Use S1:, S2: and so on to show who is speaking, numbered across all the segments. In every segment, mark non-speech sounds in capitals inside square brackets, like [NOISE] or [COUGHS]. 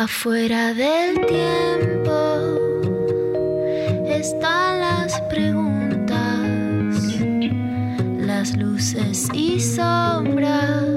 S1: Afuera del tiempo están las preguntas, las luces y sombras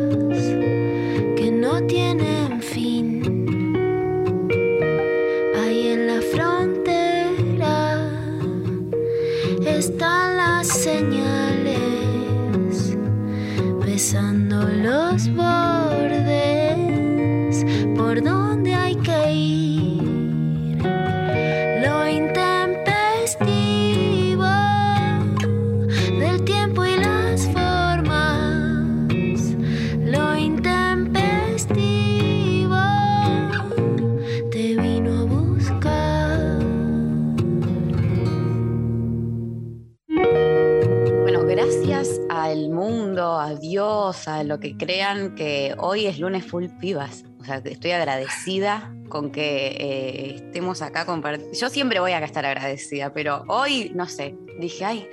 S2: Dios, a lo que crean que hoy es lunes full pibas. O sea, estoy agradecida con que eh, estemos acá compartiendo. Yo siempre voy a estar agradecida, pero hoy, no sé, dije, ay,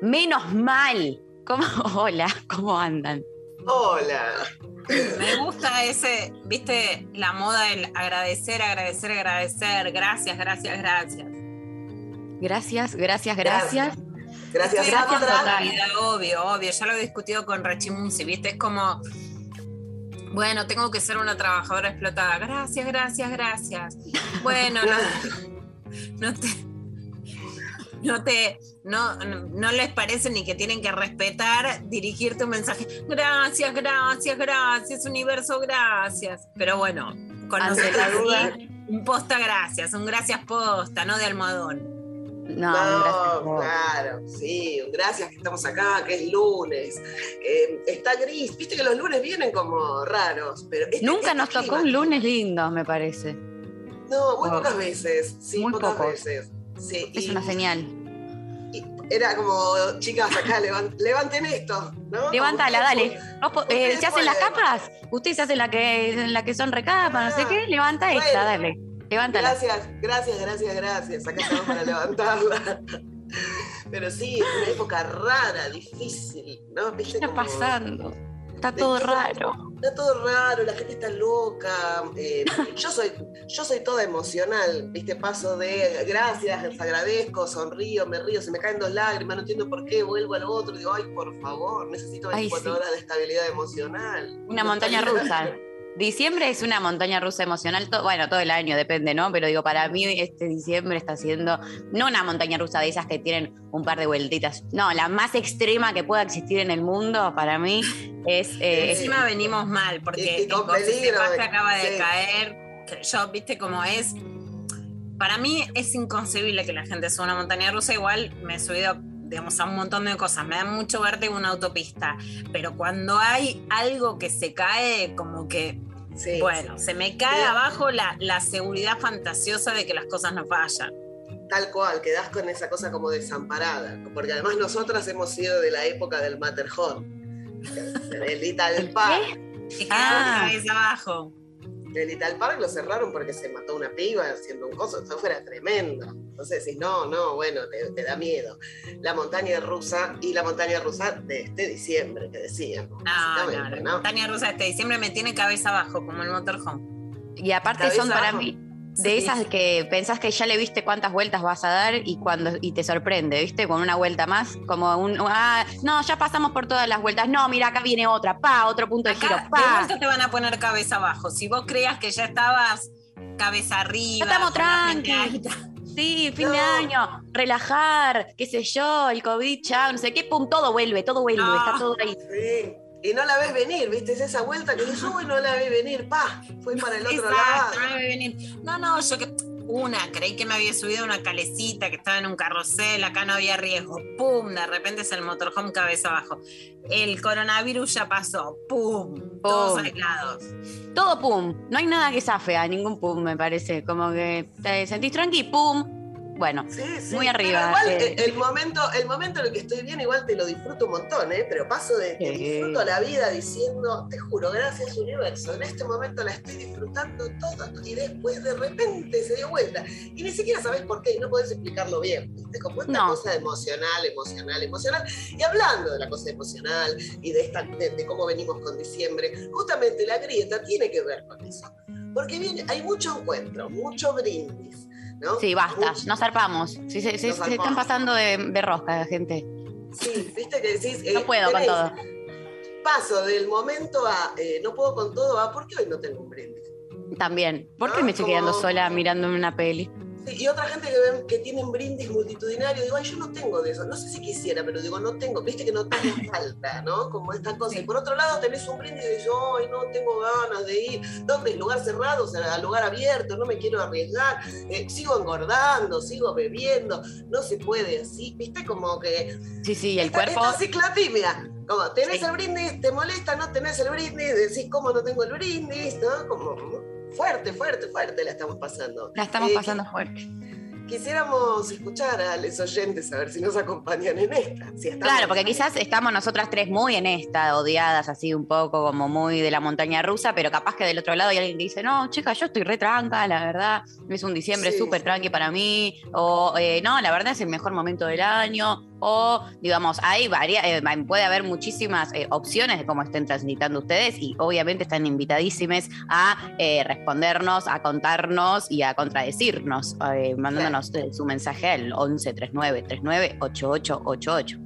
S2: menos mal. ¿Cómo? [LAUGHS] Hola, ¿cómo andan?
S3: Hola.
S4: Me gusta ese, viste, la moda del agradecer, agradecer, agradecer. Gracias, gracias, gracias.
S2: Gracias, gracias, gracias.
S3: Gracias,
S4: Estoy
S2: gracias,
S4: agradecida, obvio, obvio. Ya lo he discutido con Rachimunzi, viste, es como, bueno, tengo que ser una trabajadora explotada. Gracias, gracias, gracias. Bueno, no, no te. No te, no, no, no les parece ni que tienen que respetar, dirigirte un mensaje. Gracias, gracias, gracias, universo, gracias. Pero bueno, con
S2: la duda.
S4: un posta gracias, un gracias posta, no de almohadón.
S2: No,
S3: claro, sí, gracias que estamos acá, que es lunes. Eh, está gris, viste que los lunes vienen como raros, pero este-
S2: Nunca
S3: este
S2: nos tocó un lunes lindo, me parece.
S3: No, muy
S2: Oh.
S3: pocas veces, sí,
S2: Muy
S3: pocas veces. Sí,
S2: Es
S3: y-
S2: una señal.
S3: y era como, chicas, acá levan- levanten esto, ¿no?
S2: Levántala, dale. Vos eh, ¿Se hacen las capas? Ustedes hacen la que, la que son recapas, no sé qué. Levanta
S3: Bueno.
S2: esta, dale. Levántala.
S3: Gracias, gracias, gracias, gracias. Acá estamos para levantarla. Pero sí, es una época rara, difícil, ¿no?
S2: ¿Qué
S3: ¿Viste
S2: está
S3: como-
S2: pasando? Está todo raro.
S3: Está todo raro, la gente está loca. eh, yo, soy, yo soy toda emocional, ¿viste? Paso de gracias, les agradezco, sonrío, me río, se me caen dos lágrimas, no entiendo por qué, vuelvo al otro, digo, ay, por favor, necesito
S2: Ay,
S3: 24
S2: sí.
S3: horas de estabilidad emocional.
S2: Una
S3: No
S2: montaña
S3: está-
S2: rusa. Diciembre es una montaña rusa emocional, to- bueno, todo el año depende, ¿no? Pero digo, para mí este diciembre está siendo no una montaña rusa de esas que tienen un par de vueltitas, no, la más extrema que pueda existir en el mundo para mí es... eh,
S4: Encima venimos mal, porque
S3: Y- y con
S4: el
S3: peligro de-
S4: acaba de
S3: sí.
S4: caer. que Yo, viste cómo es. Para mí es inconcebible que la gente suba una montaña rusa. Igual me he subido, digamos, a un montón de cosas. Me da mucho vértigo una autopista. Pero cuando hay algo que se cae, como que,
S3: Sí,
S4: bueno, se me cae abajo la, la seguridad fantasiosa de que las cosas no fallan.
S3: Tal cual, quedás con esa cosa como desamparada. Porque además nosotras hemos sido de la época del Matterhorn. [LAUGHS] El Little Park.
S4: Y quedar
S2: Ah.
S4: abajo.
S3: El Little Park lo cerraron porque se mató una piba haciendo un coso. Eso fuera tremendo. Entonces decís, no, no, bueno, te, te da miedo. La montaña rusa y la montaña rusa de este diciembre, que decíamos.
S4: No, la montaña rusa este diciembre me tiene cabeza abajo, como el motorhome.
S2: y aparte
S3: cabeza
S2: son para
S3: abajo.
S2: mí de
S4: Sí.
S2: esas que pensás que ya le viste cuántas vueltas vas a dar y cuando y te sorprende, ¿viste? Con una vuelta más, como un ah, no, ya pasamos por todas las vueltas. No, mira, acá viene otra, pa, otro punto de giro,
S4: de
S2: pa.
S4: vuelta te van a poner cabeza abajo. Si vos creías que ya estabas cabeza arriba,
S2: Ya estamos
S4: con la
S2: tranqui.
S4: peinadita.
S2: Sí, fin de año, relajar, qué sé yo, el COVID, chao, no sé qué, pum, todo vuelve, todo vuelve,
S4: No.
S2: está todo ahí.
S3: Sí. Y no la ves venir, ¿viste? Es esa vuelta que dices, uy, no la ves venir, pa, fue para el otro
S4: Exacto,
S3: lado.
S4: no me venir. No, no, yo que. Una, creí que me había subido una calecita, que estaba en un carrusel, acá no había riesgo. ¡Pum! De repente es el motorhome cabeza abajo. El coronavirus ya pasó. ¡Pum! Todos
S2: Pum.
S4: aislados.
S2: Todo pum, no hay nada que zafe a ningún pum, me parece, como que te sentís tranqui, pum. Bueno,
S3: Sí, sí.
S2: Muy arriba,
S3: igual
S2: eh.
S3: el, momento, el momento en el que estoy bien, igual te lo disfruto un montón, ¿eh? Pero paso de que disfruto la vida diciendo, te juro, gracias universo, en este momento la estoy disfrutando toda. Y después de repente se dio vuelta. Y ni siquiera sabes por qué, y no podés explicarlo bien. ¿viste? Como esta
S2: No.
S3: cosa emocional, emocional, emocional. Y hablando de la cosa emocional y de, esta, de, de cómo venimos con diciembre, justamente la grieta tiene que ver con eso. porque viene, hay mucho encuentro, mucho brindis. ¿No?
S2: Sí, basta,
S3: Mucho-
S2: nos zarpamos. Sí, se, se-
S3: Nos
S2: se están pasando de, de rosca, gente.
S3: Sí, viste que decís.
S2: No
S3: eh,
S2: puedo con todo.
S3: Paso del momento a eh, no puedo con todo a ¿por qué hoy no tengo un brindis?
S2: También. ¿Por qué
S3: No,
S2: me estoy quedando sola mirando una peli?
S3: Sí, y otra gente que, ven, que tienen brindis multitudinarios, digo, ay, yo no tengo de eso. No sé si quisiera, pero digo, no tengo. Viste que no te hace falta, ¿no? Como esta cosa.
S4: Sí.
S3: Y por otro lado, tenés un brindis y dices, ay, no tengo ganas de ir. ¿Dónde? Lugar cerrado, o sea, lugar abierto, no me quiero arriesgar. Eh, sigo engordando, sigo bebiendo. No se puede así. Viste como que.
S2: Sí, sí, el
S3: esta,
S2: cuerpo.
S3: Esta ciclatimia. Como, tenés
S2: Sí.
S3: el brindis, te molesta, no tenés el brindis, decís, ¿cómo no tengo el brindis? ¿No? Como. Fuerte, fuerte, fuerte la estamos pasando.
S2: La estamos
S3: Eh,
S2: pasando fuerte.
S3: Quisiéramos escuchar a los oyentes a ver si nos acompañan en esta. si
S2: Claro, porque quizás estamos nosotras tres muy en esta, odiadas, así un poco como muy de la montaña rusa, pero capaz que del otro lado hay alguien que dice, no, chica, yo estoy re tranca, la verdad, es un diciembre
S3: Sí.
S2: súper tranqui para mí, o eh, no, la verdad es el mejor momento del año, o digamos, hay varia- eh, puede haber muchísimas eh, opciones de cómo estén transitando ustedes y obviamente están invitadísimes a eh, respondernos, a contarnos y a contradecirnos, eh, mandándonos su mensaje al 11 39 39 8888.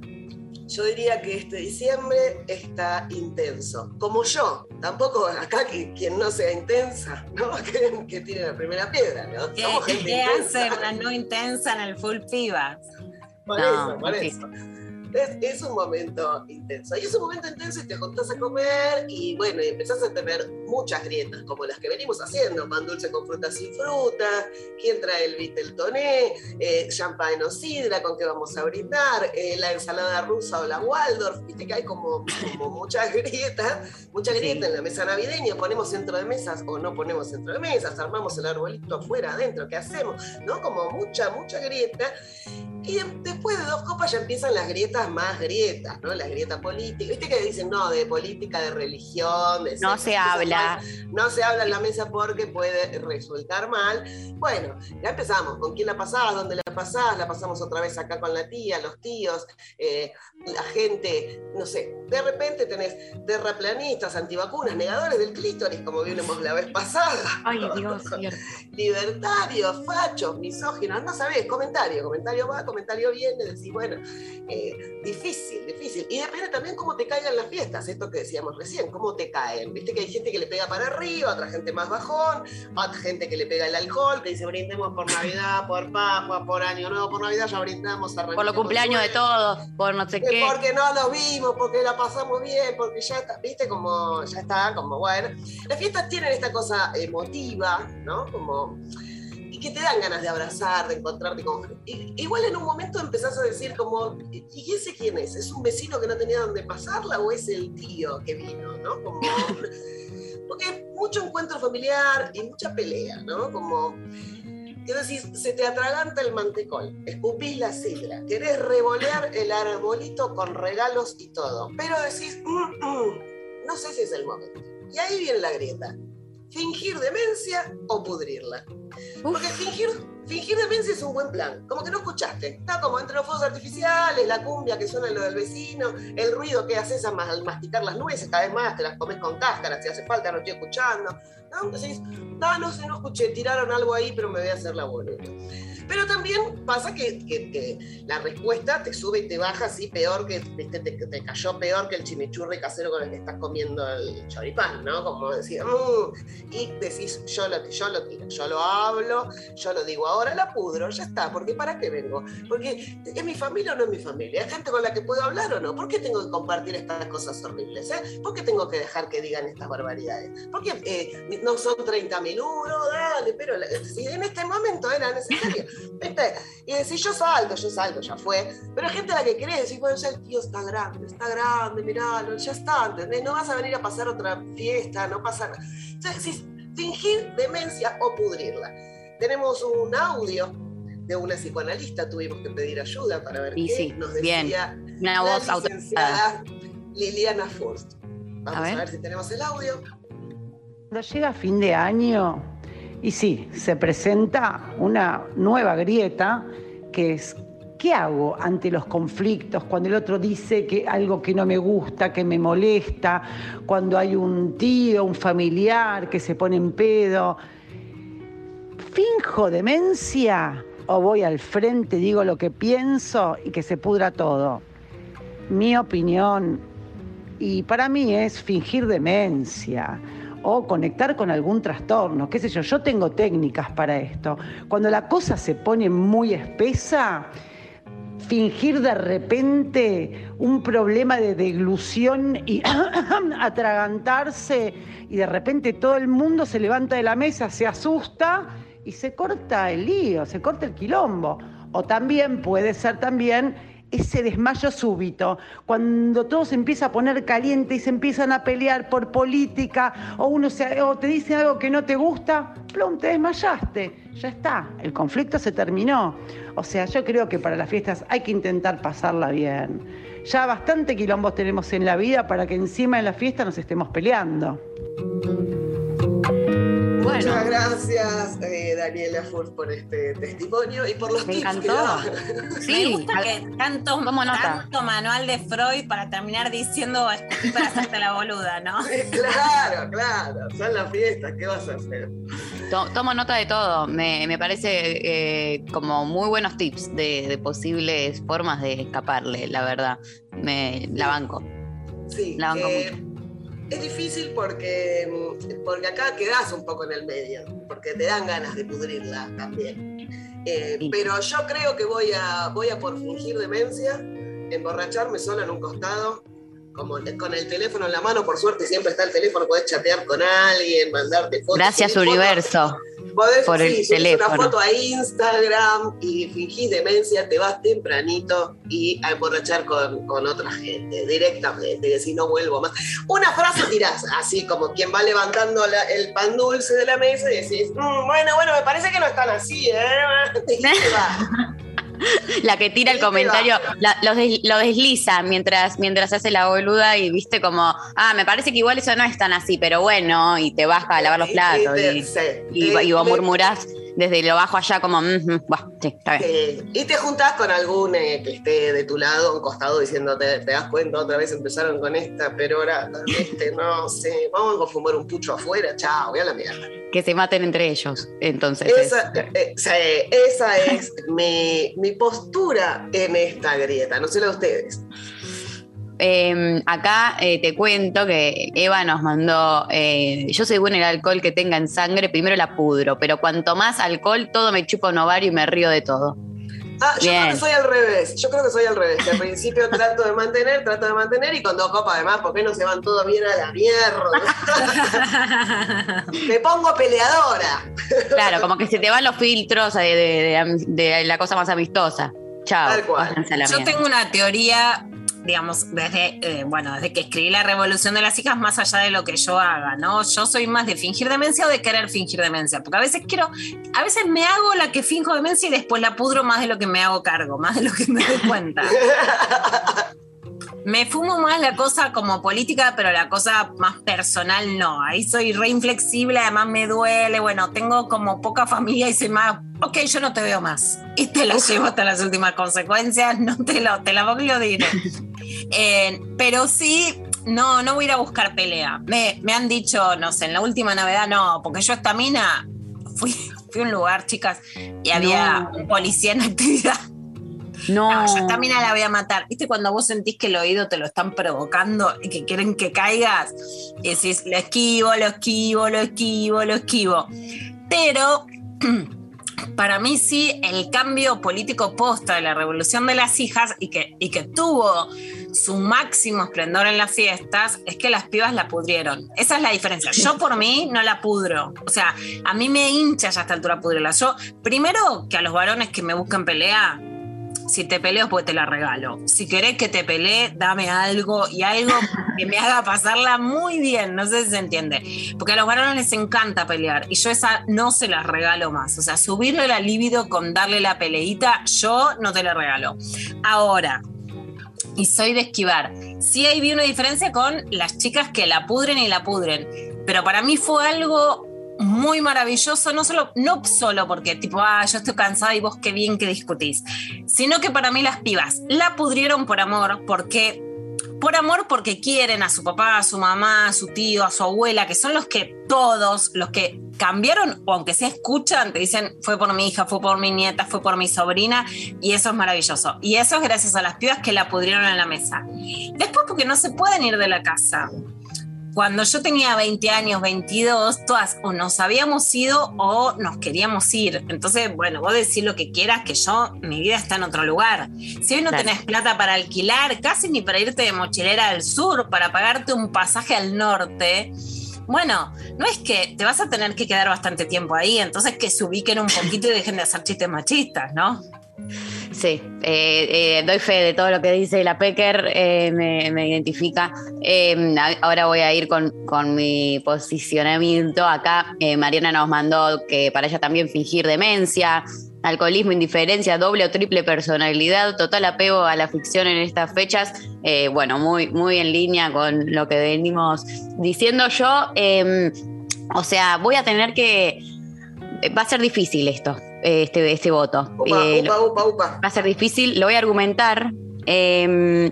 S3: Yo diría que este diciembre está intenso. Como yo. Tampoco acá que, quien no sea intensa, ¿no? [LAUGHS] Que, que tiene la primera piedra, ¿no?
S4: ¿Qué, qué hace una no intensa en el full pibas?
S3: Por
S2: No.
S3: Es, es un momento intenso. Y es un momento intenso y te juntás a comer y bueno, y empezás a tener muchas grietas, como las que venimos haciendo, pan dulce con frutas y frutas, quién trae el viteltoné, eh, champagne o sidra, con qué vamos a brindar, eh, la ensalada rusa o la Waldorf, viste que hay como, como muchas grietas, mucha
S2: Sí.
S3: grieta en la mesa navideña, ponemos centro de mesas o no ponemos centro de mesas, armamos el arbolito afuera, adentro, ¿qué hacemos? ¿No? Como mucha, mucha grieta. Y después de dos copas ya empiezan las grietas más grietas, ¿no? Las grietas políticas. Viste que dicen, no, de política, de religión, de
S2: No se habla.
S3: no se habla en la mesa porque puede resultar mal. Bueno, ya empezamos. ¿Con quién la pasás? ¿Dónde la pasás? La pasamos otra vez acá con la tía, los tíos, eh, la gente, no sé. De repente tenés terraplanistas, antivacunas, negadores del clítoris, como vimos la vez pasada.
S2: Ay, Dios, cierto.
S3: libertarios, fachos, misóginos, no sabés, comentario, comentario va, comentario viene, decís, bueno, eh, difícil, difícil. Y depende también cómo te caigan las fiestas, esto que decíamos recién, cómo te caen. Viste que hay gente que le pega para arriba, otra gente más bajón, otra gente que le pega el alcohol, que dice brindemos por Navidad, por Pascua, por Año Nuevo, por Navidad ya brindamos.
S2: Por los cumpleaños de todos, por no sé qué.
S3: Porque no los vimos, porque la pasamos bien, porque ya está, viste, como ya está, como bueno. Las fiestas tienen esta cosa emotiva, ¿no? Como. Que te dan ganas de abrazar, de encontrarte con. Igual en un momento empezás a decir, como, ¿y ese quién es? ¿Es un vecino que no tenía dónde pasarla o es el tío que vino, ¿no? Como. [LAUGHS] Porque mucho encuentro familiar y mucha pelea, ¿no? Como. Que decís, se te atraganta el mantecol, escupís la sidra, querés revolear el arbolito con regalos y todo, pero decís, "Mm, mm, no sé si es el momento. Y ahí viene la grieta. Fingir demencia o pudrirla. Porque fingir, fingir demencia es un buen plan. Como que no escuchaste. Está como entre los fuegos artificiales, la cumbia que suena en lo del vecino, el ruido que haces al masticar las nueces, cada vez más te las comes con cáscara, si hace falta, no estoy escuchando. ¿No? Decís, no, no sé, no escuché, tiraron algo ahí, pero me voy a hacer la boluda. Pero también pasa que, la respuesta te sube y te baja así peor que, te cayó peor que el chimichurri casero con el que estás comiendo el choripán, ¿no? Como decir, "Mm", y decís, yo lo, yo lo tiro, yo lo hablo, yo lo digo ahora, la pudro, ya está, porque ¿para qué vengo? Porque ¿es mi familia o no es mi familia? ¿Es gente con la que puedo hablar o no? ¿Por qué tengo que compartir estas cosas horribles? eh? ¿Por qué tengo que dejar que digan estas barbaridades? ¿Por qué eh, no son 30.000 euros? Dale, pero la- si en este momento era necesario. [LAUGHS] ¿viste? Y decís, yo salgo, yo salgo, ya fue. Pero hay gente a la que querés, decís, bueno, ya el tío está grande, está grande, mirá, ya está, ¿entendés? No vas a venir a pasar otra fiesta, no pasa nada. Entonces fingir demencia o pudrirla. Tenemos un audio de una psicoanalista, tuvimos que pedir ayuda para ver
S2: Y
S3: qué
S2: sí,
S3: nos
S2: bien.
S3: decía
S2: Una
S3: la
S2: voz
S3: licenciada Liliana Furst. Vamos
S2: A
S3: a
S2: ver.
S3: ver. si tenemos el audio.
S5: Cuando llega fin de año, y sí, se presenta una nueva grieta que es ¿qué hago ante los conflictos? Cuando el otro dice que algo que no me gusta, que me molesta, cuando hay un tío, un familiar que se pone en pedo. ¿Finjo demencia o voy al frente, digo lo que pienso y que se pudra todo? Mi opinión, y para mí es fingir demencia o conectar con algún trastorno, qué sé yo, yo tengo técnicas para esto. Cuando la cosa se pone muy espesa, fingir de repente un problema de deglución y [COUGHS] atragantarse y de repente todo el mundo se levanta de la mesa, se asusta y se corta el lío, se corta el quilombo. O también puede ser también ese desmayo súbito, cuando todo se empieza a poner caliente y se empiezan a pelear por política, o uno se, o te dice algo que no te gusta, plum, te desmayaste, ya está, el conflicto se terminó. O sea, yo creo que para las fiestas hay que intentar pasarla bien. Ya bastante quilombos tenemos en la vida para que encima de la fiesta nos estemos peleando.
S3: Gracias, eh, Daniela Furt, por este testimonio y por los
S2: Me
S3: tips que
S2: encantó.
S4: Me
S2: sí,
S4: gusta
S2: a-
S4: que tanto,
S2: Tomo nota.
S4: tanto manual de Freud para terminar diciendo para hacerte la boluda, ¿no? [LAUGHS]
S3: Claro, claro, son las fiestas, ¿qué vas a hacer?
S2: to- tomo nota de todo. Me, me parece eh, como muy buenos tips de, de posibles formas de escaparle, la verdad. Me la banco.
S3: Sí,
S2: La banco
S3: eh, es difícil porque, mm, porque acá quedás un poco en el medio, porque te dan ganas de pudrirla también. Eh, pero yo creo que voy a, voy a por fingir demencia, emborracharme sola en un costado, como con el teléfono en la mano, por suerte siempre está el teléfono, podés chatear con alguien, mandarte fotos.
S2: Gracias, universo.
S3: Podés,
S2: por el
S3: sí,
S2: teléfono.
S3: una foto a Instagram y fingís demencia, te vas tempranito y a emborrachar con, con otra gente, directamente, decís no vuelvo más. Una frase tirás, así como quien va levantando la- el pan dulce de la mesa y decís, "Mm, bueno, bueno, me parece que no están así, ¿eh? [LAUGHS] Y te va. [LAUGHS]
S2: La que tira el comentario, la- lo, des- lo desliza mientras, mientras hace la boluda y viste como, ah, me parece que igual eso no es tan así, pero bueno, y te baja a lavar los
S3: Y- y
S2: platos y, y,
S3: te-
S2: y vos murmurás desde lo bajo allá como, "Mm, mm, buah, sí, está bien.
S3: Eh, y te juntás con algún eh, que esté de tu lado, un costado, diciéndote, te das cuenta, otra vez empezaron con esta, pero ahora, este, no sé, vamos a fumar un pucho afuera, chao, voy a la mierda.
S2: Que se maten entre ellos. Entonces,
S3: Esa,
S2: es-
S3: eh, esa es mi, mi postura en esta grieta, no sé la de ustedes.
S2: Eh, acá eh, te cuento que Eva nos mandó, eh, yo según el alcohol que tenga en sangre, primero la pudro, pero cuanto más alcohol, todo me chupa un ovario y me río de todo.
S3: Ah, yo creo que soy al revés, yo creo que soy al revés, que al principio [LAUGHS] trato de mantener, trato de mantener y con dos copas además, ¿por qué no se van todos bien a la mierda? [LAUGHS] Me pongo peleadora.
S2: Claro, como que se te van los filtros de, de- de- de la cosa más amistosa. Chao.
S4: Yo
S2: mierda.
S4: tengo una teoría, digamos, desde, eh, bueno, desde que escribí La Revolución de las Hijas, más allá de lo que yo haga, ¿no? Yo soy más de fingir demencia o de querer fingir demencia, porque a veces quiero, a veces me hago la que finjo demencia y después la pudro más de lo que me hago cargo, más de lo que me doy cuenta. [LAUGHS] Me fumo más la cosa como política, pero la cosa más personal no. Ahí soy re inflexible, además me duele. Bueno, tengo como poca familia y soy más, ok, yo no te veo más. Y te la llevo hasta las últimas consecuencias, no te lo, te la lo diré. [LAUGHS] Eh, pero sí, no, no voy a ir a buscar pelea. Me, me han dicho, no sé, en la última Navidad no, porque yo esta mina fui, fui a un lugar, chicas, y había
S2: No.
S4: un policía en actividad.
S2: No,
S4: No, yo esta mina la voy a matar. ¿Viste cuando vos sentís que el oído te lo están provocando y que quieren que caigas? Y decís, lo esquivo, lo esquivo, lo esquivo, lo esquivo. Pero [CLEARS THROAT] para mí sí, el cambio político posta de la revolución de las hijas y que, y que tuvo su máximo esplendor en las fiestas es que las pibas la pudrieron. Esa es la diferencia. Yo por mí no la pudro. O sea, a mí me hincha ya a esta altura pudrirla. Yo, primero que a los varones que me buscan pelea, si te peleo, pues te la regalo. Si querés que te pelee, dame algo y algo que me haga pasarla muy bien. No sé si se entiende. Porque a los varones les encanta pelear y yo esa no se las regalo más. O sea, subirle la libido con darle la peleita, yo no te la regalo. Ahora, y soy de esquivar. Sí ahí vi una diferencia con las chicas que la pudren y la pudren. Pero para mí fue algo muy maravilloso, no solo, no solo porque tipo, ah, yo estoy cansada y vos qué bien que discutís, sino que para mí las pibas la pudrieron por amor, porque por amor porque quieren a su papá, a su mamá, a su tío, a su abuela, que son los que todos, los que cambiaron, aunque se escuchan, te dicen, fue por mi hija, fue por mi nieta, fue por mi sobrina, y eso es maravilloso. Y eso es gracias a las pibas que la pudrieron en la mesa. Después porque no se pueden ir de la casa cuando yo tenía 20 años, 22, todas o nos habíamos ido o nos queríamos ir. Entonces, bueno, vos decís lo que quieras, que yo, mi vida está en otro lugar. Si hoy no
S2: Claro.
S4: tenés plata para alquilar, casi ni para irte de mochilera al sur, para pagarte un pasaje al norte, bueno, no es que te vas a tener que quedar bastante tiempo ahí, entonces que se ubiquen un poquito y dejen de hacer chistes machistas, ¿no?
S2: Sí, eh, eh, doy fe de todo lo que dice la Pecker, eh, me, me identifica. Eh, ahora voy a ir con, con mi posicionamiento. Acá eh, Mariana nos mandó que para ella también fingir demencia, alcoholismo, indiferencia, doble o triple personalidad, total apego a la ficción en estas fechas. Bueno, muy, muy en línea con lo que venimos diciendo yo. o sea, voy a tener que... Va a ser difícil esto, este, este voto.
S3: Upa,
S2: Eh,
S3: upa, upa, upa.
S2: va a ser difícil, lo voy a argumentar. Eh,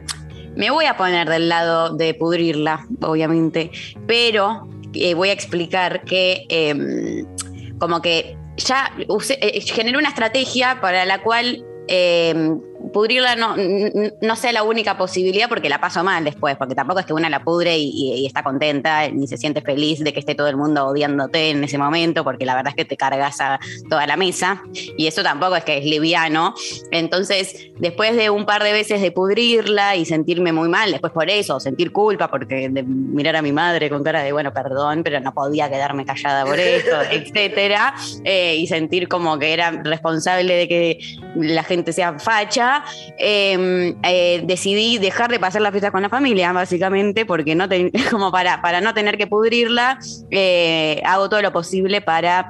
S2: me voy a poner del lado de pudrirla, obviamente, pero eh, voy a explicar que eh, como que ya usé- eh, generé una estrategia para la cual eh, pudrirla no, no sea la única posibilidad porque la paso mal después, porque tampoco es que una la pudre y, y- y está contenta ni se siente feliz de que esté todo el mundo odiándote en ese momento, porque la verdad es que te cargas a toda la mesa y eso tampoco es que es liviano. Entonces, después de un par de veces de pudrirla y sentirme muy mal, después por eso, sentir culpa, porque de mirar a mi madre con cara de, bueno, perdón, pero no podía quedarme callada por esto, [LAUGHS] etcétera, eh, y sentir como que era responsable de que la gente sea facha, eh, eh, decidí dejar de pasar la fiesta con la familia, básicamente, porque no ten- [LAUGHS] como para, para no tener que pudrirla, eh, hago todo lo posible para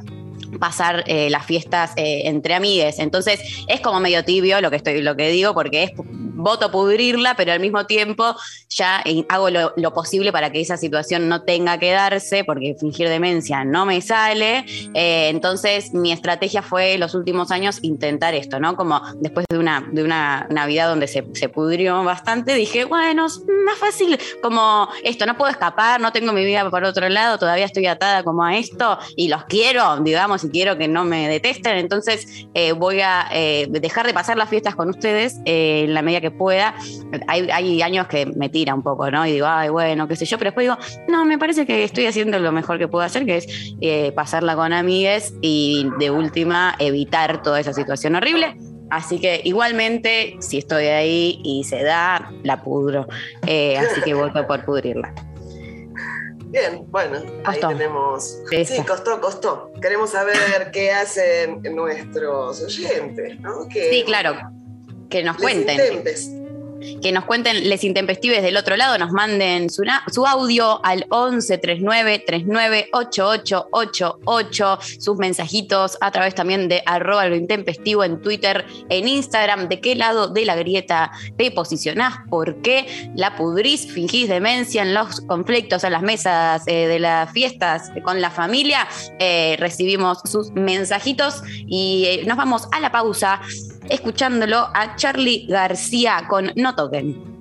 S2: pasar eh, las fiestas entre amigues. Entonces es como medio tibio lo que estoy, lo que digo, porque es voto pudrirla, pero al mismo tiempo ya eh, hago lo, lo posible para que esa situación no tenga que darse, porque fingir demencia no me sale. Eh, entonces mi estrategia fue los últimos años intentar esto, ¿no? Como después de una, de una Navidad donde se, se pudrió bastante, dije, bueno, es más fácil como esto, no puedo escapar, no tengo mi vida por otro lado, todavía estoy atada como a esto y los quiero, digamos, y quiero que no me detesten, entonces eh, voy a dejar de pasar las fiestas con ustedes en la medida que pueda. Hay, hay años que me tira un poco, ¿no? Y digo, ay, bueno, qué sé yo, pero después digo, no, me parece que estoy haciendo lo mejor que puedo hacer, que es eh, pasarla con amigues y de última evitar toda esa situación horrible. Así que igualmente, si estoy ahí y se da, la pudro. Eh, así que voto por pudrirla.
S3: Bien, bueno, ahí
S2: Costó.
S3: tenemos.
S2: Esa.
S3: Sí, costó, costó. Queremos saber qué hacen nuestros oyentes, ¿no? Que
S2: Sí, claro. Que nos
S3: les
S2: cuenten.
S3: intempes.
S2: que nos cuenten les intempestives del otro lado, nos manden su, su audio al 11 39 39 8888, sus mensajitos a través también de arroba lo intempestivo en Twitter, en Instagram, de qué lado de la grieta te posicionás, por qué la pudrís, fingís demencia en los conflictos, en las mesas eh, de las fiestas con la familia, Eh, recibimos sus mensajitos y eh, nos vamos a la pausa escuchándolo a Charlie García con No Toquen.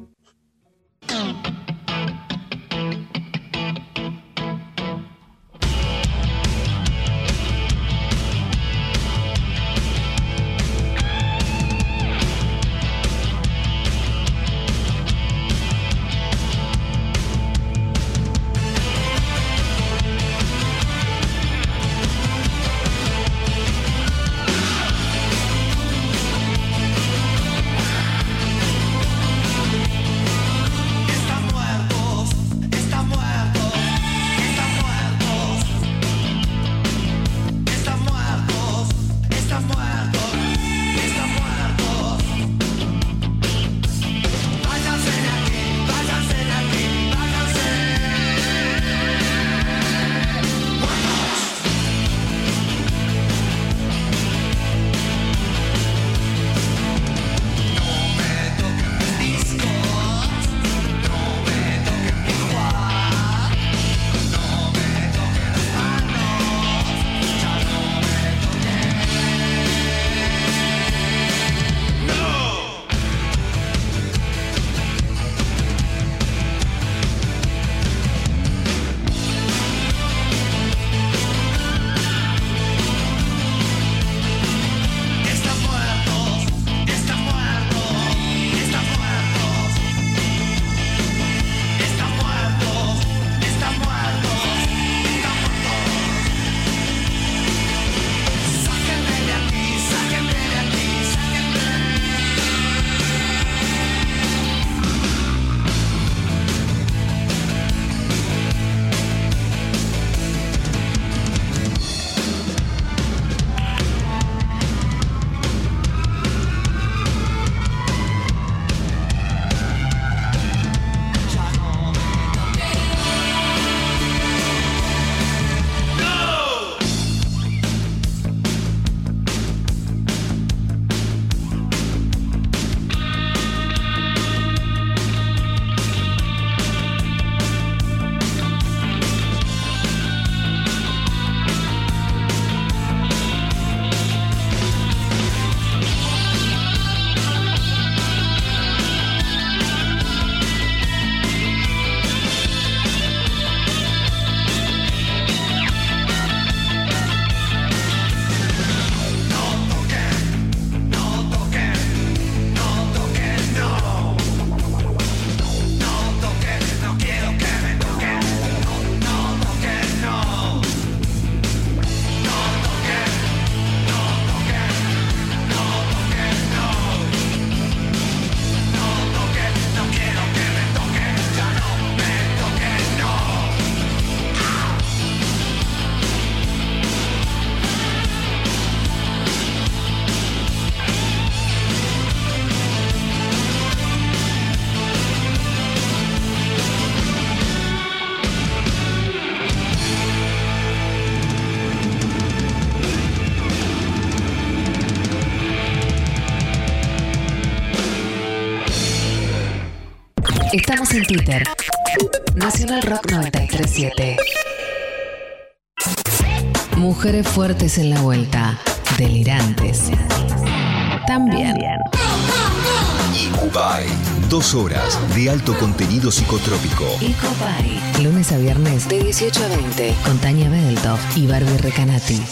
S6: En Twitter. Nacional Rock 937. Mujeres fuertes en la vuelta. Delirantes. También.
S7: Icubay. Dos horas de alto contenido psicotrópico.
S6: Ecopay. Lunes a viernes de 18 a 20 con Tania Bedeltoff y Barbie Recanati.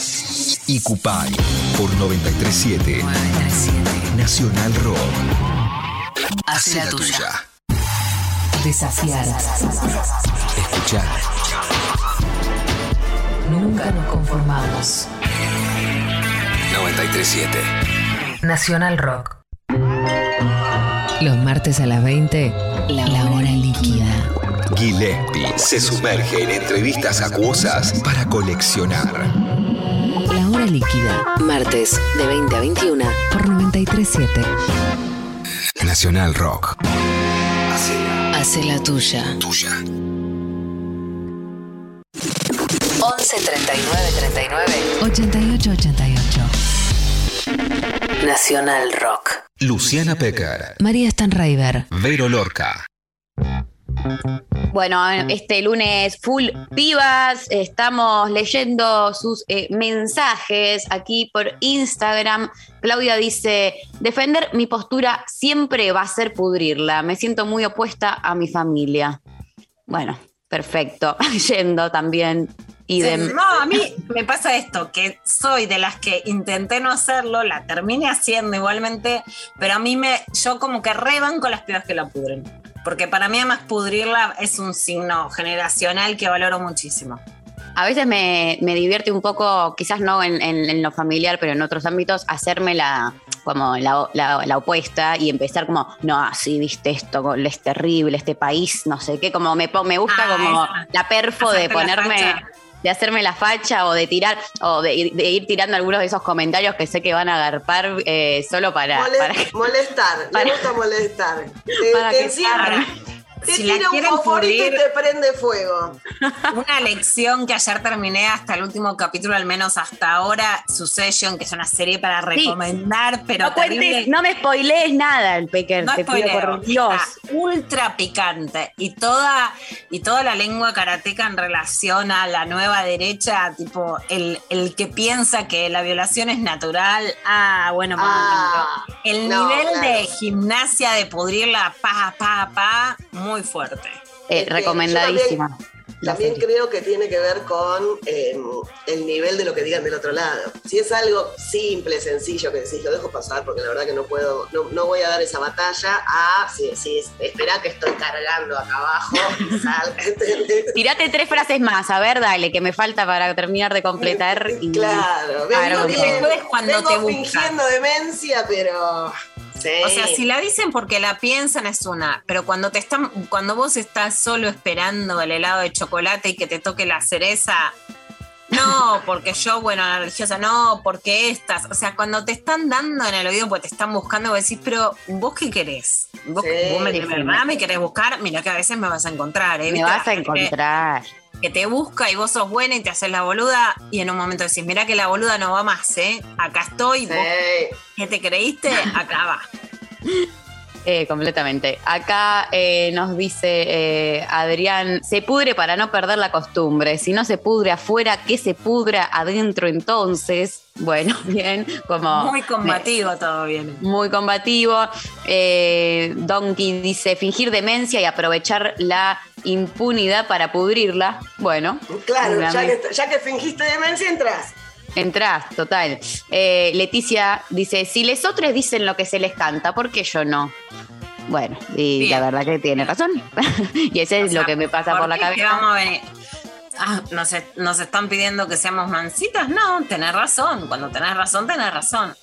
S7: Icupay. Por 937. Nacional Rock.
S6: Hace la tuya. Desafiar.
S7: Escuchar.
S6: Nunca nos conformamos.
S7: 937.
S6: Nacional Rock. Los martes a las 20, la, hora líquida.
S7: Gillespie se sumerge en entrevistas acuosas para coleccionar.
S6: La hora líquida. Martes de 20 a 21 por 937.
S7: Nacional Rock.
S6: Hace la tuya.
S7: Tuya.
S6: 11 39 39 88 88. Nacional Rock.
S7: Luciana Pecker.
S6: María Stanraiver.
S7: Vero Lorca.
S2: Bueno, este lunes full pibas, estamos leyendo sus eh, mensajes aquí por Instagram. Claudia dice, defender mi postura siempre va a ser pudrirla. Me siento muy opuesta a mi familia. Bueno, perfecto. [LAUGHS] Yendo también. Idem.
S4: No, a mí me pasa esto, que soy de las que intenté no hacerlo, la terminé haciendo igualmente, pero a mí me, yo como que reban con las pibas que la pudren. Porque para mí además pudrirla es un signo generacional que valoro muchísimo.
S2: A veces me, me divierte un poco, quizás no en, en- en lo familiar, pero en otros ámbitos, hacerme la como la, la- la opuesta y empezar como, no, sí, viste esto, es terrible, este país, no sé qué, como me, me gusta
S4: Ah,
S2: como
S4: esa.
S2: la perfo de
S4: Hacerte
S2: ponerme. De hacerme la facha o de tirar, o de, ir- de ir tirando algunos de esos comentarios que sé que van a agarpar eh, solo para,
S3: molestar,
S2: para-
S3: me gusta molestar. [LAUGHS] Te,
S2: Para
S3: te
S2: que
S3: encierra. Te
S4: Si la
S3: tira un
S4: quieren
S3: fosforito y
S4: pudrir-
S3: te prende fuego.
S4: Una lección que ayer terminé hasta el último capítulo, al menos hasta ahora, Succession, que es una serie para recomendar, pero
S2: no cuentes, no me spoilees nada, el Pecker,
S4: No
S2: te pido
S4: spoileo,
S2: por Dios.
S4: está ultra picante y toda, y toda la lengua karateca en relación a la nueva derecha, tipo el, el que piensa que la violación es natural, ah, bueno,
S3: Ah,
S4: el
S3: no,
S4: nivel
S3: claro.
S4: de gimnasia de pudrirla pa, pa, pa, muy fuerte.
S2: Eh, recomendadísima.
S3: También creo que tiene que ver con eh, el nivel de lo que digan del otro lado. Si es algo simple, sencillo, que decís, lo dejo pasar porque la verdad que no puedo, no, no voy a dar esa batalla, a si decís, espera que estoy cargando acá abajo, y [LAUGHS] salga, ¿entendés?
S2: Tirate tres frases más, a ver, dale, que me falta para terminar de completar. [LAUGHS] y-
S3: Claro,
S2: Claro,
S3: vengo,
S2: que
S3: bien,
S4: cuando
S3: vengo
S4: te
S3: fingiendo demencia, pero... Sí.
S4: O sea, si la dicen porque la piensan es una, pero cuando te están, cuando vos estás solo esperando el helado de chocolate y que te toque la cereza, no, [LAUGHS] porque yo, bueno, la religiosa, no, porque estas, o sea, cuando te están dando en el oído porque te están buscando, vos decís, pero vos qué querés? ¿Vos,
S3: Sí,
S4: vos me, verdad me querés buscar? Mira que a veces me vas a encontrar, ¿eh?
S2: Me vas a encontrar.
S4: Que te busca y vos sos buena y te haces la boluda y en un momento decís, mira que la boluda no va más, ¿eh? Acá estoy, vos. ¿qué te creíste? Acá va. [LAUGHS]
S2: Eh, completamente. Acá eh, nos dice eh, Adrián, se pudre para no perder la costumbre. Si no se pudre afuera, ¿qué se pudra adentro entonces? Bueno, [LAUGHS] bien, como...
S4: Muy combativo todo bien.
S2: Muy combativo. Eh, Donkey dice fingir demencia y aprovechar la impunidad para pudrirla. Bueno,
S3: Claro, ya que, ya que fingiste demencia, entras.
S2: Entrás, total. Eh, Leticia dice, si les otros dicen lo que se les canta, ¿por qué yo no? Bueno, y
S4: Bien.
S2: la verdad que tiene razón. [LAUGHS] y ese
S4: O
S2: es
S4: sea,
S2: lo que me pasa por la cabeza.
S4: vamos a venir? Ah, ¿nos, nos están pidiendo que seamos mansitas? No, tenés razón. Cuando tenés razón, tenés razón.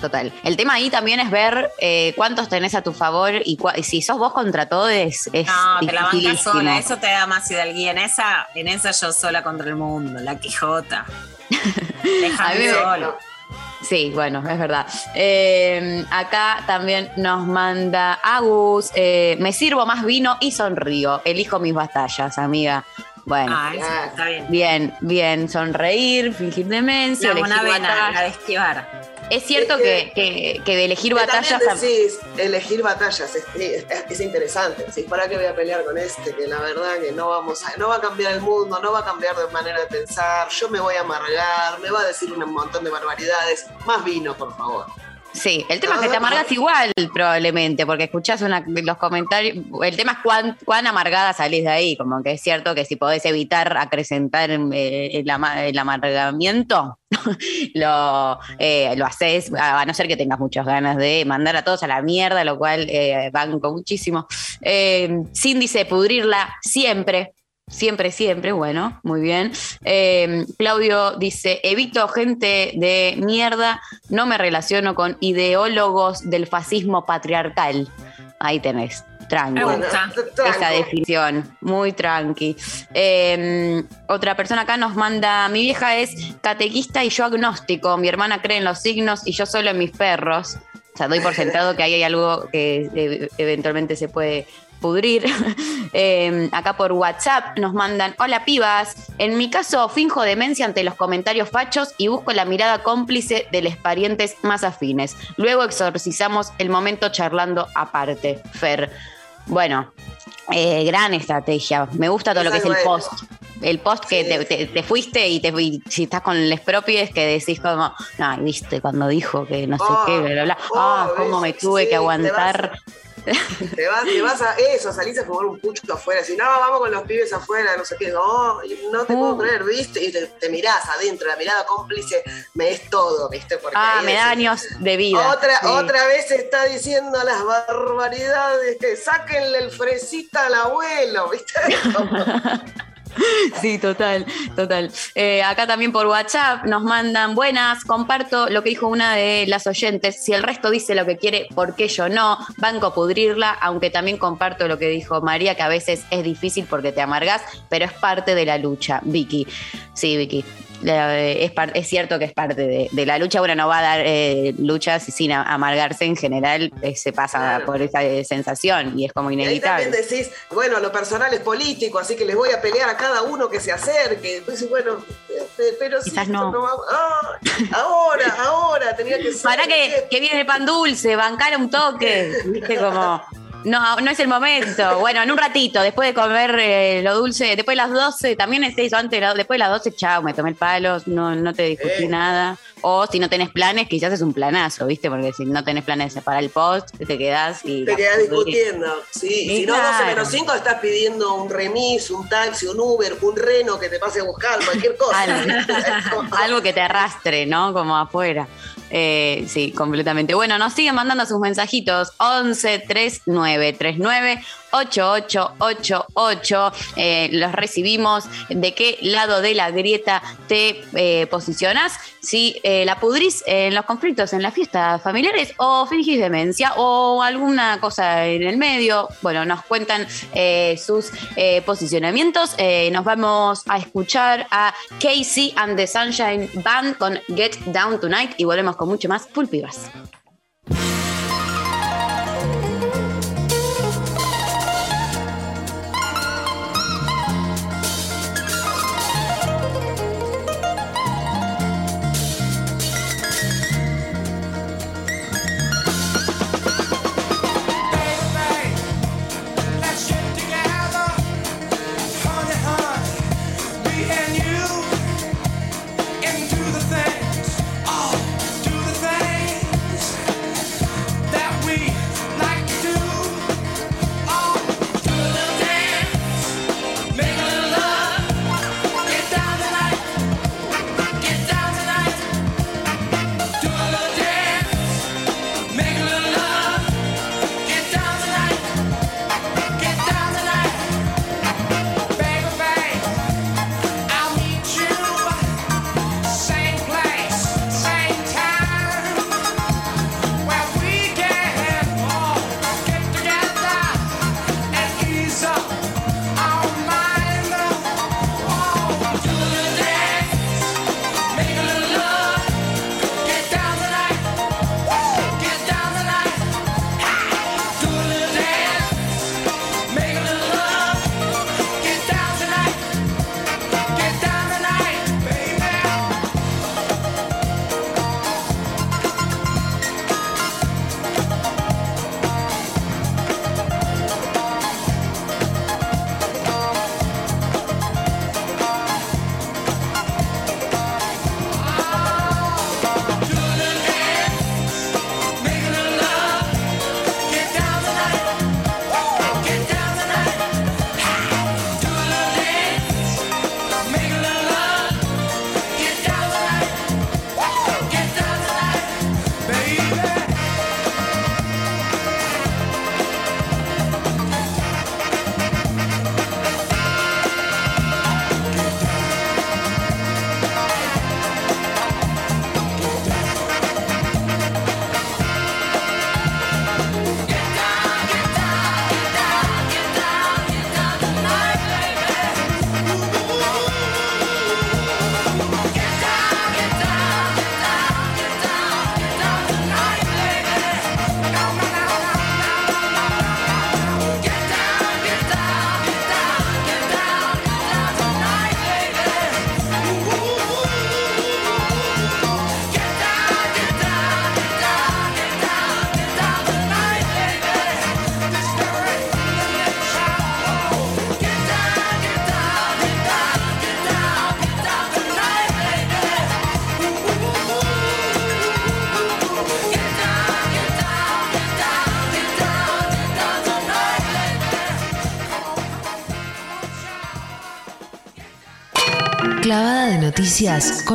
S2: Total. El tema ahí también es ver eh, cuántos tenés a tu favor y, y si sos vos contra todos es,
S4: No, te la bancas sola. Eso te da más hidalguía. En esa, en esa yo sola contra el mundo. La Quijota. Déjame solo.
S2: Sí, bueno, es verdad. Eh, acá también nos manda Agus, eh, me sirvo más vino y sonrío. Elijo mis batallas, amiga. Bueno.
S4: Ah, eso está bien.
S2: Bien, bien, sonreír, fingir demencia,
S4: La buena
S2: elegir
S4: vena,
S2: batallas.
S4: la de esquivar.
S2: Es cierto que, que- que de elegir
S3: Que
S2: batallas.
S3: Decís, elegir batallas es, es- es interesante. Decís, ¿para qué voy a pelear con este? Que la verdad que no vamos a, no va a cambiar el mundo, no va a cambiar de manera de pensar, yo me voy a amargar, me va a decir un montón de barbaridades. Más vino, por favor.
S2: Sí, el tema es que te amargas igual, probablemente, porque escuchás una- los comentarios. El tema es cuán, cuán amargada salís de ahí. Como que es cierto que si podés evitar acrecentar eh, el, el amargamiento, [LAUGHS] lo, eh, lo haces, a no ser que tengas muchas ganas de mandar a todos a la mierda, lo cual eh, banco muchísimo. Eh, Sin dice pudrirla siempre. Siempre, siempre, bueno, muy bien. Eh, Claudio dice, evito gente de mierda, no me relaciono con ideólogos del fascismo patriarcal. Ahí tenés, tranqui.
S4: Me gusta.
S3: tranco.
S2: Esa definición, muy tranqui. Eh, otra persona acá nos manda, mi vieja es catequista y yo agnóstico, mi hermana cree en los signos y yo solo en mis perros. O sea, doy por sentado que ahí hay algo que eh, eventualmente se puede pudrir. [LAUGHS] Eh, acá por WhatsApp nos mandan, hola pibas, en mi caso finjo demencia ante los comentarios fachos y busco la mirada cómplice de los parientes más afines. Luego exorcizamos el momento charlando aparte. Fer. Bueno, eh, gran estrategia. Me gusta todo lo que es el post. El post que te, te- te fuiste y, te, y si estás con les propios que decís como, no, viste, cuando dijo que no sé qué, bla, bla, bla.
S3: oh,
S2: cómo me tuve
S3: sí,
S2: que aguantar.
S3: Te vas, te vas a eso, salís a fumar un pucho afuera, así, no, vamos con los pibes afuera, no sé qué, no, no te
S2: Uh.
S3: puedo creer, ¿viste? Y te, te mirás adentro, la mirada cómplice me es todo, ¿viste? Porque
S2: Ah, me da años de vida.
S3: Otra,
S2: Sí.
S3: otra vez está diciendo las barbaridades que sáquenle el fresita al abuelo, ¿viste? [LAUGHS] [LAUGHS]
S2: Sí, total, total. Eh, acá también por WhatsApp nos mandan buenas, comparto lo que dijo una de las oyentes, si el resto dice lo que quiere, ¿por qué yo no? Banco pudrirla, aunque también comparto lo que dijo María, que a veces es difícil porque te amargas, pero es parte de la lucha, Vicky. Sí, Vicky. La- es, es cierto que es parte de, de la lucha. Bueno, no va a dar eh, luchas sin a- amargarse en general, eh, se pasa
S3: Claro.
S2: por esa eh, sensación y es como
S3: Y ahí
S2: inevitable.
S3: también decís, bueno, lo personal es político, así que les voy a pelear a cada uno que se acerque. Entonces, bueno, eh, pero si
S2: Quizás
S3: esto
S2: no.
S3: va- ah, ahora, ahora, tenía que ser.
S2: Para que, que viene el pan dulce, bancar un toque, [LAUGHS] viste como. No, no es el momento. Bueno, en un ratito, después de comer eh, lo dulce, después de las 12, también es eso, antes, después de las 12, chao, me tomé el palo, no, no te discutí
S3: Eh.
S2: nada. O si no tenés planes, quizás es un planazo, ¿viste? Porque si no tenés planes separar el post, te quedás y.
S3: Te quedas discutiendo. Sí,
S2: Sí,
S3: si no,
S2: claro.
S3: 12 menos 5 estás pidiendo un remis, un taxi, un Uber, un reno que te pase a buscar, cualquier cosa.
S2: Algo, [LAUGHS] algo que te arrastre, ¿no? Como afuera. Eh, sí, completamente. Bueno, nos siguen mandando sus mensajitos. 11 39 39 8888. Eh, los recibimos. ¿De qué lado de la grieta te eh, posicionas? Si eh, la pudrís en los conflictos, en las fiestas familiares, o fingís demencia, o alguna cosa en el medio. Bueno, nos cuentan eh, sus eh, posicionamientos. Nos vamos a escuchar a Casey and the Sunshine Band con Get Down Tonight y volvemos con mucho más Pulpivas.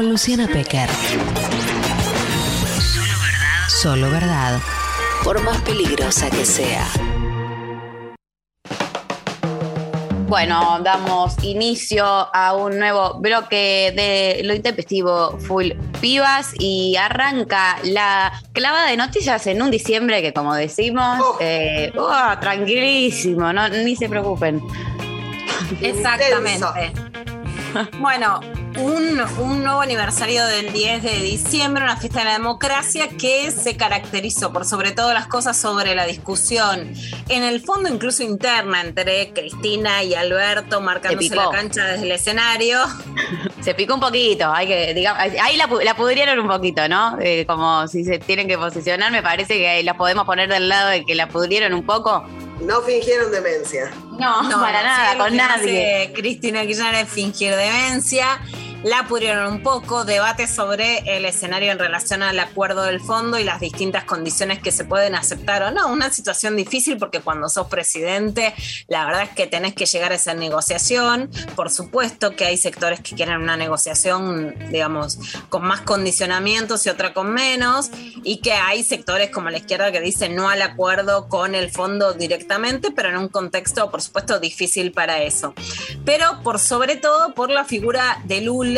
S6: Con Luciana Pecker. Solo verdad. Solo verdad. Por más peligrosa que sea.
S2: Bueno, damos inicio a un nuevo bloque de lo intempestivo Full Pibas y arranca la clavada de noticias en un diciembre que, como decimos,
S3: Oh.
S2: eh, oh, tranquilísimo, no, ni se preocupen.
S4: Exactamente. Bueno, un, un nuevo aniversario del 10 de diciembre, una fiesta de la democracia que se caracterizó por sobre todo las cosas sobre la discusión, en el fondo incluso interna entre Cristina y Alberto, marcándose la cancha desde el escenario. [LAUGHS]
S2: Se picó un poquito, hay que, digamos, ahí la, pu- la pudrieron un poquito, ¿no? Eh, como si se tienen que posicionar, me parece que la podemos poner del lado de que la pudrieron un poco.
S3: No fingieron demencia.
S2: No, para
S4: no,
S2: nada,
S4: sí, lo
S2: con nadie.
S4: Cristina Kirchner es fingir demencia. La pudieron un poco, debate sobre el escenario en relación al acuerdo del fondo y las distintas condiciones que se pueden aceptar o no. Una situación difícil porque cuando sos presidente, la verdad es que tenés que llegar a esa negociación. Por supuesto que hay sectores que quieren una negociación, digamos, con más condicionamientos y otra con menos, y que hay sectores como la izquierda que dicen no al acuerdo con el fondo directamente, pero en un contexto, por supuesto, difícil para eso. Pero por sobre todo por la figura de Lula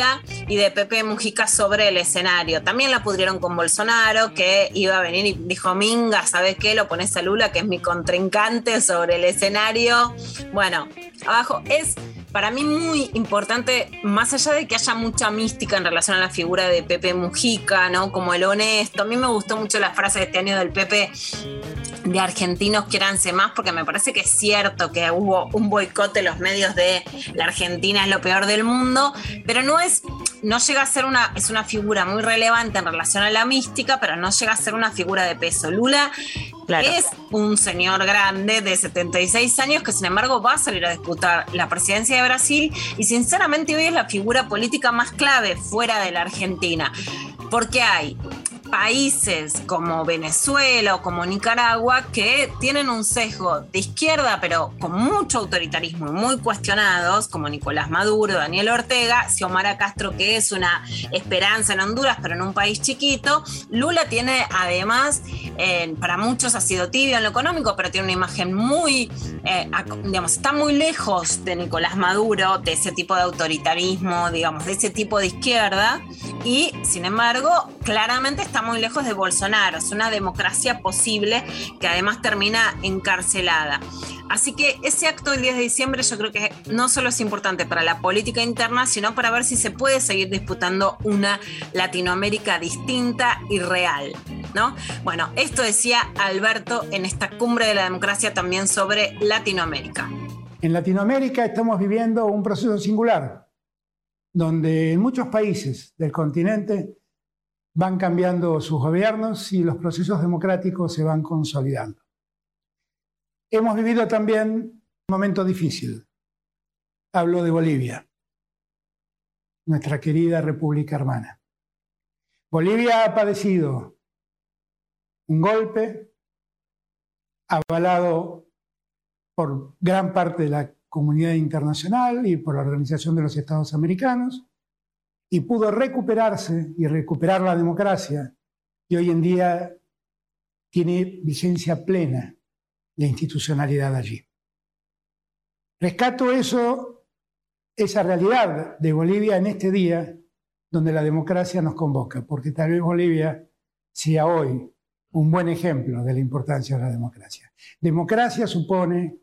S4: y de Pepe Mujica sobre el escenario. También la pudieron con Bolsonaro, que iba a venir y dijo, Minga, ¿sabes qué? Lo pones a Lula, que es mi contrincante sobre el escenario. Bueno, abajo es para mí muy importante, más allá de que haya mucha mística en relación a la figura de Pepe Mujica, ¿no? Como el honesto. A mí me gustó mucho la frase de este año del Pepe de argentinos quiéranse más, porque me parece que es cierto que hubo un boicot de los medios de la Argentina es lo peor del mundo, pero no es, no llega a ser una, es una figura muy relevante en relación a la mística, pero no llega a ser una figura de peso. Lula Es un señor grande de 76 años que sin embargo va a salir a disputar la presidencia de Brasil y sinceramente hoy es la figura política más clave fuera de la Argentina, porque hay países como Venezuela o como Nicaragua que tienen un sesgo de izquierda, pero con mucho autoritarismo y muy cuestionados, como Nicolás Maduro, Daniel Ortega, Xiomara Castro, que es una esperanza en Honduras, pero en un país chiquito. Lula tiene además, eh, para muchos ha sido tibio en lo económico, pero tiene una imagen muy, eh, digamos, está muy lejos de Nicolás Maduro, de ese tipo de autoritarismo, digamos, de ese tipo de izquierda, y sin embargo, claramente está muy lejos de Bolsonaro. Es una democracia posible que además termina encarcelada. Así que ese acto del 10 de diciembre yo creo que no solo es importante para la política interna, sino para ver si se puede seguir disputando una Latinoamérica distinta y real. ¿No? Bueno, esto decía Alberto en esta cumbre de la democracia también sobre Latinoamérica.
S8: En Latinoamérica estamos viviendo un proceso singular, donde en muchos países del continente van cambiando sus gobiernos y los procesos democráticos se van consolidando. Hemos vivido también un momento difícil. Hablo de Bolivia, nuestra querida República Hermana. Bolivia ha padecido un golpe avalado por gran parte de la comunidad internacional y por la Organización de los Estados Americanos, y pudo recuperarse y recuperar la democracia, y hoy en día tiene vigencia plena la institucionalidad allí. Rescato eso, esa realidad de Bolivia en este día donde la democracia nos convoca, porque tal vez Bolivia sea hoy un buen ejemplo de la importancia de la democracia. Democracia supone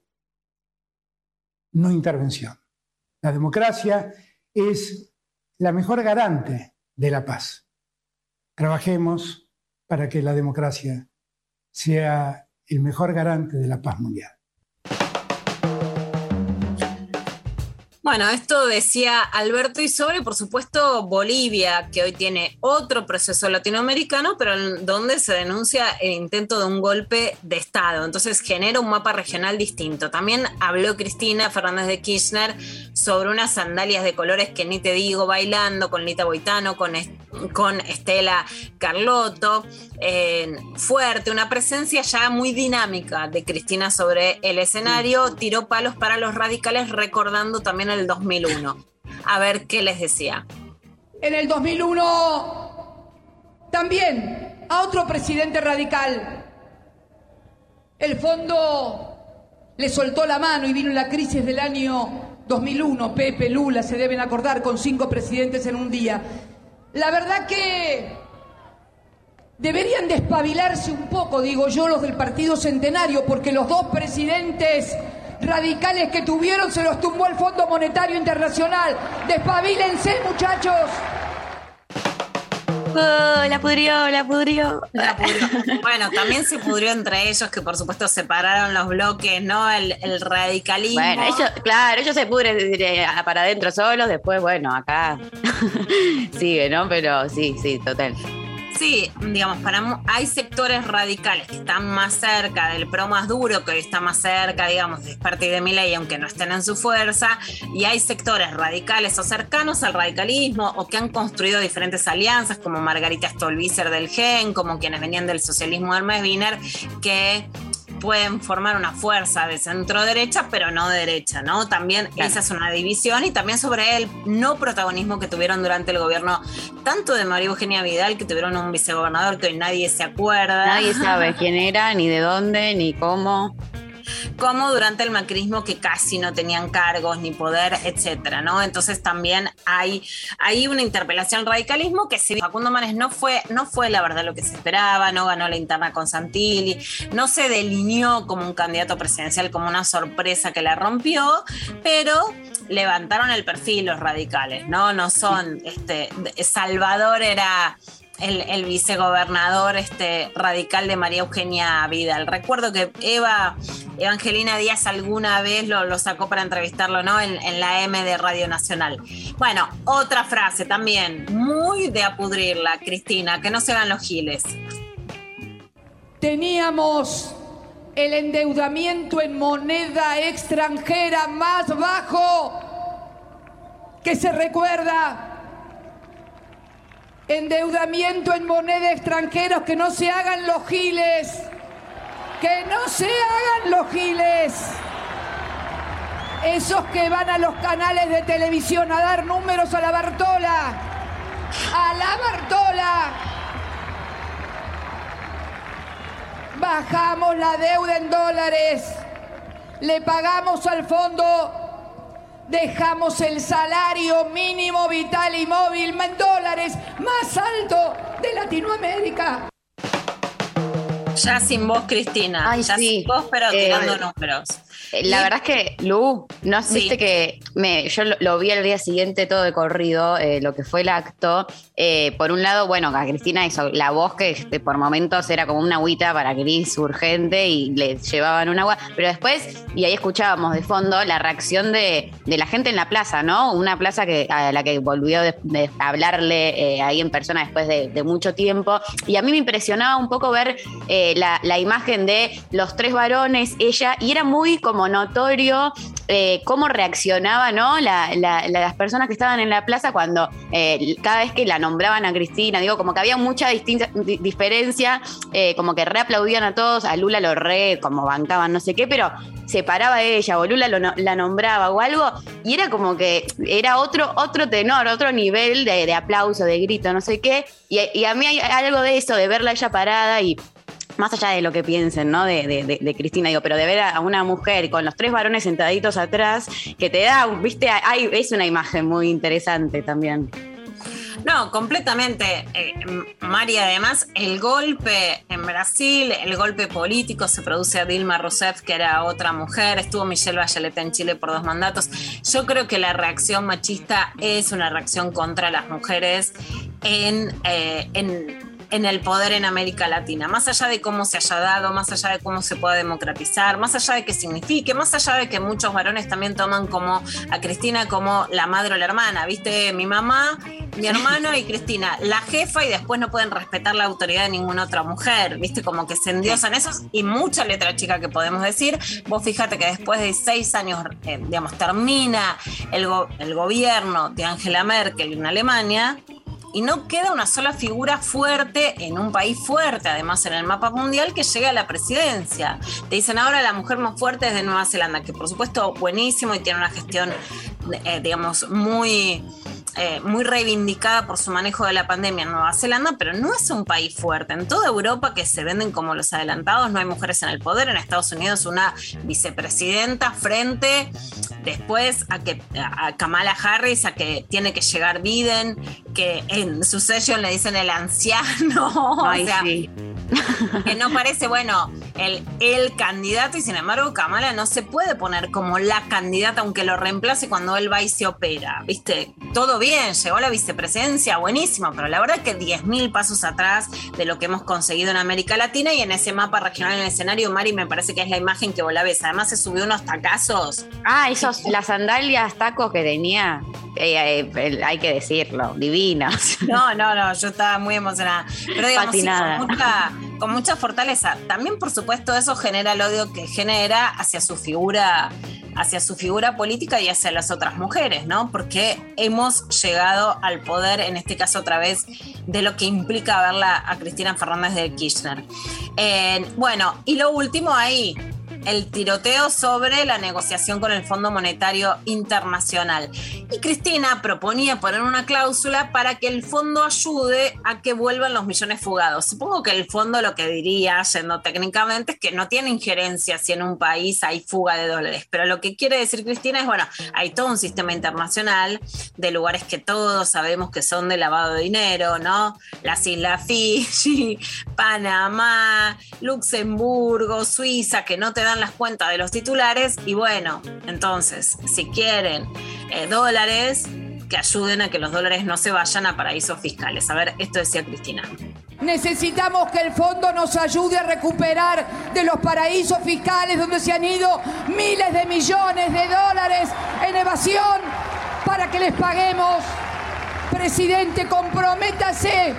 S8: no intervención. La democracia es la mejor garante de la paz. Trabajemos para que la democracia sea el mejor garante de la paz mundial.
S4: Bueno, esto decía Alberto y sobre, por supuesto, Bolivia, que hoy tiene otro proceso latinoamericano, pero en donde se denuncia el intento de un golpe de Estado. Entonces genera un mapa regional distinto. También habló Cristina Fernández de Kirchner sobre unas sandalias de colores que ni te digo, bailando con Lita Boitano, con, con Estela Carlotto. eh, fuerte, una presencia ya muy dinámica de Cristina sobre el escenario. Tiró palos para los radicales, recordando también el 2001. A ver qué les decía.
S9: en el 2001 también a otro presidente radical. El fondo le soltó la mano y vino la crisis del año 2001. Pepe, Lula, se deben acordar, con cinco presidentes en un día. La verdad que deberían despabilarse un poco, digo yo, los del Partido Centenario, porque los dos presidentes radicales que tuvieron se los tumbó el Fondo Monetario Internacional. Despabilense, muchachos.
S2: Oh, la pudrió, la pudrió.
S4: La pudrió. Bueno, también se pudrió entre ellos, que por supuesto separaron los bloques, ¿no? El, el radicalismo.
S2: Bueno, ellos, claro, ellos se pudren para adentro solos, después, bueno, acá [LAUGHS] sigue, ¿no? Pero sí, sí, total.
S4: Sí, digamos, para hay sectores radicales que están más cerca del pro más duro, que hoy está más cerca, digamos, de parte de Milei, aunque no estén en su fuerza, y hay sectores radicales o cercanos al radicalismo o que han construido diferentes alianzas, como Margarita Stolbizer del GEN, como quienes venían del socialismo de Hermes que pueden formar una fuerza de centro derecha, pero no derecha, ¿no? También
S2: Claro.
S4: esa es una división y también sobre el no protagonismo que tuvieron durante el gobierno tanto de María Eugenia Vidal, que tuvieron un vicegobernador que hoy nadie se acuerda.
S2: Nadie sabe quién era, ni de dónde, ni cómo.
S4: Como durante el macrismo que casi no tenían cargos ni poder, etcétera, ¿no? Entonces también hay, hay una interpelación al radicalismo que si Facundo Manes no fue, no fue la verdad lo que se esperaba, no ganó la interna con Santilli, no se delineó como un candidato presidencial como una sorpresa que la rompió, pero levantaron el perfil los radicales, ¿no? No son, este, Salvador era el, vicegobernador este, radical de María Eugenia Vidal. Recuerdo que Eva Evangelina Díaz alguna vez lo, sacó para entrevistarlo ¿no? en, en la M de Radio Nacional. Bueno, otra frase también, muy de apudrirla, Cristina, que no se hagan los giles.
S9: Teníamos el endeudamiento en moneda extranjera más bajo que se recuerda. Endeudamiento en moneda extranjera, que no se hagan los giles. Que no se hagan los giles. Esos que van a los canales de televisión a dar números a la Bartola. A la Bartola. Bajamos la deuda en dólares. Le pagamos al fondo. Dejamos el salario mínimo vital y móvil en dólares más alto de Latinoamérica.
S4: Ya sin vos, Cristina.
S2: Ay,
S4: ya
S2: sí.
S4: sin vos, pero
S2: Eh,
S4: tirando números.
S2: La
S4: Y-
S2: verdad es que, Lu, no
S4: Sí.
S2: viste que me, yo lo, lo vi al día siguiente todo de corrido, eh, lo que fue el acto. Eh, por un lado, bueno, a Cristina hizo la voz que este, por momentos era como una agüita para Cris urgente y le llevaban un agua, pero después, y ahí escuchábamos de fondo la reacción de, de la gente en la plaza, ¿no? Una plaza que a la que volvió de, de hablarle eh, ahí en persona después de, de mucho tiempo. Y a mí me impresionaba un poco ver la, la imagen de los tres varones, ella, y era muy como notorio eh, cómo reaccionaba, ¿no? La- la- la- las personas que estaban en la plaza cuando eh, cada vez que la nombraban a Cristina, digo, como que había mucha diferencia, eh, como que reaplaudían a todos, a Lula lo re, como bancaban, no sé qué, pero se paraba ella o Lula la nombraba o algo, y era como que era otro, otro tenor, otro nivel de, de aplauso, de grito, no sé qué, y, y a mí hay algo de eso, de verla ella parada y más allá de lo que piensen, ¿no? De, Cristina, digo, pero de ver a una mujer con los tres varones sentaditos atrás, que te da, viste, es una imagen muy interesante también.
S4: No, completamente. Eh, Mari, además, el golpe en Brasil, el golpe político se produce a Dilma Rousseff, que era otra mujer, estuvo Michelle Bachelet en Chile por dos mandatos. Yo creo que la reacción machista es una reacción contra las mujeres en, eh, en en el poder en América Latina, más allá de cómo se haya dado, más allá de cómo se pueda democratizar, más allá de qué signifique, más allá de que muchos varones también toman como a Cristina como la madre o la hermana, viste, mi mamá, mi hermano y Cristina, la jefa y después no pueden respetar la autoridad de ninguna otra mujer, viste, como que se endiosan esos y mucha letra chica que podemos decir. Vos fíjate que después de seis años, eh, digamos, termina el, go- el gobierno de Angela Merkel en Alemania y no queda una sola figura fuerte en un país fuerte, además en el mapa mundial, que llegue a la presidencia. Te dicen ahora la mujer más fuerte es de Nueva Zelanda, que por supuesto buenísimo y tiene una gestión, eh, digamos, muy eh, muy reivindicada por su manejo de la pandemia en Nueva Zelanda, pero no es un país fuerte. En toda Europa que se venden como los adelantados, no hay mujeres en el poder. En Estados Unidos una vicepresidenta frente después a que a Kamala Harris, a que tiene que llegar Biden, que en su session le dicen el anciano. [LAUGHS]
S2: Ay,
S4: o sea,
S2: sí.
S4: que no parece, bueno, el, el candidato y sin embargo Kamala no se puede poner como la candidata aunque lo reemplace cuando él va y se opera, ¿viste? Todo bien, llegó a la vicepresidencia, buenísimo, pero la verdad que 10.000 pasos atrás de lo que hemos conseguido en América Latina y en ese mapa regional en el escenario, Mari, me parece que es la imagen que vos la ves. Además se subió unos tacazos.
S2: Ah, esos, las sandalias, tacos que tenía, eh, eh, hay que decirlo, divinas.
S4: No, no, no, yo estaba muy emocionada. Pero digamos, sí,
S2: Fascinada.
S4: con, mucha, con mucha fortaleza. También, por supuesto, eso genera el odio que genera hacia su figura, hacia su figura política y hacia las otras mujeres, ¿no? Porque hemos llegado al poder, en este caso otra vez, de lo que implica verla a Cristina Fernández de Kirchner. Eh, bueno, y lo último ahí, el tiroteo sobre la negociación con el Fondo Monetario Internacional. Y Cristina proponía poner una cláusula para que el fondo ayude a que vuelvan los millones fugados. Supongo que el fondo lo que diría, yendo técnicamente, es que no tiene injerencia si en un país hay fuga de dólares. Pero lo que quiere decir Cristina es, bueno, hay todo un sistema internacional de lugares que todos sabemos que son de lavado de dinero, ¿no? Las Islas Fiji, [LAUGHS] Panamá, Luxemburgo, Suiza, que no te dan las cuentas de los titulares. Y bueno, entonces, si quieren eh, dólares, que ayuden a que los dólares no se vayan a paraísos fiscales. A ver, esto decía Cristina.
S9: Necesitamos que el fondo nos ayude a recuperar de los paraísos fiscales donde se han ido miles de millones de dólares en evasión para que les paguemos. Presidente, comprométase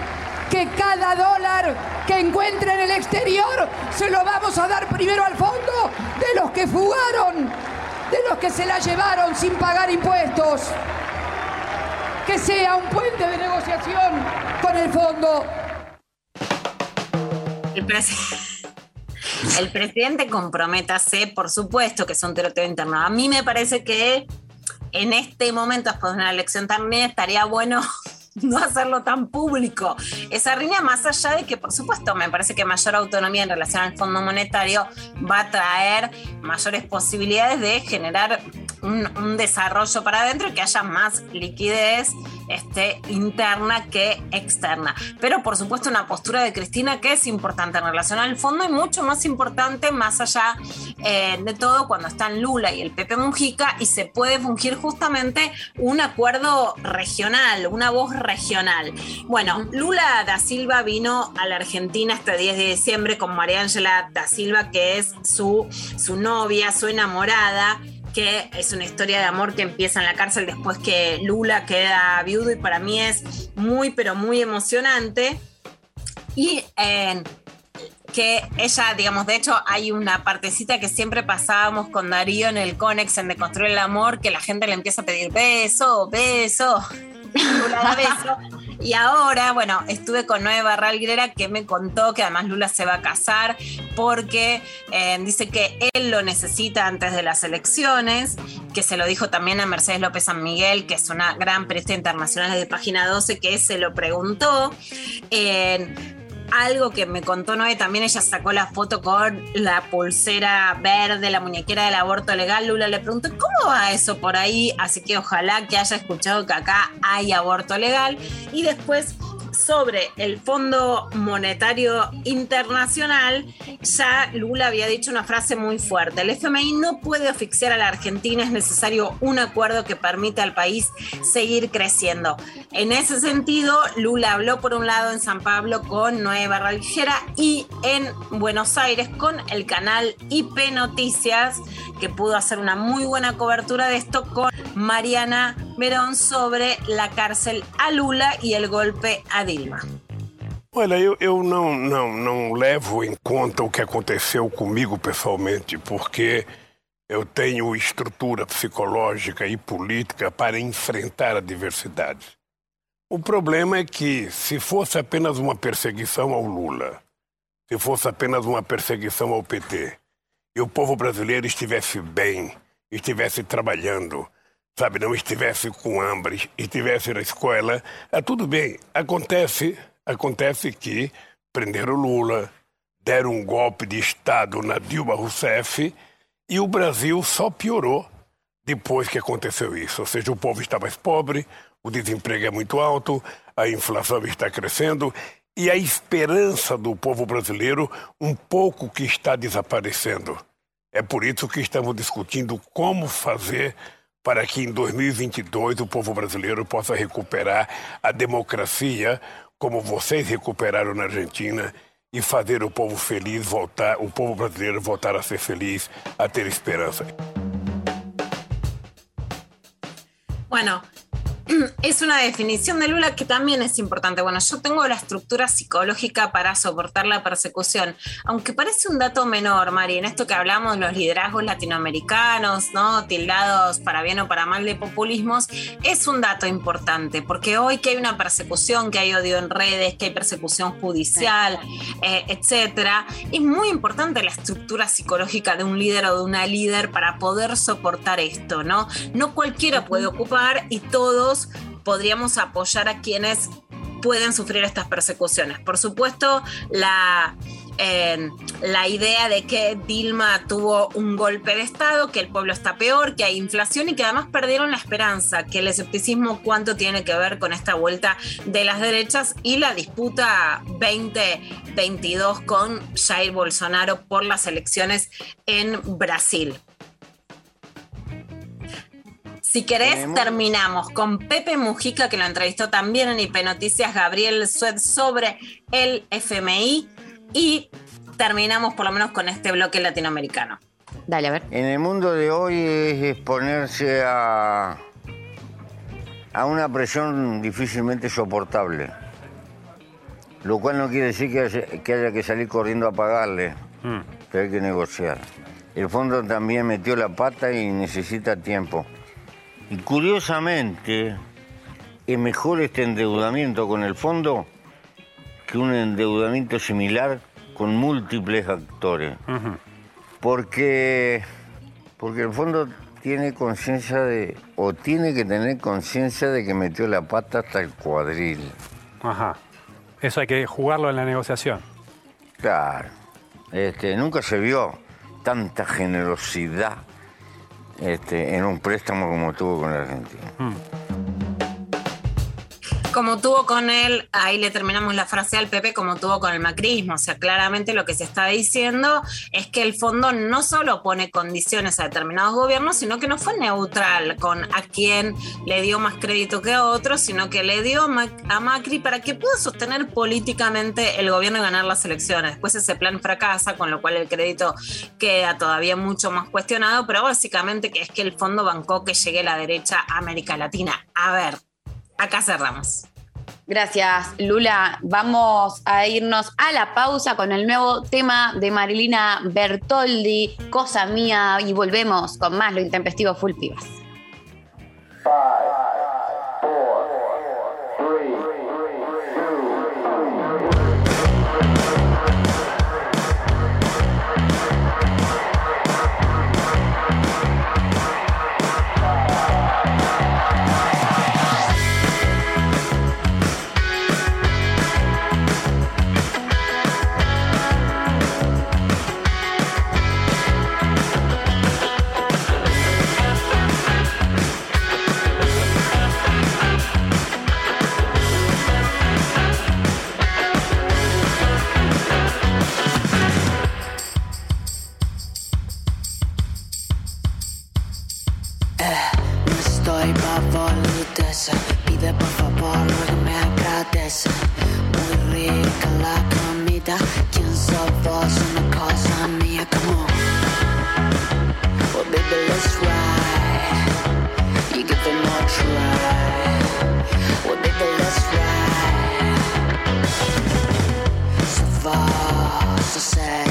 S9: que cada dólar que encuentre en el exterior se lo vamos a dar primero al fondo de los que fugaron, de los que se la llevaron sin pagar impuestos. Que sea un puente de negociación con el fondo.
S4: El, presi- [LAUGHS] el presidente comprométase, por supuesto que es un tiroteo interno. A mí me parece que en este momento, después de una elección también, estaría bueno no hacerlo tan público. Esa línea, más allá de que, por supuesto, me parece que mayor autonomía en relación al Fondo Monetario va a traer mayores posibilidades de generar un, un desarrollo para adentro y que haya más liquidez este, interna que externa. Pero por supuesto una postura de Cristina que es importante en relación al fondo y mucho más importante más allá eh, de todo cuando están Lula y el Pepe Mujica y se puede fungir justamente un acuerdo regional, una voz regional. Bueno, Lula da Silva vino a la Argentina este 10 de diciembre con María Ángela da Silva, que es su, su novia, su enamorada que es una historia de amor que empieza en la cárcel después que Lula queda viudo y para mí es muy, pero muy emocionante. Y eh, que ella, digamos, de hecho hay una partecita que siempre pasábamos con Darío en el Conex en De Construir el Amor, que la gente le empieza a pedir beso, beso, [LAUGHS] Lula da beso. Y ahora, bueno, estuve con Noé Barral Grera que me contó que además Lula se va a casar porque eh, dice que él lo necesita antes de las elecciones, que se lo dijo también a Mercedes López San Miguel, que es una gran periodista internacional de Página 12, que se lo preguntó. Algo que me contó Noé, también ella sacó la foto con la pulsera verde, la muñequera del aborto legal. Lula le preguntó, ¿cómo va eso por ahí? Así que ojalá que haya escuchado que acá hay aborto legal. Y después sobre el Fondo Monetario Internacional, ya Lula había dicho una frase muy fuerte. El FMI no puede asfixiar a la Argentina, es necesario un acuerdo que permita al país seguir creciendo. En ese sentido, Lula habló por un lado en San Pablo con Noé Barraljera y en Buenos Aires con el canal IP Noticias, que pudo hacer una muy buena cobertura de esto Mariana Verón sobre la cárcel a Lula e el golpe a Dilma.
S10: Olha, eu, eu não, não, não levo em conta o que aconteceu comigo pessoalmente, porque eu tenho estrutura psicológica e política para enfrentar adversidades. O problema é que, se fosse apenas uma perseguição ao Lula, se fosse apenas uma perseguição ao PT, e o povo brasileiro estivesse bem, estivesse trabalhando, sabe, não estivesse com hambre estivesse na escola, ah, tudo bem. Acontece, acontece que prenderam Lula, deram um golpe de Estado na Dilma Rousseff e o Brasil só piorou depois que aconteceu isso. Ou seja, o povo está mais pobre, o desemprego é muito alto, a inflação está crescendo e a esperança do povo brasileiro um pouco que está desaparecendo. É por isso que estamos discutindo como fazer para que em 2022 o povo brasileiro possa recuperar a democracia, como vocês recuperaram na Argentina, e fazer o povo feliz voltar, o povo brasileiro voltar a ser feliz, a ter esperança.
S4: Bueno, [CLEARS THROAT] es una definición de Lula que también es importante. Bueno, yo tengo la estructura psicológica para soportar la persecución, aunque parece un dato menor, Mari, en esto que hablamos los liderazgos latinoamericanos, ¿no? Tildados para bien o para mal de populismos, es un dato importante, porque hoy que hay una persecución, que hay odio en redes, que hay persecución judicial, eh, etcétera, es muy importante la estructura psicológica de un líder o de una líder para poder soportar esto, ¿no? No cualquiera puede ocupar y todos podríamos apoyar a quienes pueden sufrir estas persecuciones. Por supuesto, la, eh, la idea de que Dilma tuvo un golpe de Estado, que el pueblo está peor, que hay inflación y que además perdieron la esperanza, que el escepticismo cuánto tiene que ver con esta vuelta de las derechas y la disputa 2022 con Jair Bolsonaro por las elecciones en Brasil. Si querés,
S11: Tenemos-
S4: terminamos con Pepe Mujica, que lo entrevistó también en IP Noticias, Gabriel Sued sobre el FMI. Y terminamos por lo menos con este bloque latinoamericano.
S2: Dale, a ver.
S11: En el mundo de hoy es exponerse a, a una presión difícilmente soportable. Lo cual no quiere decir que haya que, haya que salir corriendo a pagarle, pero hay que negociar. El fondo también metió la pata y necesita tiempo. Y curiosamente, es mejor este endeudamiento con el fondo que un endeudamiento similar con múltiples actores. Porque, porque el fondo tiene conciencia de, o tiene que tener conciencia de que metió la pata hasta el cuadril.
S12: Ajá. Eso hay que jugarlo en la negociación.
S11: Claro. Este, nunca se vio tanta generosidad este, en un préstamo como tuvo con la Argentina.
S4: Como tuvo con él, ahí le terminamos la frase al Pepe, como tuvo con el macrismo. O sea, claramente lo que se está diciendo es que el fondo no solo pone condiciones a determinados gobiernos, sino que no fue neutral con a quién le dio más crédito que a otros, sino que le dio a Macri para que pueda sostener políticamente el gobierno y ganar las elecciones. Después ese plan fracasa, con lo cual el crédito queda todavía mucho más cuestionado, pero básicamente que es que el fondo bancó que llegue la derecha a América Latina. A ver, acá cerramos.
S2: Gracias, Lula. Vamos a irnos a la pausa con el nuevo tema de Marilina Bertoldi, Cosa Mía, y volvemos con más Lo Intempestivo Full.
S13: No boludeces, pide por favor que me agradece. Muy rica la comida, ¿quién sos vos? Una cosa mía, come on. Well, baby, let's ride. You give it more try. Well, baby, let's ride. So far, so sexy.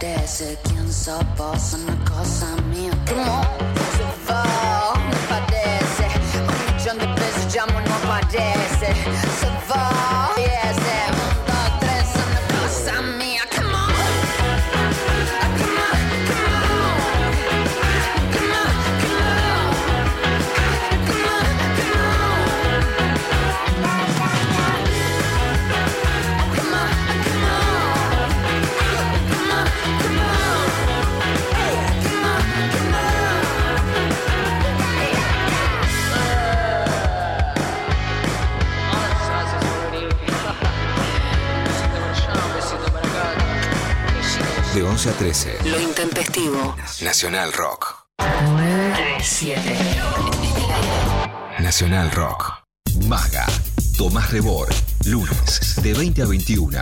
S13: Padece. ¿Quién sos vos? Una cosa mía. Come on. Se va, no padece. Un millón de pesos llamo, no padece.
S7: 11 a 13.
S6: Lo intempestivo.
S7: Nacional Rock.
S6: 937.
S7: Nacional Rock. Maga. Tomás Rebor. Lunes, de 20 a 21.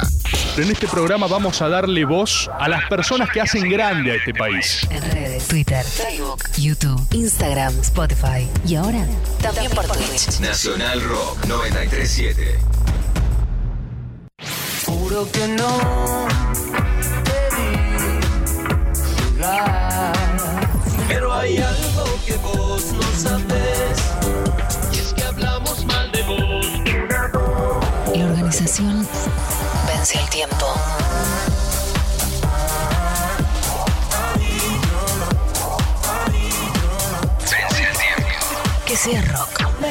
S14: En este programa vamos a darle voz a las personas que hacen grande a este país.
S6: En redes, Twitter, Facebook, YouTube, Instagram, Spotify y ahora también por Twitch.
S7: Nacional Rock 937.
S15: Juro que no Pero hay algo que vos no sabes. Y es que hablamos mal de vos.
S6: La organización vence el tiempo.
S7: Vence el tiempo.
S6: Que sea rock.
S15: Me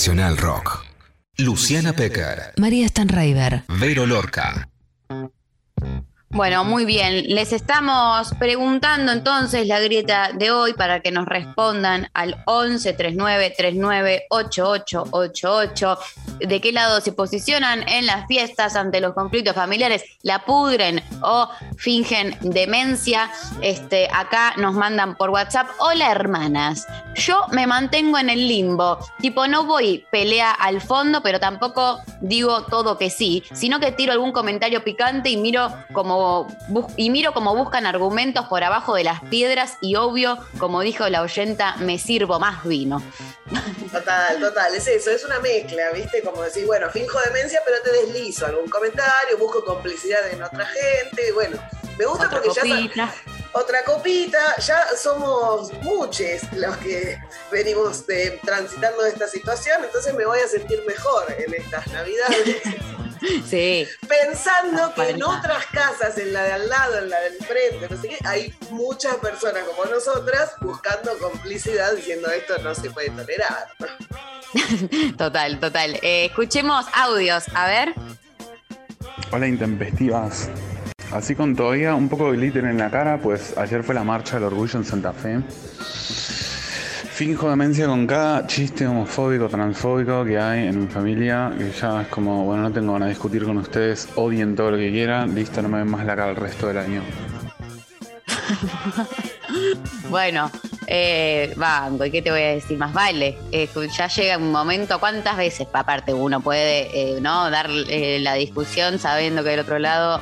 S7: Nacional Rock. Luciana Pecker.
S6: María Stanraiver.
S7: Vero Lorca.
S2: Bueno, muy bien. Les estamos preguntando entonces la grieta de hoy para que nos respondan al 11 39 39 8888. ¿De qué lado se posicionan en las fiestas ante los conflictos familiares? ¿La pudren o fingen demencia? Este, acá nos mandan por WhatsApp. Hola, hermanas. Yo me mantengo en el limbo. Tipo, no voy pelea al fondo, pero tampoco digo todo que sí, sino que tiro algún comentario picante y miro como y miro como buscan argumentos por abajo de las piedras y obvio, como dijo la oyenta, me sirvo más vino.
S3: Total, total, es eso, es una mezcla, ¿viste? Como decir, bueno, finjo demencia, pero te deslizo algún comentario, busco complicidad en otra gente, bueno, me gusta
S2: Otra
S3: porque ya
S2: copita.
S3: sa- otra copita, ya somos muchos los que venimos eh, transitando esta situación, entonces me voy a sentir mejor en estas navidades.
S2: Sí.
S3: Pensando que en otras casas, en la de al lado, en la del frente, no sé qué, hay muchas personas como nosotras buscando complicidad diciendo esto no se puede tolerar. [LAUGHS]
S2: Total, total. Eh, escuchemos audios, a ver.
S16: Hola intempestivas. Así con todavía un poco de glitter en la cara, pues ayer fue la marcha del orgullo en Santa Fe. Finjo demencia con cada chiste homofóbico, transfóbico que hay en mi familia, que ya es como, bueno, no tengo ganas de discutir con ustedes, odien todo lo que quieran, listo, no me ven más la cara el resto del año. [LAUGHS]
S2: Bueno, eh, banco, ¿y qué te voy a decir? Más vale. Eh, ya llega un momento, ¿cuántas veces aparte uno puede eh, no dar eh, la discusión sabiendo que del otro lado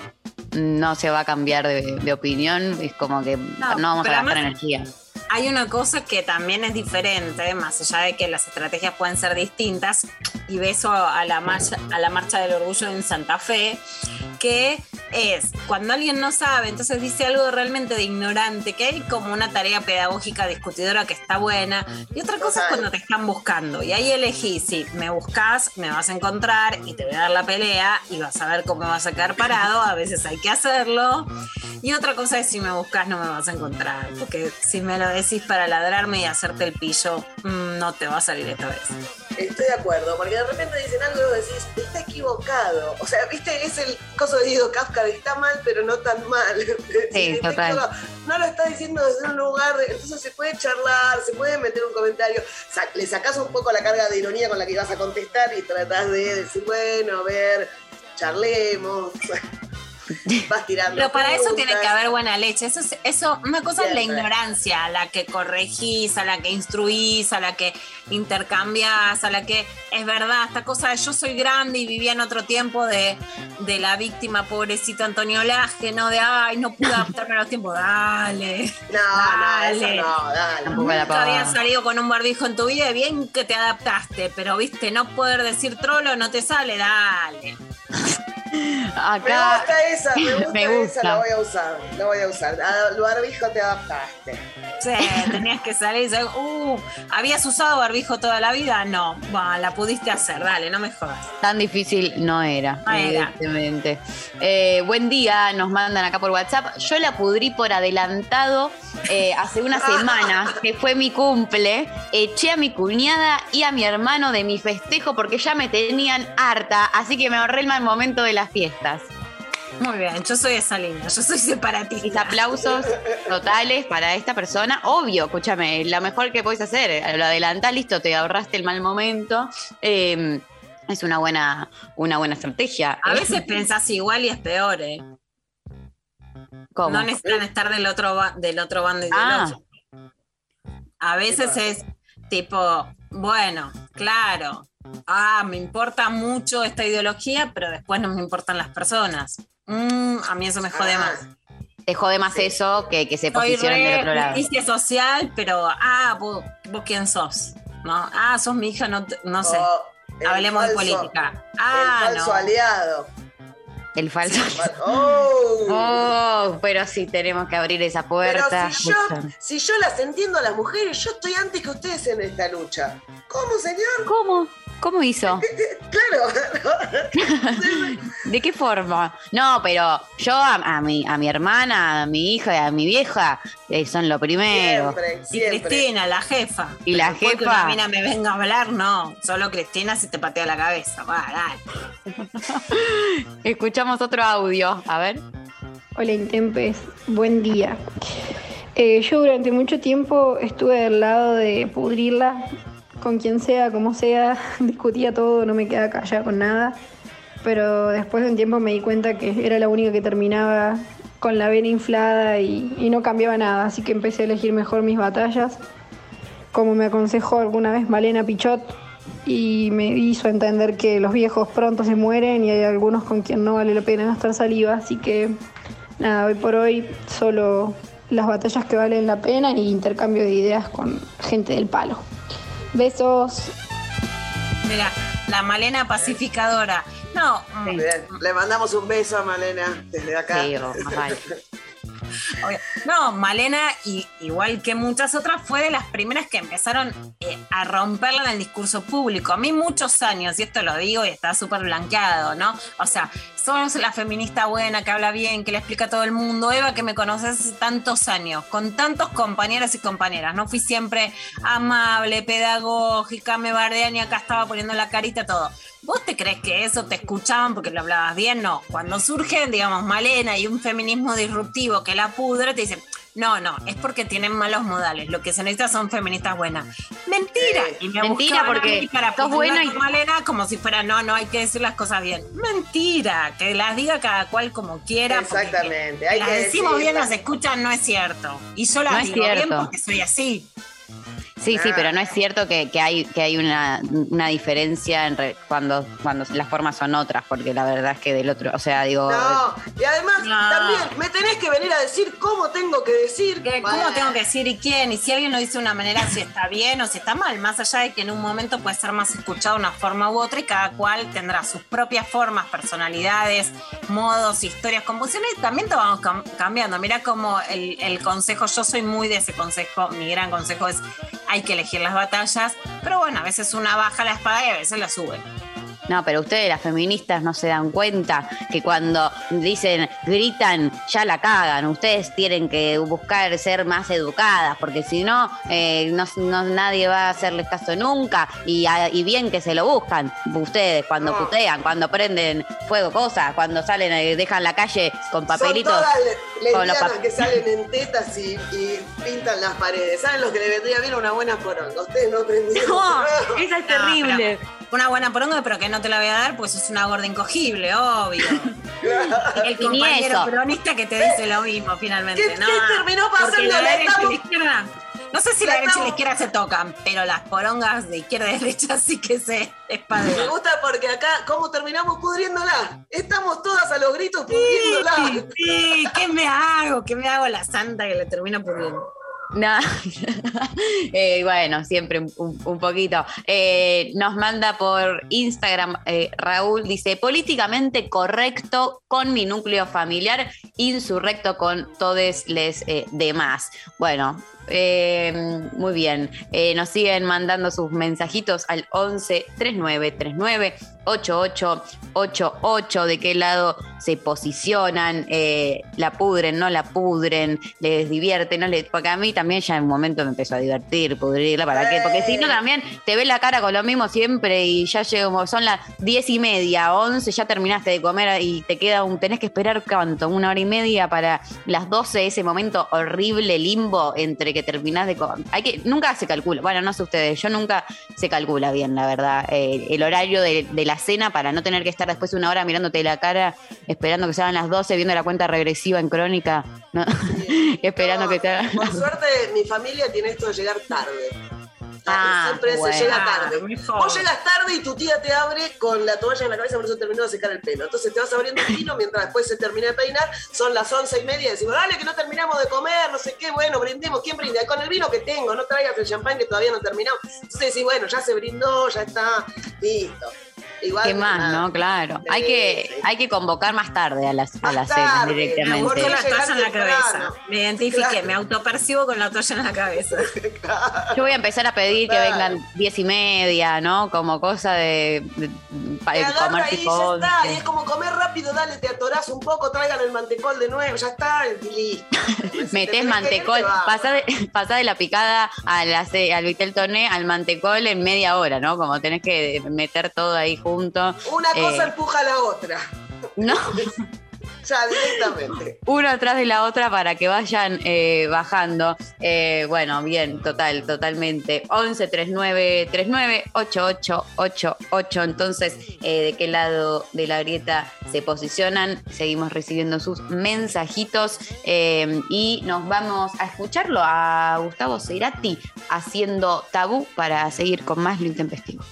S2: no se va a cambiar de, de opinión? Es como que no, vamos a gastar
S4: además-
S2: energía.
S4: Hay una cosa que también es diferente, más allá de que las estrategias pueden ser distintas, y beso a la marcha, a la marcha del orgullo en Santa Fe, que es cuando alguien no sabe, entonces dice algo realmente de ignorante, que hay como una tarea pedagógica discutidora que está buena, y otra cosa es cuando te están buscando, y ahí elegí, si me buscas, me vas a encontrar y te voy a dar la pelea y vas a ver cómo vas a quedar parado, a veces hay que hacerlo, y otra cosa es si me buscas no me vas a encontrar, porque si me lo decís para ladrarme y hacerte el pillo, mm, no te va a salir esta vez.
S3: Estoy de acuerdo, porque de repente dicen algo y vos decís, está equivocado. O sea, viste, es el coso de Guido Kafka de está mal, pero no tan mal. [LAUGHS]
S2: Sí, total.
S3: equivocado. No lo está diciendo desde un lugar, de- entonces se puede charlar, se puede meter un comentario, Sa- le sacás un poco la carga de ironía con la que vas a contestar y tratás de decir, bueno, a ver, charlemos. [LAUGHS] [LAUGHS] vas tirando.
S4: Pero para eso tiene que haber buena leche. Eso, es- eso una cosa es la ignorancia, a la que corregís, a la que instruís, a la que intercambiás, a la que es verdad, esta cosa de yo soy grande y vivía en otro tiempo de, de la víctima pobrecito Antonio Laje, ¿no? De ay, no pude adaptarme a los tiempos. Dale. [LAUGHS]
S3: No, no, eso no, dale.
S4: Nunca habías salido con un barbijo en tu vida, y bien que te adaptaste, pero viste, no poder decir trolo no te sale, dale. [LAUGHS]
S3: Me
S2: Acá.
S3: gusta esa, me [LAUGHS] gusta,
S2: Me
S3: esa, la voy a usar, la voy a usar. Al barbijo te adaptaste.
S4: Sí, tenías que salir y decir, uh, ¿habías usado barbijo toda la vida? No, Bah, la pudiste hacer, dale, no me jodas.
S2: Tan difícil no era,
S4: No era.
S2: evidentemente. Eh, buen día, nos mandan acá por WhatsApp. Yo la pudrí por adelantado eh, hace una [LAUGHS] semana, que fue mi cumple. Eché a mi cuñada y a mi hermano de mi festejo porque ya me tenían harta, así que me ahorré el mal momento de las fiestas.
S4: Muy bien, yo soy esa línea, yo soy
S2: Mis
S4: separatista.
S2: aplausos totales para esta persona. Obvio, escúchame, lo mejor que puedes hacer, lo adelantás, listo, te ahorraste el mal momento. Eh, es una buena, una buena estrategia.
S4: A veces pensás igual y es peor, ¿eh?
S2: ¿Cómo?
S4: No necesitan estar del otro, del otro bando
S2: Ah.
S4: ideológico. A veces es tipo, bueno, claro, ah, me importa mucho esta ideología, pero después no me importan las personas. Mm, a mí eso me jode
S3: Ah,
S4: más.
S2: Te jode más eso que que se
S4: Soy
S2: posicionen del otro
S4: re
S2: lado.
S4: justicia social, pero, ah, vos, vos quién sos, ¿no? Ah, sos mi hija, no, te- no sé.
S3: O el
S4: Hablemos de
S3: falso-
S4: política. Ah,
S3: el falso
S4: no.
S3: aliado.
S2: El falso.
S3: Oh.
S2: Oh, pero sí tenemos que abrir esa
S3: Pero
S2: puerta.
S3: si yo, si yo las entiendo a las mujeres, yo estoy antes que ustedes en esta lucha. ¿Cómo, señor?
S2: ¿Cómo? ¿Cómo hizo? [LAUGHS]
S3: Claro. [LAUGHS]
S2: ¿De qué forma? No, pero yo a, a mi, a mi hermana, a mi hija y a mi vieja eh, son lo primero.
S3: Siempre,
S4: Y. Cristina, la jefa.
S2: Y la
S4: Después que
S2: jefa.
S4: una mina me venga a hablar, no. Solo Cristina si te patea la cabeza. Va, dale. [LAUGHS]
S2: Escuchamos otro audio. A ver.
S17: Hola Intempes, buen día. Eh, yo durante mucho tiempo estuve del lado de pudrirla, con quien sea, como sea, [LAUGHS] discutía todo, no me quedaba callada con nada, pero después de un tiempo me di cuenta que era la única que terminaba con la vena inflada y, no cambiaba nada, así que empecé a elegir mejor mis batallas, como me aconsejó alguna vez Malena Pichot, y me hizo entender que los viejos pronto se mueren y hay algunos con quien no vale la pena gastar saliva, así que nada, hoy por hoy solo las batallas que valen la pena y intercambio de ideas con gente del palo. Besos.
S4: Mira, la Malena pacificadora. No,
S3: Bien, Le mandamos un beso a Malena desde acá.
S2: Sí, o más vale. [LAUGHS]
S4: obvio. no, Malena, y, igual que muchas otras, fue de las primeras que empezaron eh, a romperla en el discurso público. A mí muchos años, y esto lo digo y está súper blanqueado, ¿no? O sea, sos la feminista buena, que habla bien, que le explica a todo el mundo. Eva, que me conoces tantos años, con tantos compañeros y compañeras. No fui siempre amable, pedagógica, me bardean y acá estaba poniendo la carita, todo. ¿Vos te crees que eso te escuchaban porque lo hablabas bien? No. Cuando surge, digamos, Malena y un feminismo disruptivo que la pudre, te dicen, no, no, es porque tienen malos modales. Lo que se necesita son feministas buenas. Mentira. Y me
S2: Mentira, porque
S4: para
S2: sos buena y-
S4: Malena como si fuera, no, no, hay que decir las cosas bien. Mentira. Que las diga cada cual como quiera.
S3: Exactamente, hay
S4: las
S3: que
S4: decimos bien,
S3: decirlas.
S4: las escuchan, no es cierto. Y yo las
S2: No
S4: digo bien porque soy así.
S2: Sí, sí, pero no es cierto que, que hay, que hay una, una diferencia en re- cuando, cuando las formas son otras, porque la verdad es que del otro, o sea, digo,
S3: No, y además
S4: No.
S3: también me tenés que venir a decir cómo tengo que decir.
S4: ¿Qué- ¿Cómo
S3: Bueno,
S4: tengo que decir y quién? Y si alguien lo dice de una manera, si está bien o si está mal, más allá de que en un momento puede ser más escuchado de una forma u otra y cada cual tendrá sus propias formas, personalidades, modos, historias, composiciones y también te vamos cam- cambiando. Mira como el, el consejo, yo soy muy de ese consejo, mi gran consejo es hay que elegir las batallas, pero bueno, a veces una baja la espada y a veces la sube.
S2: No, pero ustedes, las feministas, no se dan cuenta que cuando dicen, gritan, ya la cagan. Ustedes tienen que buscar ser más educadas, porque si no, eh, no, no- nadie va a hacerles caso nunca. Y, a- y bien que se lo buscan. Ustedes, cuando
S3: No.
S2: putean, cuando prenden fuego cosas, cuando salen, eh, dejan la calle con papelitos.
S3: Son todas
S2: con los
S3: que salen [LAUGHS] en tetas y, y pintan las paredes. ¿Saben lo que le vendría bien a una buena poronga? Ustedes no aprendieron.
S2: No, esa es terrible.
S4: Una buena poronga, pero que no te la voy a dar, pues es una gorda incogible, obvio. El compañero peronista que te dice lo mismo finalmente,
S3: ¿Qué-
S4: ¿no?
S3: qué terminó pasando?
S4: la
S3: La
S4: derecha y la izquierda. No sé si la derecha y la izquierda se tocan, pero las porongas de izquierda y derecha sí que se
S3: Me
S4: espadean.
S3: gusta porque acá, ¿cómo terminamos pudriéndola? Estamos todas a los gritos pudriéndola.
S4: Sí, ¿qué me hago? ¿Qué me hago la santa que le termina pudriendo?
S2: No. [LAUGHS] Eh, bueno, siempre un poquito. Eh, nos manda por Instagram eh, Raúl, dice, políticamente correcto con mi núcleo familiar, insurrecto con todos les eh, demás. Bueno. Eh, muy bien, Eh, nos siguen mandando sus mensajitos al 11 39 39 88 88 de qué lado se posicionan, eh, la pudren, no la pudren, les divierte, no les, porque a mí también ya en un momento me empezó a divertir, pudrirla, ¿para qué? Porque si no también te ves la cara con lo mismo siempre y ya llego, son las diez y media, once, ya terminaste de comer y te queda un, tenés que esperar cuánto, una hora y media para las 12, ese momento horrible limbo entre que terminás de. Hay que, nunca se calcula, bueno, no sé ustedes, yo nunca se calcula bien, la verdad, eh, el horario de, de la cena para no tener que estar después de una hora mirándote la cara, esperando que sean las 12, viendo la cuenta regresiva en crónica, ¿no? [LAUGHS] esperando que te hagan
S3: Por suerte, mi familia tiene esto de llegar tarde.
S2: Ah,
S3: Siempre
S2: bueno.
S3: se llega tarde. Vos llegas tarde y tu tía te abre con la toalla en la cabeza por eso terminó de secar el pelo. Entonces te vas abriendo el vino mientras después se termina de peinar. Son las once y media y decimos, dale que no terminamos de comer, no sé qué, bueno, brindemos. ¿Quién brinda? Con el vino que tengo, no traigas el champán que todavía no terminamos. Entonces decís, bueno, ya se brindó, ya está, listo. Igual,
S2: ¿Qué más,
S3: nada.
S2: no? Claro.
S3: Sí,
S2: Hay que,
S3: sí.
S2: hay que convocar más tarde a las, a las cenas
S3: tarde,
S4: Me
S2: directamente.
S4: gusta la toalla en la
S3: Temprano.
S4: cabeza. Me identifiqué,
S3: Claro.
S4: me autopercibo con la toalla en la cabeza. [LAUGHS]
S2: Yo voy a empezar a pedir que vengan diez y media, ¿no? Como cosa de, de- pa-
S3: Te agarra
S2: comer
S3: ahí,
S2: tipo
S3: ya está. Y
S2: 11.
S3: es como comer rápido, dale, te atorás un poco, traigan el mantecol de nuevo, ya está, listo. [LAUGHS]
S2: Metés
S3: que ir,
S2: mantecol, pasá de, [LAUGHS] pasá de la picada a la ce- al vitel toné al mantecol en media hora, ¿no? Como tenés que meter todo ahí
S3: Una cosa
S2: Eh,
S3: empuja a la otra.
S2: No, [LAUGHS]
S3: Ya, directamente.
S2: uno atrás de la otra para que vayan eh, bajando. Eh, bueno, bien, total, totalmente. 11 39 39 88 88. Entonces, eh, ¿de qué lado de la grieta se posicionan? Seguimos recibiendo sus mensajitos y nos vamos a escucharlo a Gustavo Cerati haciendo tabú para seguir con más lo intempestivo.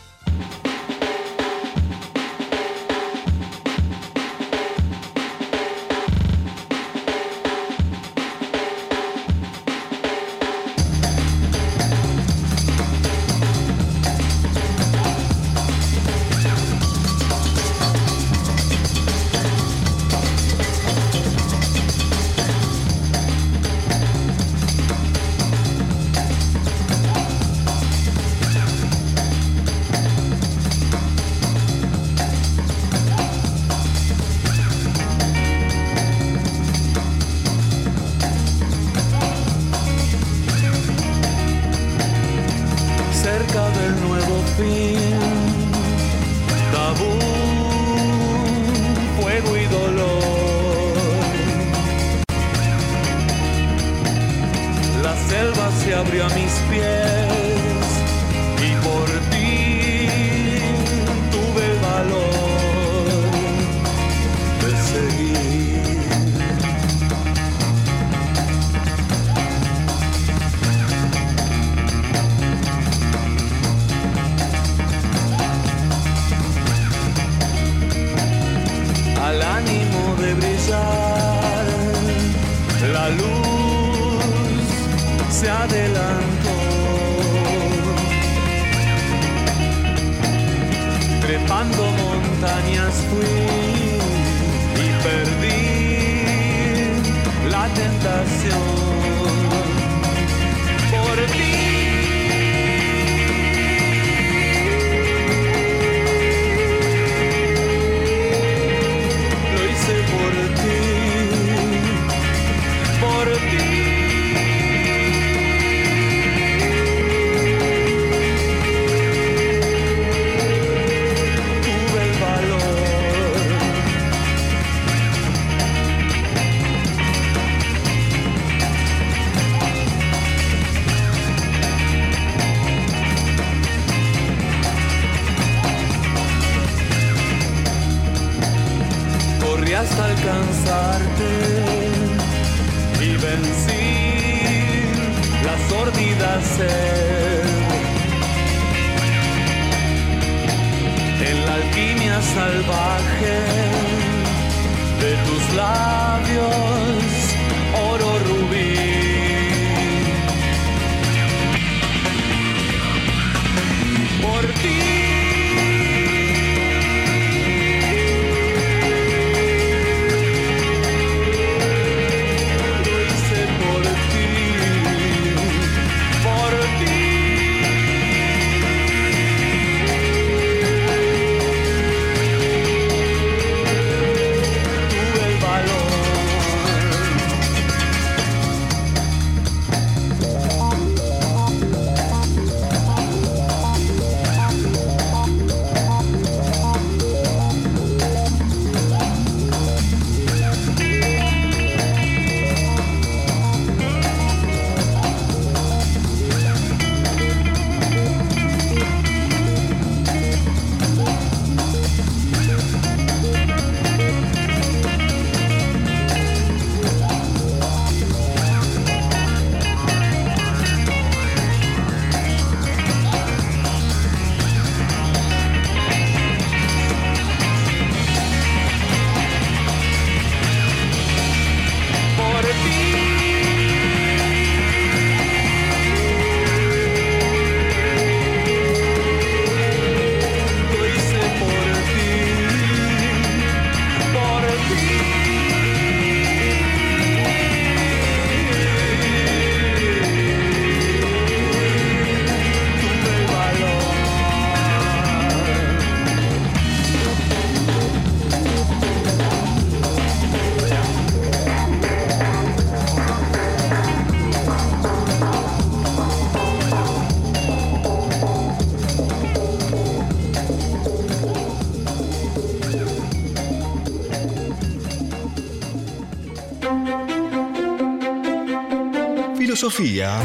S7: Filosofía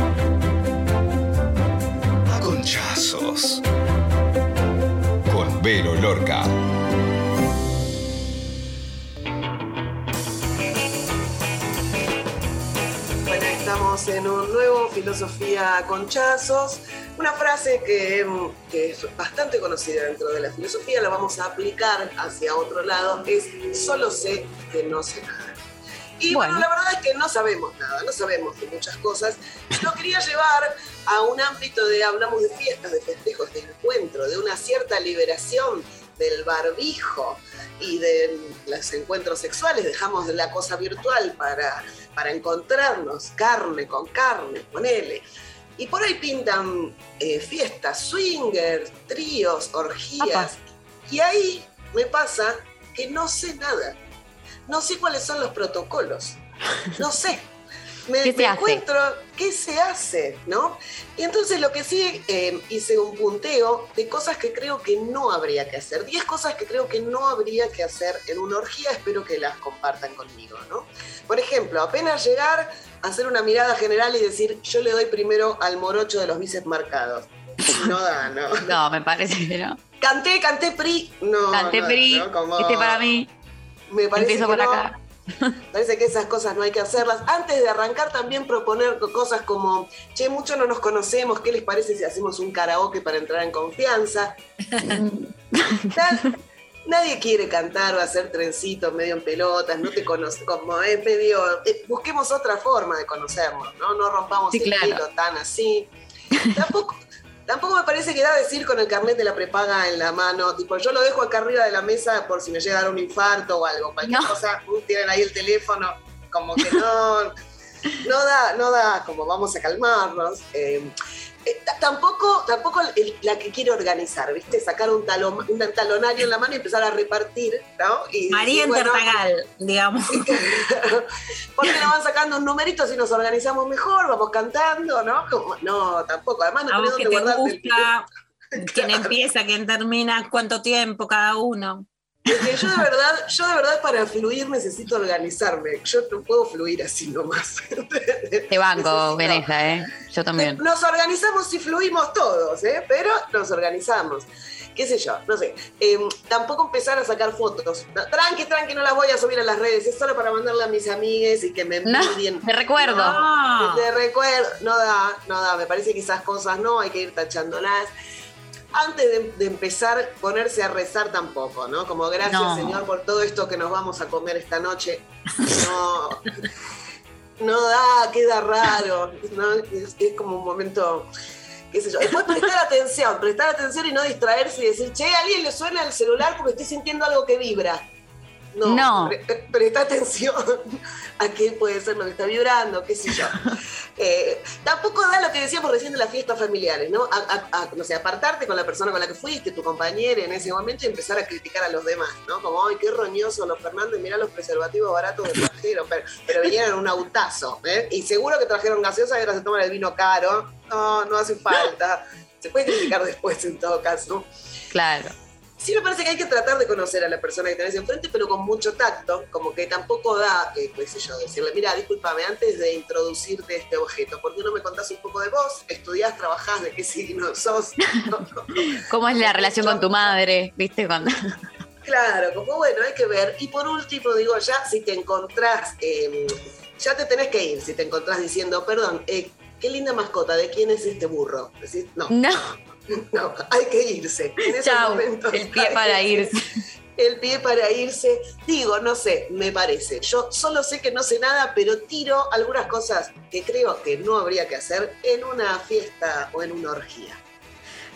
S7: a conchazos. Con Vero Lorca.
S3: Bueno, estamos en un nuevo Filosofía a Conchazos. Una frase que, que es bastante conocida dentro de la filosofía, la vamos a aplicar hacia otro lado, es solo sé que no sé nada. Y bueno, la verdad es que no sabemos sabemos de muchas cosas. Lo quería llevar a un ámbito de, hablamos de fiestas, de festejos, de encuentro, de una cierta liberación del barbijo y de los encuentros sexuales. Dejamos la cosa virtual para, para encontrarnos carne con carne, ponele. Y por ahí pintan eh, fiestas, swingers, tríos, orgías. Y ahí me pasa que no sé nada. No sé cuáles son los protocolos. No sé. Me,
S2: ¿Qué se
S3: me
S2: hace?
S3: encuentro qué se hace, ¿no? Y entonces lo que sí eh, hice un punteo de cosas que creo que no habría que hacer. 10 cosas que creo que no habría que hacer en una orgía. Espero que las compartan conmigo, ¿no? Por ejemplo, apenas llegar, hacer una mirada general y decir, yo le doy primero al morocho de los bíceps marcados. No da, ¿no? [LAUGHS]
S2: No, me parece que no.
S3: Canté, canté PRI. No,
S2: Canté
S3: no,
S2: PRI,
S3: no, como-
S2: este para mí.
S3: Me parece
S2: Empiezo
S3: que
S2: por acá.
S3: Parece que esas cosas no hay que hacerlas. Antes de arrancar también proponer co- cosas como, che, mucho no nos conocemos, ¿qué les parece si hacemos un karaoke para entrar en confianza? [LAUGHS] Na- Nadie quiere cantar o hacer trencitos medio en pelotas, no te conoce, como es medio, eh, busquemos otra forma de conocernos, ¿no? No rompamos
S2: Sí,
S3: el
S2: claro.
S3: tan así. Tampoco, tampoco me parece que da decir con el carnet de la prepaga en la mano, tipo, yo lo dejo acá arriba de la mesa por si me llega a dar un infarto o algo, cualquier cosa, uh, tienen ahí el teléfono, como que no, [LAUGHS] no da, no da, como vamos a calmarnos. eh, eh, tampoco, tampoco el- la que quiere organizar, ¿viste? Sacar un, talón, un talonario en la mano y empezar a repartir, ¿no? Y,
S4: María
S3: y bueno,
S4: digamos. [LAUGHS]
S3: porque nos van sacando un numerito si nos organizamos mejor, vamos cantando, ¿no? Como- no, tampoco. Además, no
S4: vos que te
S3: guardarte el
S4: gusta, quién [LAUGHS] empieza, quién termina, cuánto tiempo cada uno.
S3: Porque yo de verdad, yo de verdad para fluir necesito organizarme. Yo no puedo fluir así nomás. [LAUGHS]
S2: Te banco, Veneja, ¿eh? Yo también.
S3: Nos organizamos y fluimos todos, ¿eh? pero nos organizamos. qué sé yo, no sé. Eh, tampoco empezar a sacar fotos. No, tranqui, tranqui, no las voy a subir a las redes, es solo para mandarle a mis amigues y que me
S2: No,
S3: envidien.
S2: de recuerdo.
S3: No, recuerdo, no da, no da, me parece que esas cosas no, hay que ir tachándolas. Antes de, de empezar, ponerse a rezar tampoco, ¿no? Como gracias,
S2: No.
S3: Señor, por todo esto que nos vamos a comer esta noche. No, no da, queda raro. ¿no? Es, es como un momento, qué sé yo. Después prestar atención, prestar atención y no distraerse y decir, che, a alguien le suena el celular porque estoy sintiendo algo que vibra. No,
S2: No.
S3: pre- pre- presta atención a qué puede ser lo que está vibrando, qué sé yo. [LAUGHS] Eh, tampoco da lo que decíamos recién de las fiestas familiares, ¿no? A, a- a, no sé, apartarte con la persona con la que fuiste, tu compañera en ese momento y empezar a criticar a los demás, ¿no? Como, ay, qué roñoso los Fernández, mirá los preservativos baratos que trajeron, pero, pero vinieron un autazo, ¿eh? Y seguro que trajeron gaseosa y ahora se toman el vino caro. No, no hace falta. Se puede criticar después en todo caso.
S2: Claro.
S3: Sí me parece que hay que tratar de conocer a la persona que tenés enfrente, pero con mucho tacto, como que tampoco da, eh, qué sé yo, decirle, mira, discúlpame, antes de introducirte este objeto, ¿por qué no me contás un poco de vos? ¿Estudiás, trabajás, de qué signo sos? [LAUGHS]
S2: ¿Cómo es la relación con tu madre? ¿Viste? Cuando... [LAUGHS]
S3: Claro, como bueno, hay que ver. Y por último, digo, ya si te encontrás, eh, ya te tenés que ir, si te encontrás diciendo, perdón, eh, qué linda mascota, ¿de quién es este burro? Decís, no,
S2: No. [LAUGHS] [LAUGHS]
S3: no, hay que irse. En
S2: Chau,
S3: momentos
S2: el pie para irse.
S3: El pie para irse. Digo, no sé, me parece. Yo solo sé que no sé nada, pero tiro algunas cosas que creo que no habría que hacer en una fiesta o en una orgía.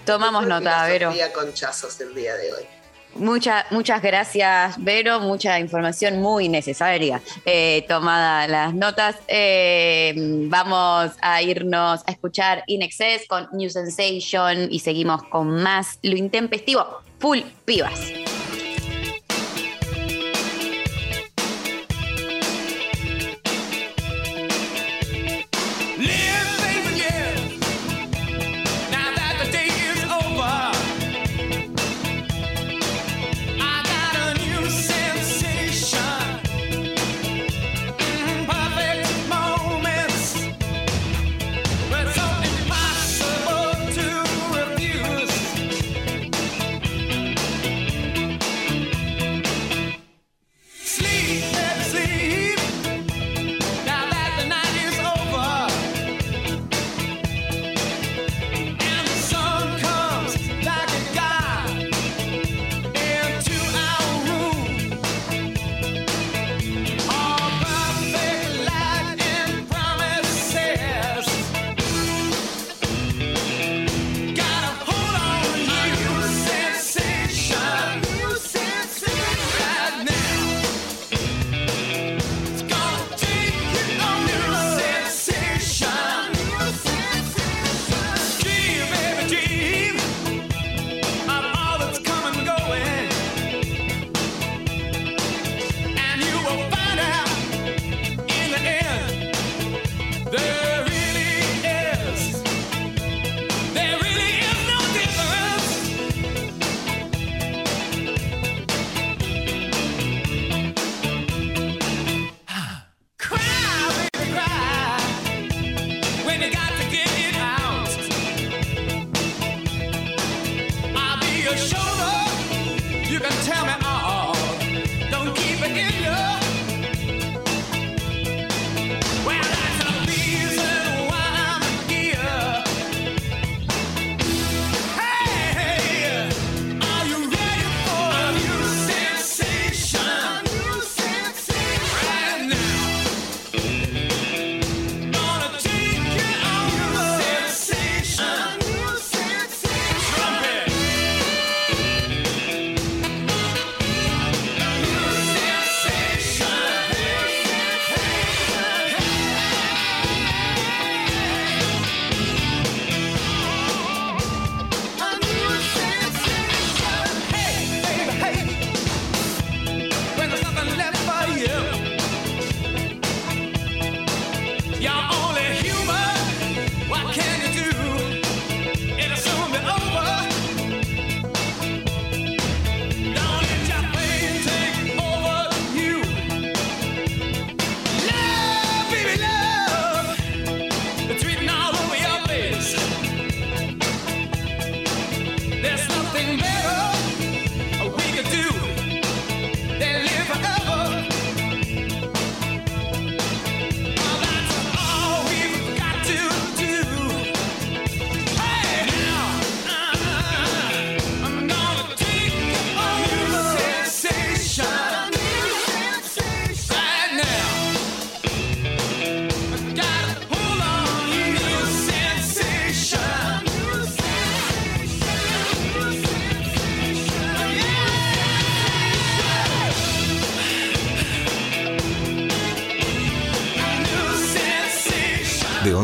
S2: Tomamos nota, Vero.
S3: Filosofía con chazos el día de hoy.
S2: Mucha- muchas gracias, Vero. Mucha información muy necesaria eh, tomada las notas. Eh, vamos a irnos a escuchar In Excess con New Sensation y seguimos con más Lo Intempestivo. Full pibas.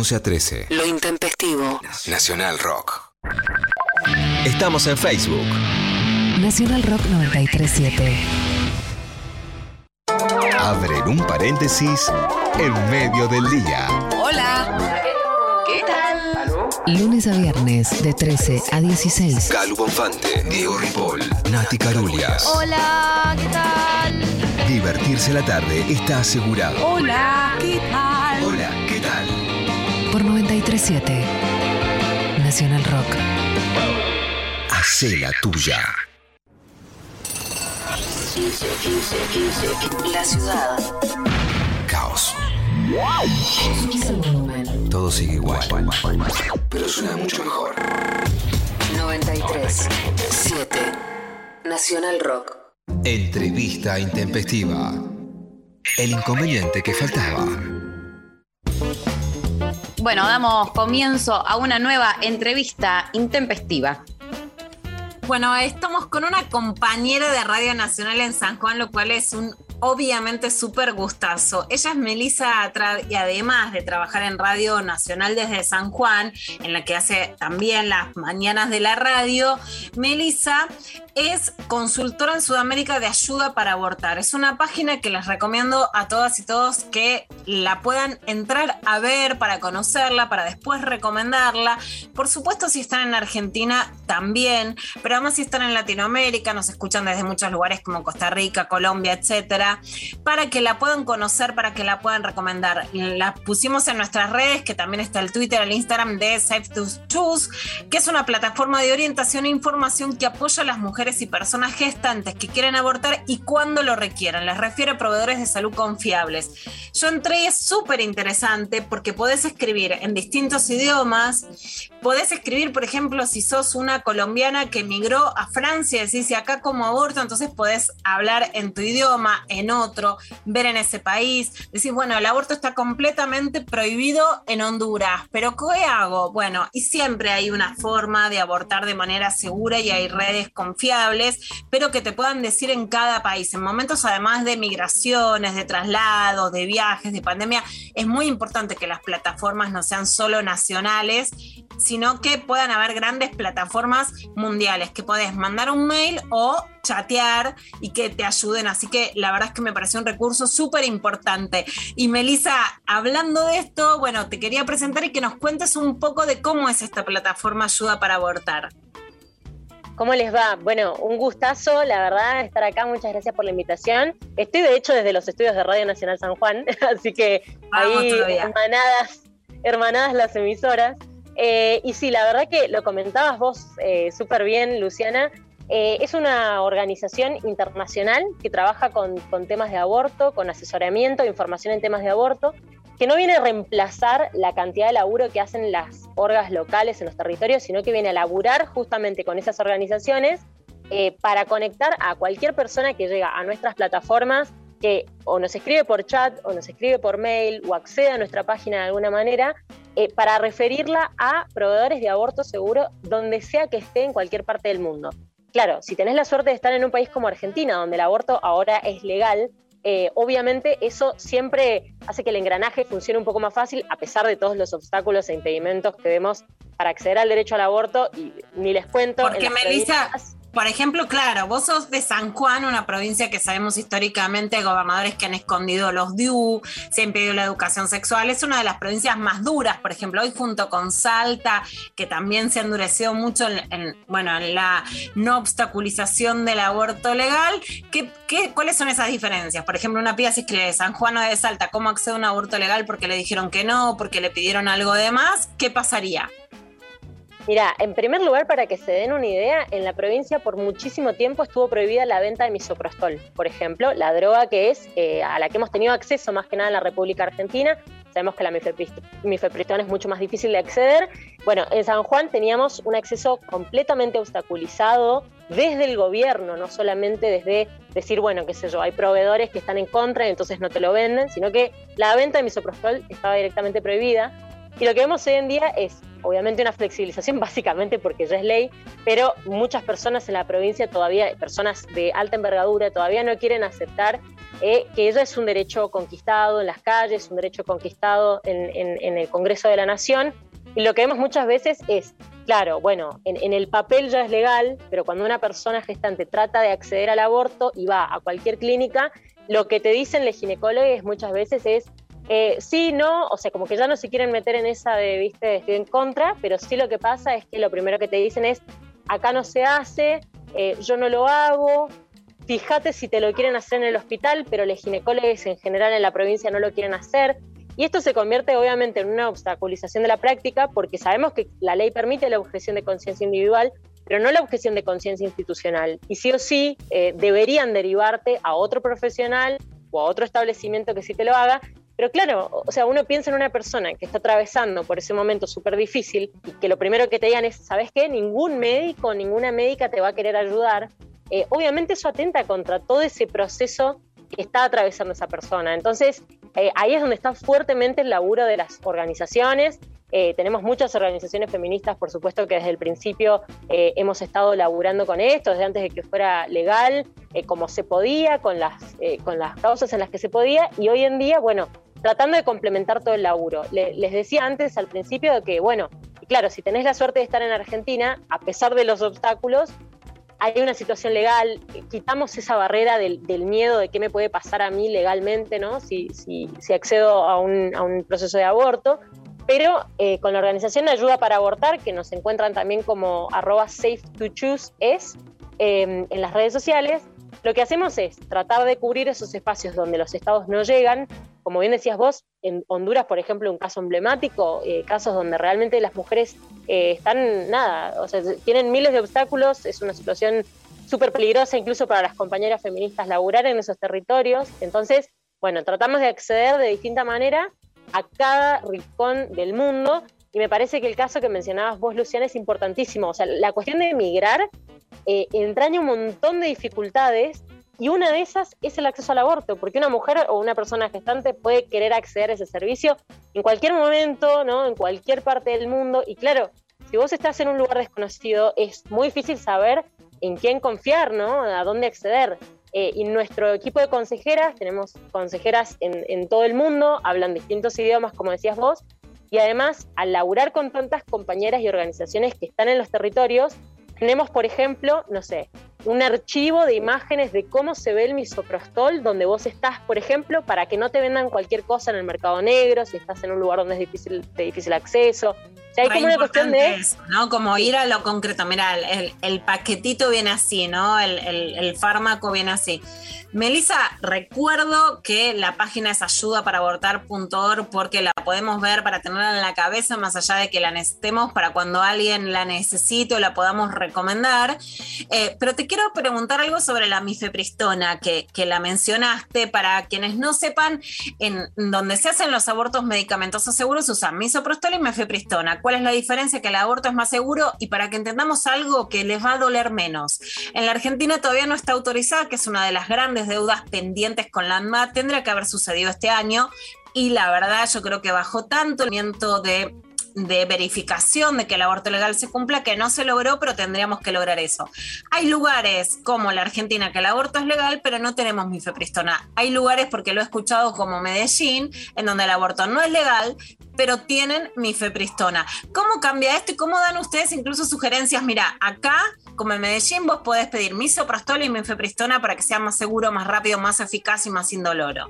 S7: 11 a 13.
S6: Lo intempestivo.
S7: Nacional Rock. Estamos en Facebook.
S6: Nacional Rock 937.
S7: Abren un paréntesis en medio del día.
S6: Hola. ¿Qué tal? Lunes a viernes de 13 a 16.
S7: Calu Bonfante, Diego Ripoll, Nati Carulias.
S1: Hola, ¿qué tal?
S7: Divertirse la tarde está asegurado.
S1: Hola, ¿qué tal?
S6: Por 937. Nacional Rock.
S7: Hacé la tuya.
S6: La ciudad.
S7: Caos. Todo sigue igual. Pero suena mucho mejor.
S6: 93. 7. Nacional Rock.
S7: Entrevista intempestiva. El inconveniente que faltaba.
S2: Bueno, damos comienzo a una nueva entrevista intempestiva.
S4: Bueno, estamos con una compañera de Radio Nacional en San Juan, lo cual es un obviamente súper gustazo. Ella es Melissa Atrad y además de trabajar en Radio Nacional desde San Juan, en la que hace también las mañanas de la radio, Melissa es consultora en Sudamérica de ayuda para abortar. Es una página que les recomiendo a todas y todos que la puedan entrar a ver para conocerla, para después recomendarla. Por supuesto, si están en Argentina también, pero además si están en Latinoamérica, nos escuchan desde muchos lugares como Costa Rica, Colombia, etcétera, para que la puedan conocer, para que la puedan recomendar. La pusimos en nuestras redes, que también está el Twitter, el Instagram de Safe to Choose, que es una plataforma de orientación e información que apoya a las mujeres y personas gestantes que quieren abortar y cuando lo requieran. Les refiero a proveedores de salud confiables. Yo entré y es súper interesante porque podés escribir en distintos idiomas. Podés escribir, por ejemplo, si sos una colombiana que emigró a Francia, decís, y acá como aborto, entonces podés hablar en tu idioma, en otro, ver en ese país. Decís, bueno, el aborto está completamente prohibido en Honduras, pero ¿qué hago? Bueno, y siempre hay una forma de abortar de manera segura y hay redes confiables pero que te puedan decir en cada país. En momentos además de migraciones, de traslados, de viajes, de pandemia, es muy importante que las plataformas no sean solo nacionales, sino que puedan haber grandes plataformas mundiales, que podés mandar un mail o chatear y que te ayuden. Así que la verdad que me pareció un recurso súper importante. Y Melissa, hablando de esto, bueno, te quería presentar y que nos cuentes un poco de cómo es esta plataforma Ayuda para Abortar.
S18: ¿Cómo les va? Bueno, un gustazo, la verdad, estar acá. Muchas gracias por la invitación. Estoy, de hecho, desde los estudios de Radio Nacional San Juan, [LAUGHS] así que
S4: Vamos
S18: ahí
S4: todavía.
S18: hermanadas, hermanadas las emisoras. Eh, y sí, la verdad que lo comentabas vos eh, súper bien, Luciana. Eh, es una organización internacional que trabaja con, temas de aborto, con asesoramiento, información en temas de aborto, que no viene a reemplazar la cantidad de laburo que hacen las orgas locales en los territorios, sino que viene a laburar justamente con esas organizaciones eh, para conectar a cualquier persona que llega a nuestras plataformas, que o nos escribe por chat, o nos escribe por mail, o accede a nuestra página de alguna manera, eh, para referirla a proveedores de aborto seguro donde sea que esté en cualquier parte del mundo. Claro, si tenés la suerte de estar en un país como Argentina, donde el aborto ahora es legal, eh, obviamente eso siempre hace que el engranaje funcione un poco más fácil, a pesar de todos los obstáculos e impedimentos que vemos para acceder al derecho al aborto, y ni les cuento. en
S4: Porque Melissa, por ejemplo, claro, vos sos de San Juan, una provincia que sabemos históricamente gobernadores que han escondido los DIU, se ha impedido la educación sexual, es una de las provincias más duras, por ejemplo, hoy junto con Salta, que también se ha endurecido mucho en, en, bueno, en la no obstaculización del aborto legal. ¿Qué, qué, cuáles son esas diferencias? Por ejemplo, una pieza si escribe de San Juan o de Salta, ¿cómo accede a un aborto legal porque le dijeron que no, porque le pidieron algo de más? ¿Qué pasaría?
S18: Mira, en primer lugar, para que se den una idea, en la provincia por muchísimo tiempo estuvo prohibida la venta de misoprostol, por ejemplo, la droga que es eh, a la que hemos tenido acceso más que nada en la República Argentina. Sabemos que la mifeprist- mifepristón es mucho más difícil de acceder. Bueno, en San Juan teníamos un acceso completamente obstaculizado desde el gobierno, no solamente desde decir, bueno, qué sé yo, hay proveedores que están en contra y entonces no te lo venden, sino que la venta de misoprostol estaba directamente prohibida. Y lo que vemos hoy en día es, obviamente, una flexibilización, [LAUGHS] básicamente porque ya es ley, pero muchas personas en la provincia todavía, personas de alta envergadura, todavía no quieren aceptar eh, que ella es un derecho conquistado en las calles, un derecho conquistado en, el Congreso de la Nación. Y lo que vemos muchas veces es, claro, bueno, en, en el papel ya es legal, pero cuando una persona gestante trata de acceder al aborto y va a cualquier clínica, lo que te dicen los ginecólogos muchas veces es, eh, sí, no, o sea, como que ya no se quieren meter en esa de, viste, estoy en contra, pero sí lo que pasa es que lo primero que te dicen es, acá no se hace, eh, yo no lo hago, fíjate si te lo quieren hacer en el hospital, pero los ginecólogos en general en la provincia no lo quieren hacer. Y esto se convierte obviamente en una obstaculización de la práctica porque sabemos que la ley permite la objeción de conciencia individual, pero no la objeción de conciencia institucional. Y sí o sí eh, deberían derivarte a otro profesional o a otro establecimiento que sí te lo haga. Pero claro, o sea, uno piensa en una persona que está atravesando por ese momento súper difícil y que lo primero que te digan es, ¿sabes qué? Ningún médico, ninguna médica te va a querer ayudar. Eh, obviamente eso atenta contra todo ese proceso que está atravesando esa persona. Entonces, eh, ahí es donde está fuertemente el laburo de las organizaciones. Eh, tenemos muchas organizaciones feministas, por supuesto, que desde el principio hemos estado laburando con esto, desde antes de que fuera legal, como se podía, con las, con las causas en las que se podía, y hoy en día, bueno, tratando de complementar todo el laburo. Le- les decía antes al principio que, bueno, claro, si tenés la suerte de estar en Argentina, a pesar de los obstáculos, hay una situación legal, quitamos esa barrera del, miedo de qué me puede pasar a mí legalmente, ¿no? Si, si, si accedo a un, proceso de aborto. Pero eh, con la organización ayuda para abortar, que nos encuentran también como arroba safe to choose es eh, en las redes sociales, lo que hacemos es tratar de cubrir esos espacios donde los estados no llegan. Como bien decías vos, en Honduras, por ejemplo, un caso emblemático, eh, casos donde realmente las mujeres eh, están, nada, o sea, tienen miles de obstáculos, es una situación súper peligrosa incluso para las compañeras feministas laburar en esos territorios. Entonces, bueno, tratamos de acceder de distinta manera a cada rincón del mundo y me parece que el caso que mencionabas vos, Luciana, es importantísimo. O sea, la cuestión de emigrar eh, entraña un montón de dificultades y una de esas es el acceso al aborto, porque una mujer o una persona gestante puede querer acceder a ese servicio en cualquier momento, ¿no? en cualquier parte del mundo. Y claro, si vos estás en un lugar desconocido, es muy difícil saber en quién confiar, ¿no? a dónde acceder. Eh, y nuestro equipo de consejeras, tenemos consejeras en, en todo el mundo, hablan distintos idiomas, como decías vos, y además, al laburar con tantas compañeras y organizaciones que están en los territorios, tenemos, por ejemplo, no sé, un archivo de imágenes de cómo se ve el misoprostol donde vos estás, por ejemplo, para que no te vendan cualquier cosa en el mercado negro, si estás en un lugar donde es difícil, de difícil acceso. O sea, hay
S4: Re
S18: como una cuestión de...
S4: eso, ¿no? Como ir a lo concreto. Mira, el, el paquetito viene así, ¿no? El, el- el fármaco viene así. Melissa, recuerdo que la página es ayudaparabortar.org porque la podemos ver para tenerla en la cabeza, más allá de que la necesitemos para cuando alguien la necesite o la podamos recomendar. Eh, pero te quiero preguntar algo sobre la mifepristona, que, que la mencionaste. Para quienes no sepan, en donde se hacen los abortos medicamentosos seguros se usan misoprostol y mifepristona. ¿Cuál es la diferencia? Que el aborto es más seguro y para que entendamos algo que les va a doler menos. En la Argentina todavía no está autorizada, que es una de las grandes deudas pendientes con la ANMAT. Tendría que haber sucedido este año y la verdad yo creo que bajó tanto el movimiento de de verificación de que el aborto legal se cumpla, que no se logró, pero tendríamos que lograr eso. Hay lugares como la Argentina que el aborto es legal, pero no tenemos mifepristona. Hay lugares, porque lo he escuchado como Medellín, en donde el aborto no es legal, pero tienen mifepristona. ¿Cómo cambia esto y cómo dan ustedes incluso sugerencias? Mira, acá, como en Medellín, vos podés pedir misoprostol y mifepristona para que sea más seguro, más rápido, más eficaz y más indoloro.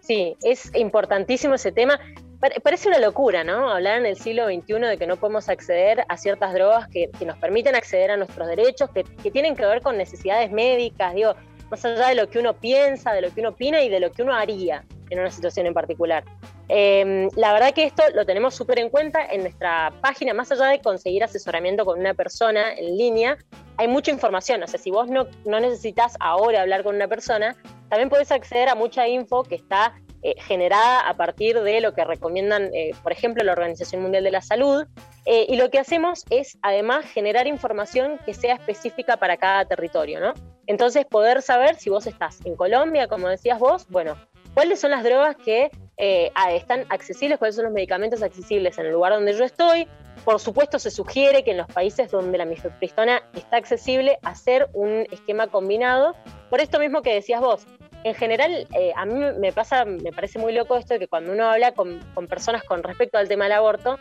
S18: Sí, es importantísimo ese tema. Pare- Parece una locura, ¿no? Hablar en el siglo XXI de que no podemos acceder a ciertas drogas que, nos permiten acceder a nuestros derechos, que, tienen que ver con necesidades médicas, digo, más allá de lo que uno piensa, de lo que uno opina y de lo que uno haría en una situación en particular. Eh, la verdad que esto lo tenemos súper en cuenta en nuestra página, más allá de conseguir asesoramiento con una persona en línea, hay mucha información, o sea, si vos no, no necesitas ahora hablar con una persona, también podés acceder a mucha info que está eh, generada a partir de lo que recomiendan, eh, por ejemplo, la Organización Mundial de la Salud. Eh, y lo que hacemos es, además, generar información que sea específica para cada territorio, ¿no? Entonces, poder saber si vos estás en Colombia, como decías vos, bueno, cuáles son las drogas que están accesibles, cuáles son los medicamentos accesibles en el lugar donde yo estoy. Por supuesto, se sugiere que en los países donde la mifepristona está accesible, hacer un esquema combinado. Por esto mismo que decías vos, en general, eh, a mí me pasa, me parece muy loco esto de que cuando uno habla con, personas con respecto al tema del aborto,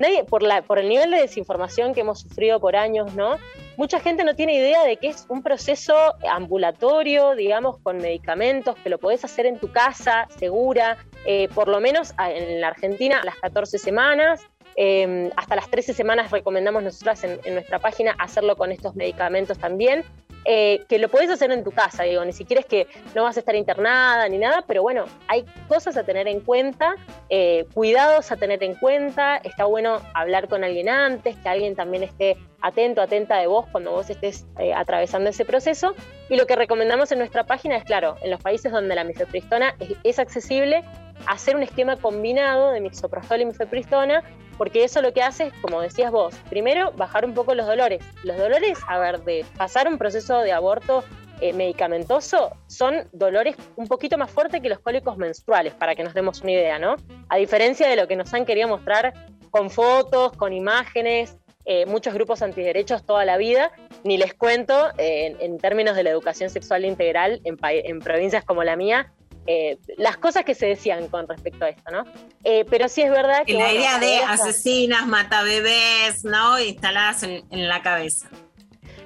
S18: nadie, por, la, por el nivel de desinformación que hemos sufrido por años, ¿no? Mucha gente no tiene idea de que es un proceso ambulatorio, digamos, con medicamentos, que lo podés hacer en tu casa, segura, eh, por lo menos en la Argentina a las 14 semanas, eh, hasta las 13 semanas recomendamos nosotras en nuestra página hacerlo con estos medicamentos también. Eh, que lo podés hacer en tu casa, digo, ni siquiera es que no vas a estar internada ni nada, pero bueno, hay cosas a tener en cuenta, eh, cuidados a tener en cuenta, está bueno hablar con alguien antes, que alguien también esté atento, atenta de vos cuando vos estés eh, atravesando ese proceso. Y lo que recomendamos en nuestra página es, claro, en los países donde la mifepristona es, es accesible, hacer un esquema combinado de misoprostol y mifepristona, porque eso lo que hace es, como decías vos, primero bajar un poco los dolores. Los dolores, a ver, de pasar un proceso de aborto eh, medicamentoso son dolores un poquito más fuertes que los cólicos menstruales, para que nos demos una idea, ¿no? A diferencia de lo que nos han querido mostrar con fotos, con imágenes, eh, muchos grupos antiderechos toda la vida, ni les cuento eh, en, términos de la educación sexual integral en, en provincias como la mía, eh, las cosas que se decían con respecto a esto, ¿no? Eh, pero sí es verdad que...
S4: La
S18: bueno,
S4: idea de asesinas, matabebés, ¿no? Instaladas en, en la cabeza.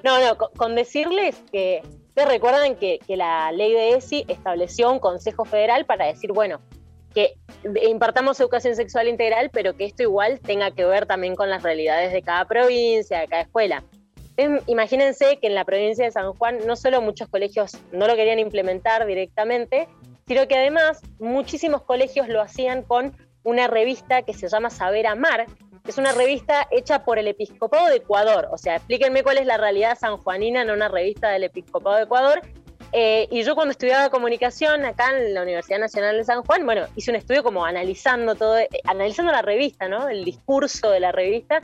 S18: No, no, con, con decirles que, que recuerdan que, que la ley de ESI estableció un consejo federal para decir, bueno, que impartamos educación sexual integral, pero que esto igual tenga que ver también con las realidades de cada provincia, de cada escuela. Em, Imagínense que en la provincia de San Juan no solo muchos colegios no lo querían implementar directamente, sino que además muchísimos colegios lo hacían con una revista que se llama Saber Amar, que es una revista hecha por el Episcopado de Ecuador. O sea, explíquenme cuál es la realidad sanjuanina en una revista del Episcopado de Ecuador. Eh, y yo cuando estudiaba comunicación acá en la Universidad Nacional de San Juan, bueno, hice un estudio como analizando todo, eh, analizando la revista, ¿no? El discurso de la revista.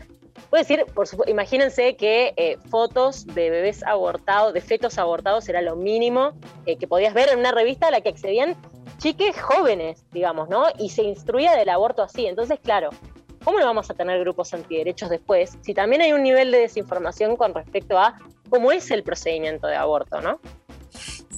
S18: Puedo decir, por supuesto, imagínense que eh, fotos de bebés abortados, de fetos abortados era lo mínimo eh, que podías ver en una revista a la que accedían chiques jóvenes, digamos, ¿no? Y se instruía del aborto así. Entonces, claro, ¿cómo no vamos a tener grupos antiderechos después si también hay un nivel de desinformación con respecto a cómo es el procedimiento de aborto, ¿no?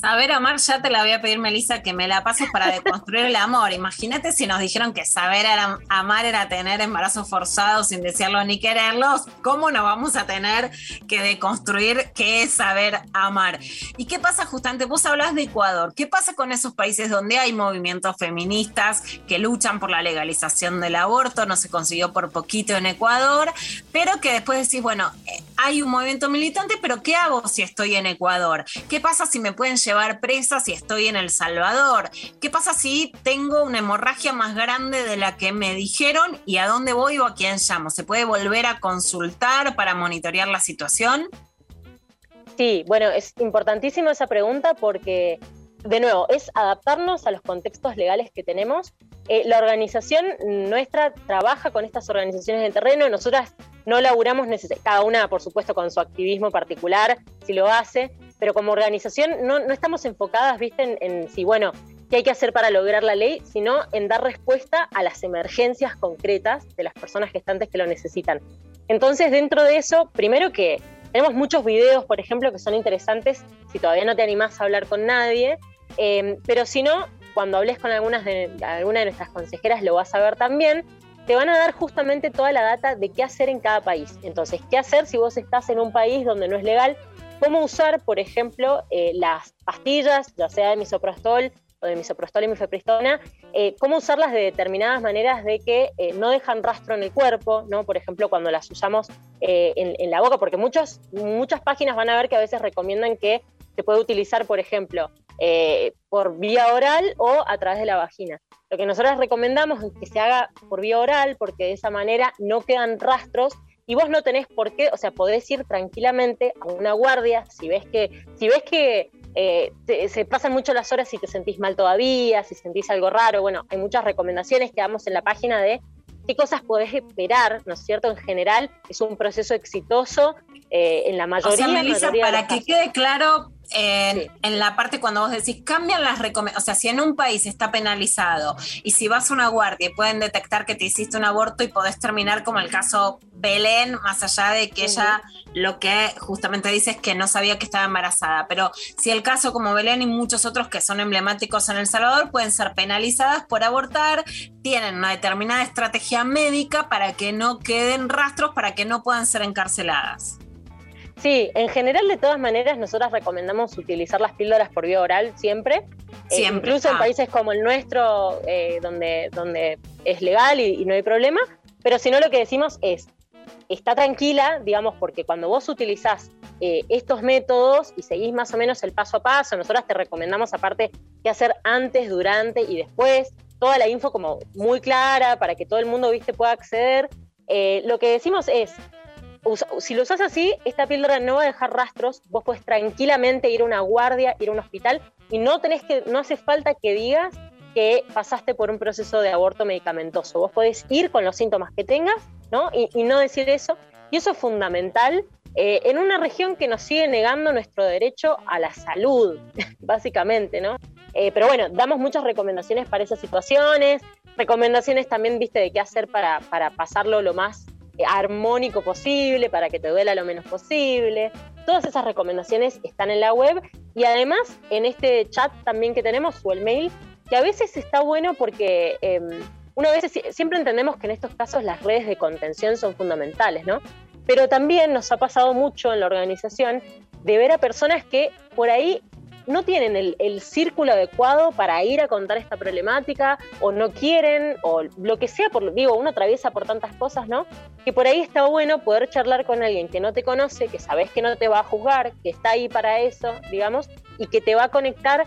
S4: Saber amar, ya te la voy a pedir, Melissa, que me la pases para deconstruir el amor. Imagínate si nos dijeron que saber era- amar era tener embarazos forzados sin desearlo ni quererlos. ¿Cómo no vamos a tener que deconstruir qué es saber amar? ¿Y qué pasa justamente? Vos hablas de Ecuador. ¿Qué pasa con esos países donde hay movimientos feministas que luchan por la legalización del aborto? No se consiguió por poquito en Ecuador, pero que después decís, bueno, eh, hay un movimiento militante, pero ¿qué hago si estoy en Ecuador? ¿Qué pasa si me pueden llevar presa si estoy en El Salvador? ¿Qué pasa si tengo una hemorragia más grande de la que me dijeron y a dónde voy o a quién llamo? ¿Se puede volver a consultar para monitorear la situación?
S18: Sí, bueno, es importantísima esa pregunta porque, de nuevo, es adaptarnos a los contextos legales que tenemos. Eh, la organización nuestra trabaja con estas organizaciones de terreno, nosotras no laburamos, cada una, por supuesto, con su activismo particular, si lo hace, pero como organización no, estamos enfocadas, viste, en, si, bueno, qué hay que hacer para lograr la ley, sino en dar respuesta a las emergencias concretas de las personas gestantes que lo necesitan. Entonces, dentro de eso, primero que tenemos muchos videos, por ejemplo, que son interesantes si todavía no te animás a hablar con nadie, eh, pero si no, cuando hables con algunas de, alguna de nuestras consejeras lo vas a ver también, te van a dar justamente toda la data de qué hacer en cada país. Entonces, qué hacer si vos estás en un país donde no es legal, cómo usar, por ejemplo, eh, las pastillas, ya sea de misoprostol o de misoprostol y mifepristona, eh, cómo usarlas de determinadas maneras de que eh, no dejan rastro en el cuerpo, ¿no? Por ejemplo, cuando las usamos en, la boca, porque muchos, muchas páginas van a ver que a veces recomiendan que se puede utilizar, por ejemplo, por vía oral o a través de la vagina. Lo que nosotros recomendamos es que se haga por vía oral, porque de esa manera no quedan rastros y vos no tenés por qué, o sea, podés ir tranquilamente a una guardia si ves que, si ves que eh, te- se pasan mucho las horas si te sentís mal todavía, si sentís algo raro, bueno, hay muchas recomendaciones que damos en la página de qué cosas podés esperar, ¿no es cierto? En general es un proceso exitoso eh, en la
S4: O
S18: mayoría.
S4: sea, Melissa,
S18: mayoría de
S4: para
S18: los
S4: que
S18: casos.
S4: quede claro en, en la parte cuando vos decís cambian las recomendaciones, o sea, si en un país está penalizado y si vas a una guardia y pueden detectar que te hiciste un aborto y podés terminar como el caso Belén, más allá de que ella lo que justamente dice es que no sabía que estaba embarazada, pero si el caso como Belén y muchos otros que son emblemáticos en El Salvador pueden ser penalizadas por abortar, tienen una determinada estrategia médica para que no queden rastros, para que no puedan ser encarceladas.
S18: Sí, en general, de todas maneras, nosotras recomendamos utilizar las píldoras por vía oral siempre. Eh,
S4: Siempre,
S18: incluso en
S4: ah.
S18: países como el nuestro, eh, donde, donde es legal y, y no hay problema. Pero si no, lo que decimos es, está tranquila, digamos, porque cuando vos utilizás eh, estos métodos y seguís más o menos el paso a paso, nosotras te recomendamos aparte qué hacer antes, durante y después, toda la info como muy clara para que todo el mundo, viste, pueda acceder. Eh, lo que decimos es, si lo usas así, esta píldora no va a dejar rastros, vos podés tranquilamente ir a una guardia, ir a un hospital y no tenés que, no hace falta que digas que pasaste por un proceso de aborto medicamentoso. Vos podés ir con los síntomas que tengas, ¿no? Y, no decir eso. Y eso es fundamental eh, en una región que nos sigue negando nuestro derecho a la salud, [LAUGHS] básicamente, ¿no? Eh, pero bueno, damos muchas recomendaciones para esas situaciones, recomendaciones también, viste, de qué hacer para, para pasarlo lo más armónico posible, para que te duela lo menos posible. Todas esas recomendaciones están en la web y además en este chat también que tenemos o el mail, que a veces está bueno porque eh, uno a veces si- siempre entendemos que en estos casos las redes de contención son fundamentales, ¿no? Pero también nos ha pasado mucho en la organización de ver a personas que por ahí no tienen el, el círculo adecuado para ir a contar esta problemática o no quieren o lo que sea, por, digo, uno atraviesa por tantas cosas, ¿no? Que por ahí está bueno poder charlar con alguien que no te conoce, que sabes que no te va a juzgar, que está ahí para eso, digamos, y que te va a conectar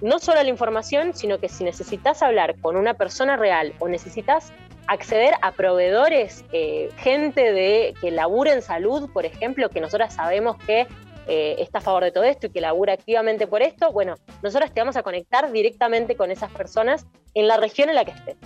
S18: no solo a la información, sino que si necesitas hablar con una persona real o necesitas acceder a proveedores, eh, gente de que labura en salud, por ejemplo, que nosotras sabemos que eh, está a favor de todo esto y que labura activamente por esto, bueno, nosotras te vamos a conectar directamente con esas personas en la región en la que estés.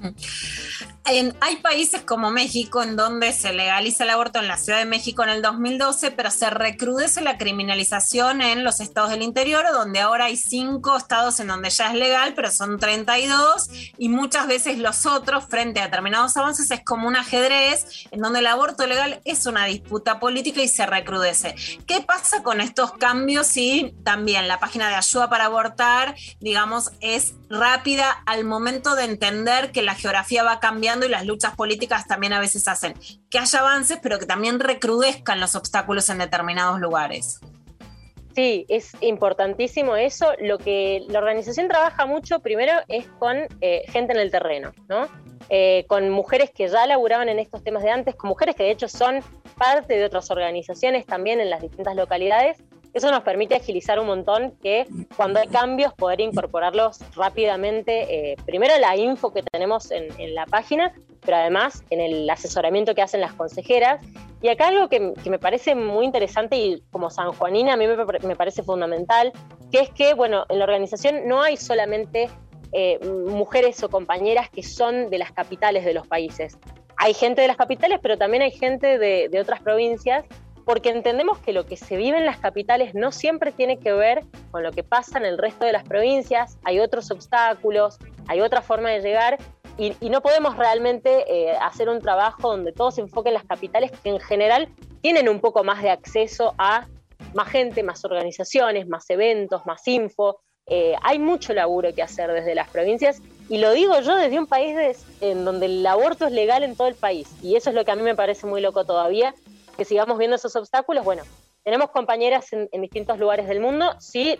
S18: [LAUGHS]
S4: Hay países como México en donde se legaliza el aborto en la Ciudad de México en el 2012, pero se recrudece la criminalización en los estados del interior, donde ahora hay cinco estados en donde ya es legal, pero son 32, y muchas veces los otros, frente a determinados avances, es como un ajedrez en donde el aborto legal es una disputa política y se recrudece. ¿Qué pasa con estos cambios si también la página de ayuda para abortar, digamos, es rápida al momento de entender que la geografía va cambiando y las luchas políticas también a veces hacen que haya avances, pero que también recrudezcan los obstáculos en determinados lugares.
S18: Sí, es importantísimo eso. Lo que la organización trabaja mucho primero es con eh, gente en el terreno, ¿no? Eh, con mujeres que ya laburaban en estos temas de antes, con mujeres que de hecho son parte de otras organizaciones también en las distintas localidades. Eso nos permite agilizar un montón que cuando hay cambios poder incorporarlos rápidamente, eh, primero la info que tenemos en, la página, pero además en el asesoramiento que hacen las consejeras. Y acá algo que, que me parece muy interesante y como sanjuanina a mí me, me parece fundamental, que es que, bueno, en la organización no hay solamente eh, mujeres o compañeras que son de las capitales de los países. Hay gente de las capitales, pero también hay gente de, de otras provincias porque entendemos que lo que se vive en las capitales no siempre tiene que ver con lo que pasa en el resto de las provincias, hay otros obstáculos, hay otra forma de llegar y, no podemos realmente eh, hacer un trabajo donde todo se enfoque en las capitales que en general tienen un poco más de acceso a más gente, más organizaciones, más eventos, más info. Eh, hay mucho laburo que hacer desde las provincias y lo digo yo desde un país en donde el aborto es legal en todo el país y eso es lo que a mí me parece muy loco todavía, que sigamos viendo esos obstáculos. Bueno, tenemos compañeras en, distintos lugares del mundo, sí,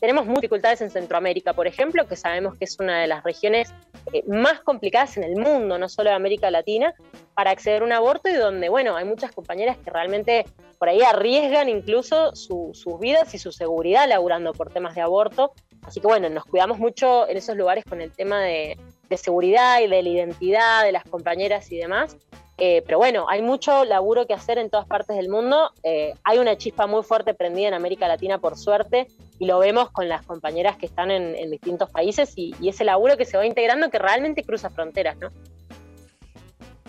S18: tenemos muchas dificultades en Centroamérica, por ejemplo, que sabemos que es una de las regiones eh, más complicadas en el mundo, no solo de América Latina, para acceder a un aborto y donde, bueno, hay muchas compañeras que realmente por ahí arriesgan incluso su- sus vidas y su seguridad laburando por temas de aborto. Así que bueno, nos cuidamos mucho en esos lugares con el tema de seguridad y de la identidad de las compañeras y demás. Eh, pero bueno, hay mucho laburo que hacer en todas partes del mundo. Eh, hay una chispa muy fuerte prendida en América Latina, por suerte, y lo vemos con las compañeras que están en, en distintos países y, y ese laburo que se va integrando que realmente cruza fronteras, ¿no?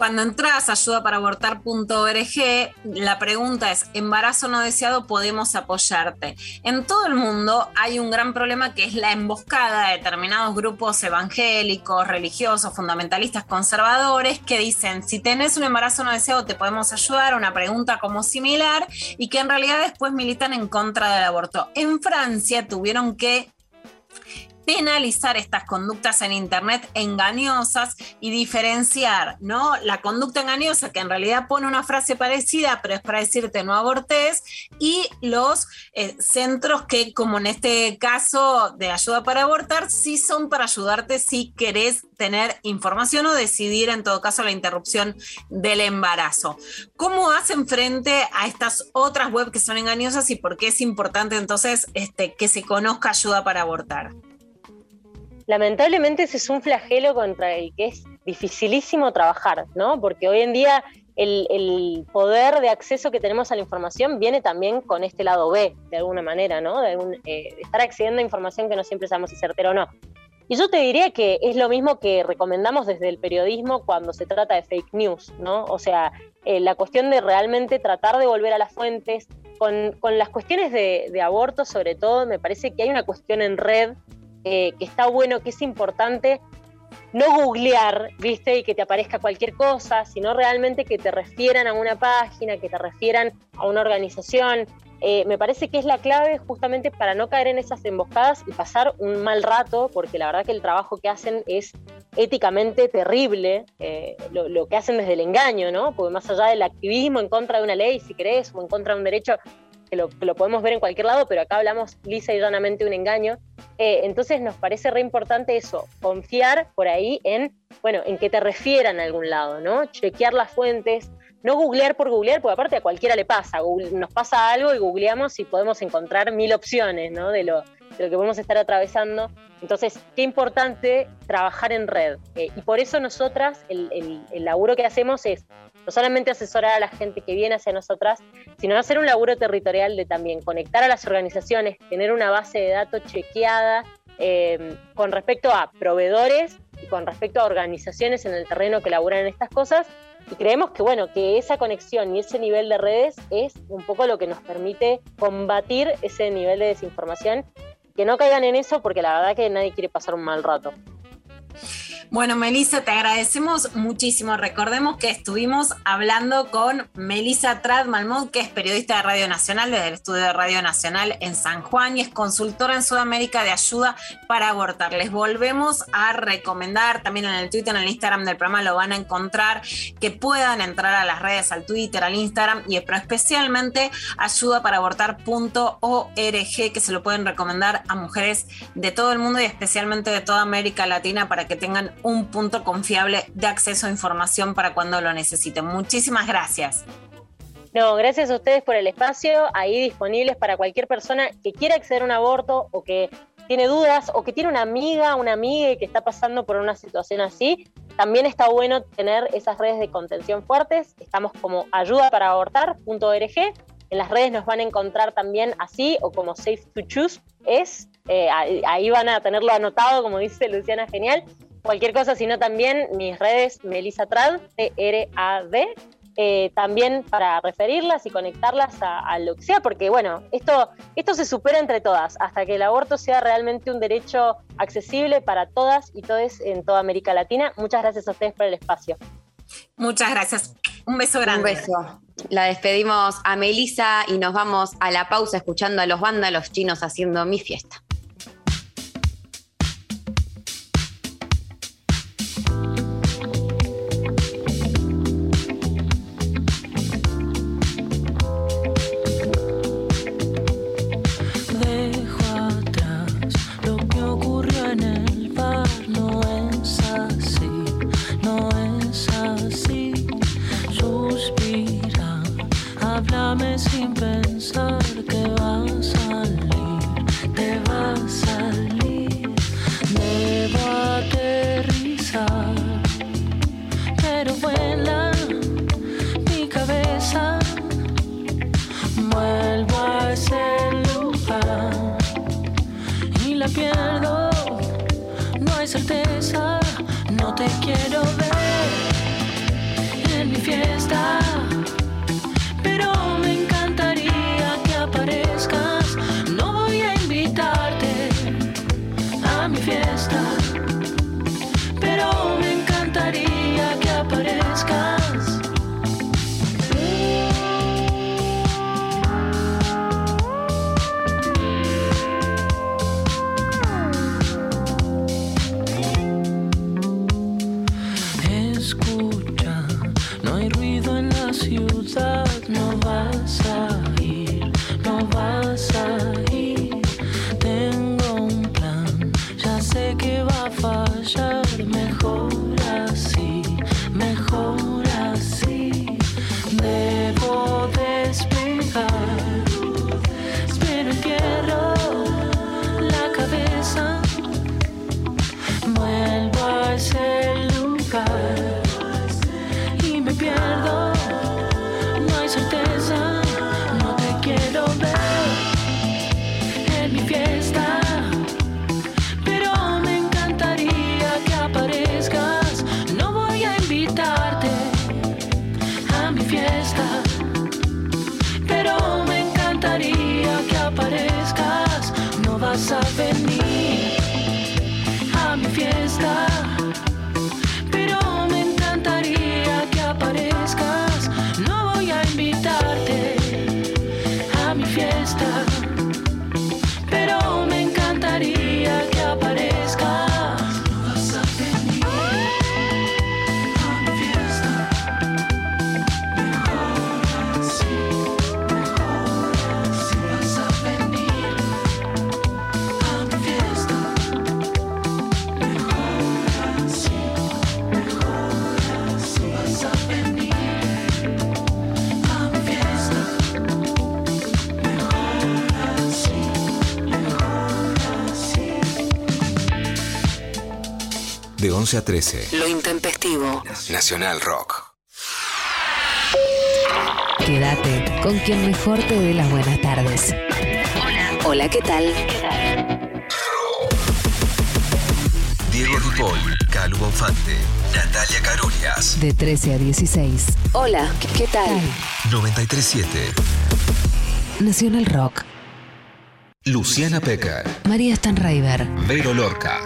S4: Cuando entras a ayudaparabortar.org, la pregunta es, embarazo no deseado, podemos apoyarte. En todo el mundo hay un gran problema que es la emboscada de determinados grupos evangélicos, religiosos, fundamentalistas, conservadores, que dicen, si tenés un embarazo no deseado, te podemos ayudar, una pregunta como similar, y que en realidad después militan en contra del aborto. En Francia tuvieron que penalizar estas conductas en Internet engañosas y diferenciar, ¿no? La conducta engañosa, que en realidad pone una frase parecida, pero es para decirte no abortes, y los eh, centros que, como en este caso de ayuda para abortar, sí son para ayudarte si querés tener información o decidir en todo caso la interrupción del embarazo. ¿Cómo hacen frente a estas otras web que son engañosas y por qué es importante entonces este, que se conozca ayuda para abortar?
S18: Lamentablemente ese es un flagelo contra el que es dificilísimo trabajar, ¿no? Porque hoy en día el, poder de acceso que tenemos a la información viene también con este lado B, de alguna manera, ¿no? De algún, eh, estar accediendo a información que no siempre sabemos si es certera o no. Y yo te diría que es lo mismo que recomendamos desde el periodismo cuando se trata de fake news, ¿no? O sea, eh, la cuestión de realmente tratar de volver a las fuentes. Con, las cuestiones de aborto, sobre todo, me parece que hay una cuestión en red eh, que está bueno, que es importante no googlear, ¿viste? Y que te aparezca cualquier cosa, sino realmente que te refieran a una página, que te refieran a una organización. Eh, me parece que es la clave justamente para no caer en esas emboscadas y pasar un mal rato, porque la verdad que el trabajo que hacen es éticamente terrible, eh, lo, lo que hacen desde el engaño, ¿no? Porque más allá del activismo en contra de una ley, si querés, o en contra de un derecho, que lo, lo podemos ver en cualquier lado, pero acá hablamos lisa y llanamente un engaño. Eh, entonces nos parece re importante eso, confiar por ahí en, bueno, en que te refieran a algún lado, ¿no? Chequear las fuentes, no googlear por googlear, porque aparte a cualquiera le pasa, Google- nos pasa algo y googleamos y podemos encontrar mil opciones, ¿no? De lo, de lo que podemos estar atravesando. Entonces, qué importante trabajar en red. Eh, y por eso nosotras, el, el- el laburo que hacemos es no solamente asesorar a la gente que viene hacia nosotras, sino hacer un laburo territorial de también conectar a las organizaciones, tener una base de datos chequeada eh, con respecto a proveedores y con respecto a organizaciones en el terreno que laburan en estas cosas. Y creemos que, bueno, que esa conexión y ese nivel de redes es un poco lo que nos permite combatir ese nivel de desinformación. Que no caigan en eso porque la verdad que nadie quiere pasar un mal rato.
S4: Bueno, Melissa, te agradecemos muchísimo. Recordemos que estuvimos hablando con Melissa Trad Malmud, que es periodista de Radio Nacional desde el estudio de Radio Nacional en San Juan y es consultora en Sudamérica de ayuda para abortar. Les volvemos a recomendar también en el Twitter, en el Instagram del programa lo van a encontrar, que puedan entrar a las redes, al Twitter, al Instagram, y pero especialmente ayudaparabortar.org, que se lo pueden recomendar a mujeres de todo el mundo y especialmente de toda América Latina para que tengan un punto confiable de acceso a información para cuando lo necesiten. Muchísimas gracias.
S18: No, gracias a ustedes por el espacio, ahí disponibles para cualquier persona que quiera acceder a un aborto o que tiene dudas o que tiene una amiga, una amiga que está pasando por una situación así. También está bueno tener esas redes de contención fuertes. Estamos como ayudaparabortar.org. En las redes nos van a encontrar también así o como Safe to Choose es. Eh, ahí van a tenerlo anotado, como dice Luciana, genial. Cualquier cosa, sino también mis redes, Melissa Trad, T-R-A-D, eh, también para referirlas y conectarlas a, a lo que sea, porque bueno, esto, esto se supera entre todas, hasta que el aborto sea realmente un derecho accesible para todas y todos en toda América Latina. Muchas gracias a ustedes por el espacio.
S4: Muchas gracias. Un beso grande.
S2: Un beso. La despedimos a Melissa y nos vamos a la pausa escuchando a los vándalos chinos haciendo mi fiesta.
S7: 11 a 13.
S6: Lo intempestivo.
S7: Nacional Rock.
S6: Quédate con quien mejor te dé las buenas tardes. Hola. Hola, ¿qué tal?
S7: Diego Ripoll, Calu Bonfante, Natalia Carurias.
S6: De 13 a 16. Hola, ¿qué, qué tal?
S7: 937.
S6: Nacional Rock.
S7: Luciana Pecker.
S6: María Stanraiver.
S7: Vero Lorca.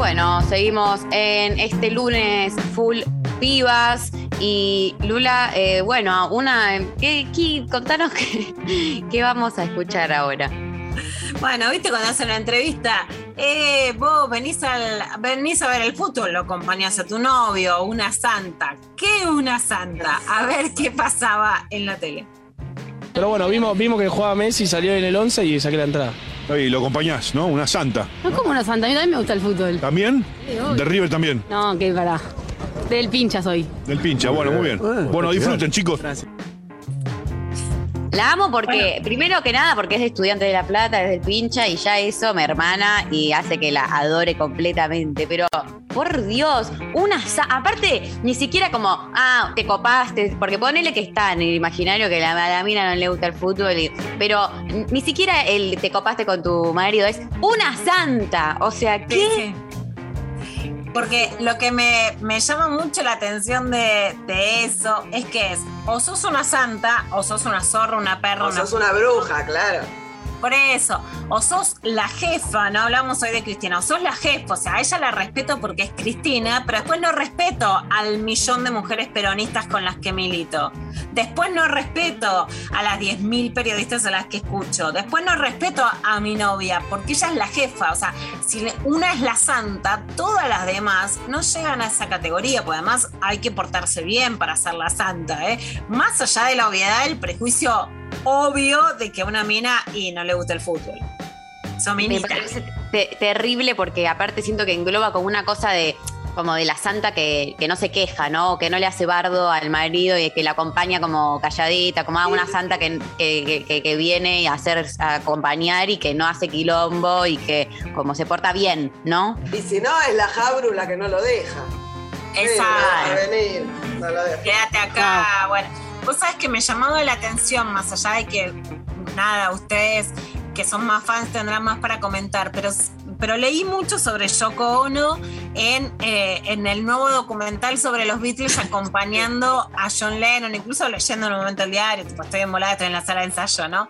S2: Bueno, seguimos en este lunes full pibas y Lula, eh, bueno, una, ¿qué, qué- contanos [LAUGHS] qué, qué vamos a escuchar ahora.
S4: Bueno, viste cuando hacen la entrevista, eh, vos venís, al, venís a ver el fútbol, lo acompañás a tu novio, una santa. ¿Qué una santa? A ver qué pasaba en la tele.
S19: Pero bueno, vimos, vimos que jugaba Messi, salió en el 11 y saqué la entrada.
S20: Y lo acompañás, ¿no? Una santa.
S21: No es como una santa, a mí también me gusta el fútbol.
S20: ¿También?
S21: Sí, obvio.
S20: De River también.
S21: No, que para. Del pincha soy.
S20: Del pincha, bueno, muy bien. Bueno, disfruten, chicos.
S2: La amo porque, primero que nada, porque es estudiante de La Plata, es del pincha y ya eso me hermana y hace que la adore completamente. Pero, por Dios, una. Aparte, ni siquiera como, ah, te copaste, porque ponele que está en el imaginario que la, a la mina no le gusta el fútbol, y- pero ni siquiera el te copaste con tu marido, es una santa. O sea, ¿qué?
S4: Porque lo que me, me llama mucho la atención de, de eso es que es o sos una santa, o sos una zorra, una perra,
S3: O sos una bruja, claro.
S4: Por eso, o sos la jefa, no hablamos hoy de Cristina, o sos la jefa, o sea, ella la respeto porque es Cristina, pero después no respeto al millón de mujeres peronistas con las que milito. Después no respeto a las 10.000 periodistas a las que escucho. Después no respeto a mi novia, porque ella es la jefa. O sea, si una es la santa, todas las demás no llegan a esa categoría, porque además hay que portarse bien para ser la santa. ¿eh? Más allá de la obviedad, el prejuicio obvio de que a una mina y no le gusta el fútbol. Son
S2: Me
S4: minitas.
S2: parece te- terrible porque aparte siento que engloba como una cosa de como de la santa que, que no se queja, ¿no? Que no le hace bardo al marido y que la acompaña como calladita, como ah, una santa que, que, que- que viene a hacer a acompañar y que no hace quilombo y que como se porta bien, ¿no?
S3: Y si no, es la Jabru la que no lo deja.
S4: Exacto.
S3: Sí, no va a venir, no lo deja.
S4: Quédate acá. Bueno, vos sabés que me llamaba la atención, más allá de que, nada, ustedes que son más fans tendrán más para comentar, pero, pero leí mucho sobre Yoko Ono en, eh, en el nuevo documental sobre los Beatles [LAUGHS] acompañando a John Lennon, incluso leyendo en un momento el diario, tipo, estoy envolada, estoy en la sala de ensayo, ¿no?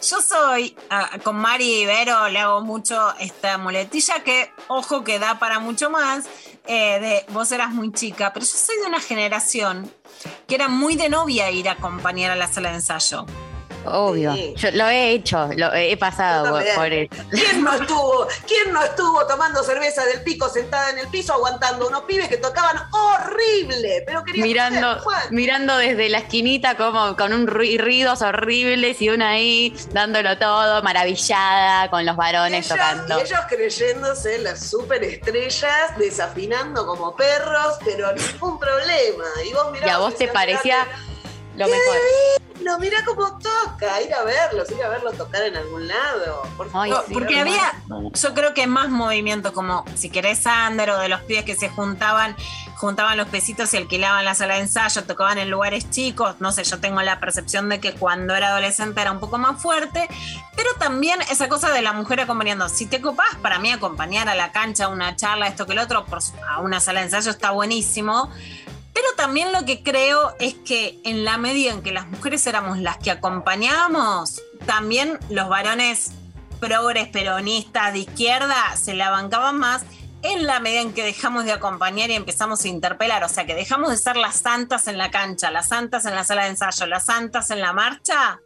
S4: Yo soy, ah, con Mari Ibero le hago mucho esta muletilla que, ojo, que da para mucho más, eh, de vos eras muy chica, pero yo soy de una generación que era muy de novia ir a acompañar a la sala de ensayo.
S2: Obvio. Yo lo he hecho, lo he pasado por, por eso.
S3: ¿Quién no estuvo? ¿Quién no estuvo tomando cerveza del pico sentada en el piso aguantando unos pibes que tocaban horrible? Pero
S2: Mirando, mirando desde la esquinita como con un ru- ruidos horribles y una ahí dándolo todo, maravillada con los varones tocando.
S3: y ellos creyéndose las superestrellas, desafinando como perros, pero ningún problema. Y vos mirabas
S2: Y a vos te parecía lo
S3: ¡Qué
S2: mejor.
S3: divino! Mira cómo toca, ir a verlos, ir a verlos tocar en algún lado. Por favor.
S4: No, porque había, yo creo que más movimiento, como si querés Sander o de los pibes que se juntaban, juntaban los pesitos y alquilaban la sala de ensayo, tocaban en lugares chicos. No sé, yo tengo la percepción de que cuando era adolescente era un poco más fuerte, pero también esa cosa de la mujer acompañando. Si te copás, para mí acompañar a la cancha, a una charla, esto que el otro, por su- a una sala de ensayo está buenísimo. Pero también lo que creo es que en la medida en que las mujeres éramos las que acompañábamos, también los varones progres, peronistas, de izquierda, se la bancaban más en la medida en que dejamos de acompañar y empezamos a interpelar. O sea, que dejamos de ser las santas en la cancha, las santas en la sala de ensayo, las santas en la marcha,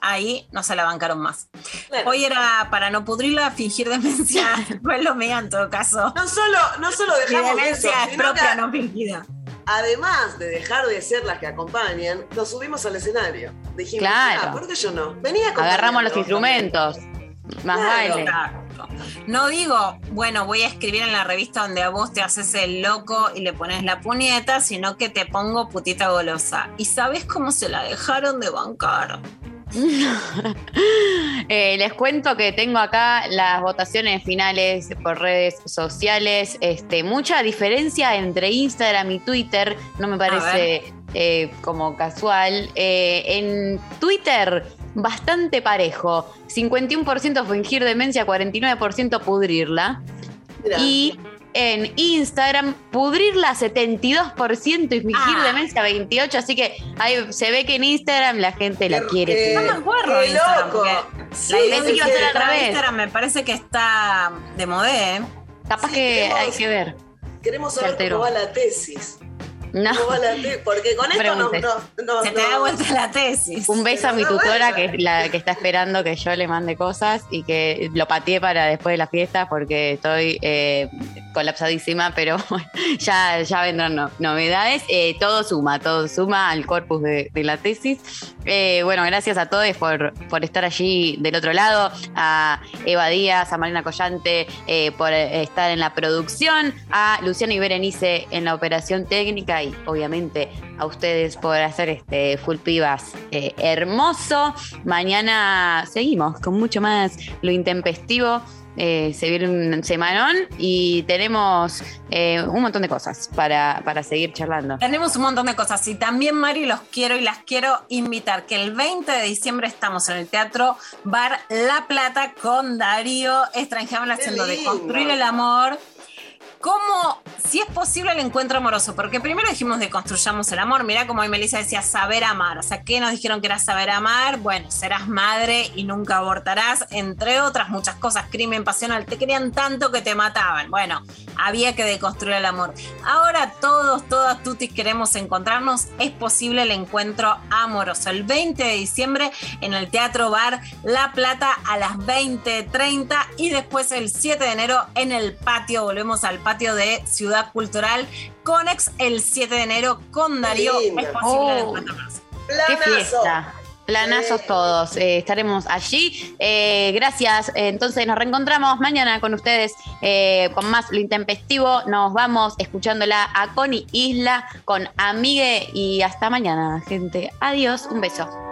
S4: ahí no se la bancaron más. Hoy era para no pudrirla, fingir demencia, [LAUGHS] fue lo mío en todo caso.
S3: No solo, no solo
S4: Mi
S3: dejamos
S4: demencia
S3: eso,
S4: es propia,
S3: que-
S4: no fingida.
S3: Además de dejar de ser las que acompañan, nos subimos al escenario. Dijimos,
S2: Claro.
S3: ah, ¿por qué yo no? Venía a
S2: Agarramos los instrumentos. Más
S3: Claro.
S2: baile.
S4: Exacto. No digo, bueno, voy a escribir en la revista donde a vos te haces el loco y le pones la puñeta, sino que te pongo putita golosa. ¿Y sabes cómo se la dejaron de bancar? [LAUGHS]
S2: Eh, les cuento que tengo acá las votaciones finales por redes sociales. Este, mucha diferencia entre Instagram y Twitter. No me parece eh, como casual. Eh, en Twitter, bastante parejo. 51% fingir demencia, 49% pudrirla. Y en Instagram, pudrirla 72% y fingir
S4: Ah.
S2: demencia 28%. Así que ahí se ve que en Instagram la gente la quiere.
S4: No me acuerdo
S3: qué
S4: Instagram,
S3: loco. Sí,
S4: la idea
S2: que iba a ser al
S4: de
S2: revés.
S4: Instagram me parece que está de modé. ¿eh?
S2: Capaz
S3: Sí,
S2: que
S3: queremos-
S2: hay que ver.
S3: Queremos saber
S2: Certero.
S3: cómo va la tesis.
S2: No.
S3: ¿Cómo va la tesis? Porque con esto no,
S2: Preguntes.
S3: no, no-
S4: Se te da vuelta la tesis.
S2: Un beso a mi tutora, que es la que está esperando que yo le mande cosas y que lo pateé para después de la fiesta porque estoy eh, colapsadísima, pero [LAUGHS] ya, ya vendrán no- novedades. Eh, todo suma, todo suma al corpus de, la tesis. Eh, bueno, gracias a todos por, por estar allí del otro lado, a Eva Díaz, a Marina Collante eh, por estar en la producción, a Luciano y Berenice en la operación técnica y obviamente a ustedes por hacer este Full Pibas hermoso. Mañana seguimos con mucho más lo intempestivo. Eh, se viene un semanón y tenemos eh, un montón de cosas para, para seguir charlando.
S4: Tenemos un montón de cosas y también, Mari, los quiero y las quiero invitar, que el 20 de diciembre estamos en el Teatro Bar La Plata con Darío Estrangeable haciendo de construir el amor. ¿Cómo, si es posible el encuentro amoroso? Porque primero dijimos de construyamos el amor. Mirá como hoy Melissa decía saber amar. O sea, ¿qué nos dijeron que era saber amar? Bueno, serás madre y nunca abortarás, entre otras muchas cosas. Crimen pasional. Te querían tanto que te mataban. Bueno, había que deconstruir el amor. Ahora todos, todas tutis queremos encontrarnos. Es posible el encuentro amoroso. El 20 de diciembre en el Teatro Bar La Plata a las 20.30 y después el 7 de enero en el patio. Volvemos al patio de Ciudad Cultural. Conex el 7 de enero con Darío. Es posible
S2: Oh. ¡Qué fiesta! Planazos
S3: Sí.
S2: todos, eh, estaremos allí. Eh, gracias, entonces nos reencontramos mañana con ustedes eh, con más Lo Intempestivo. Nos vamos escuchándola a Connie Isla con Amigue y hasta mañana, gente. Adiós, un beso.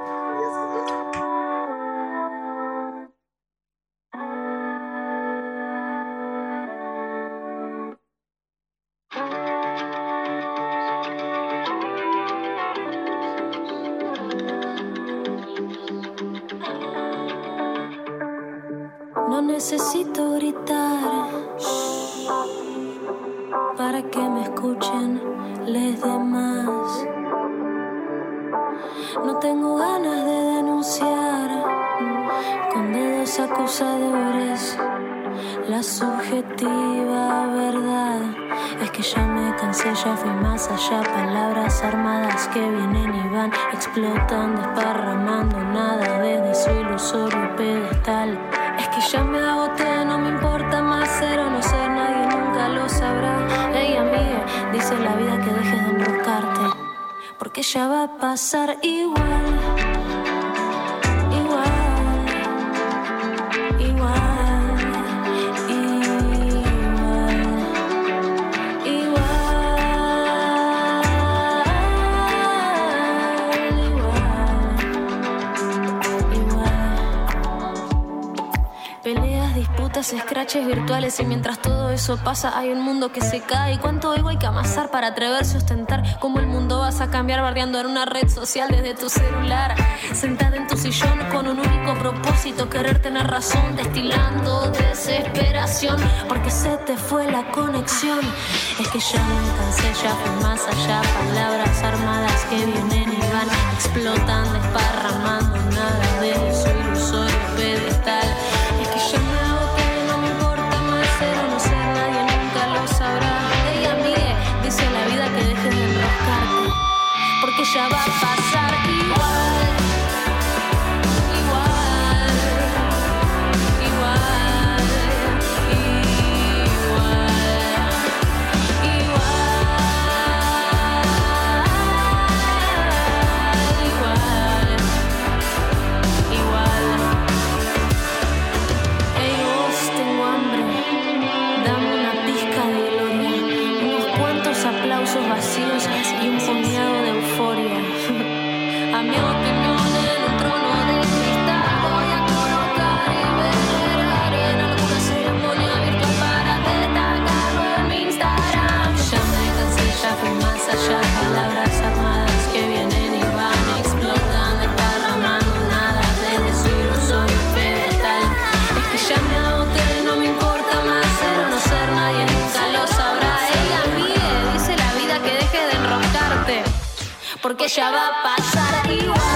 S22: Si mientras todo eso pasa hay un mundo que se cae. ¿Y cuánto ego hay que amasar para atreverse a ostentar Cómo el mundo vas a cambiar bardeando en una red social desde tu celular Sentada en tu sillón con un único propósito Querer tener razón destilando desesperación. Porque se te fue la conexión. Es que ya me cansé, ya fue más allá. Palabras armadas que vienen y van Explotan, desparramando nada de eso. Shut up. deixava passar igual.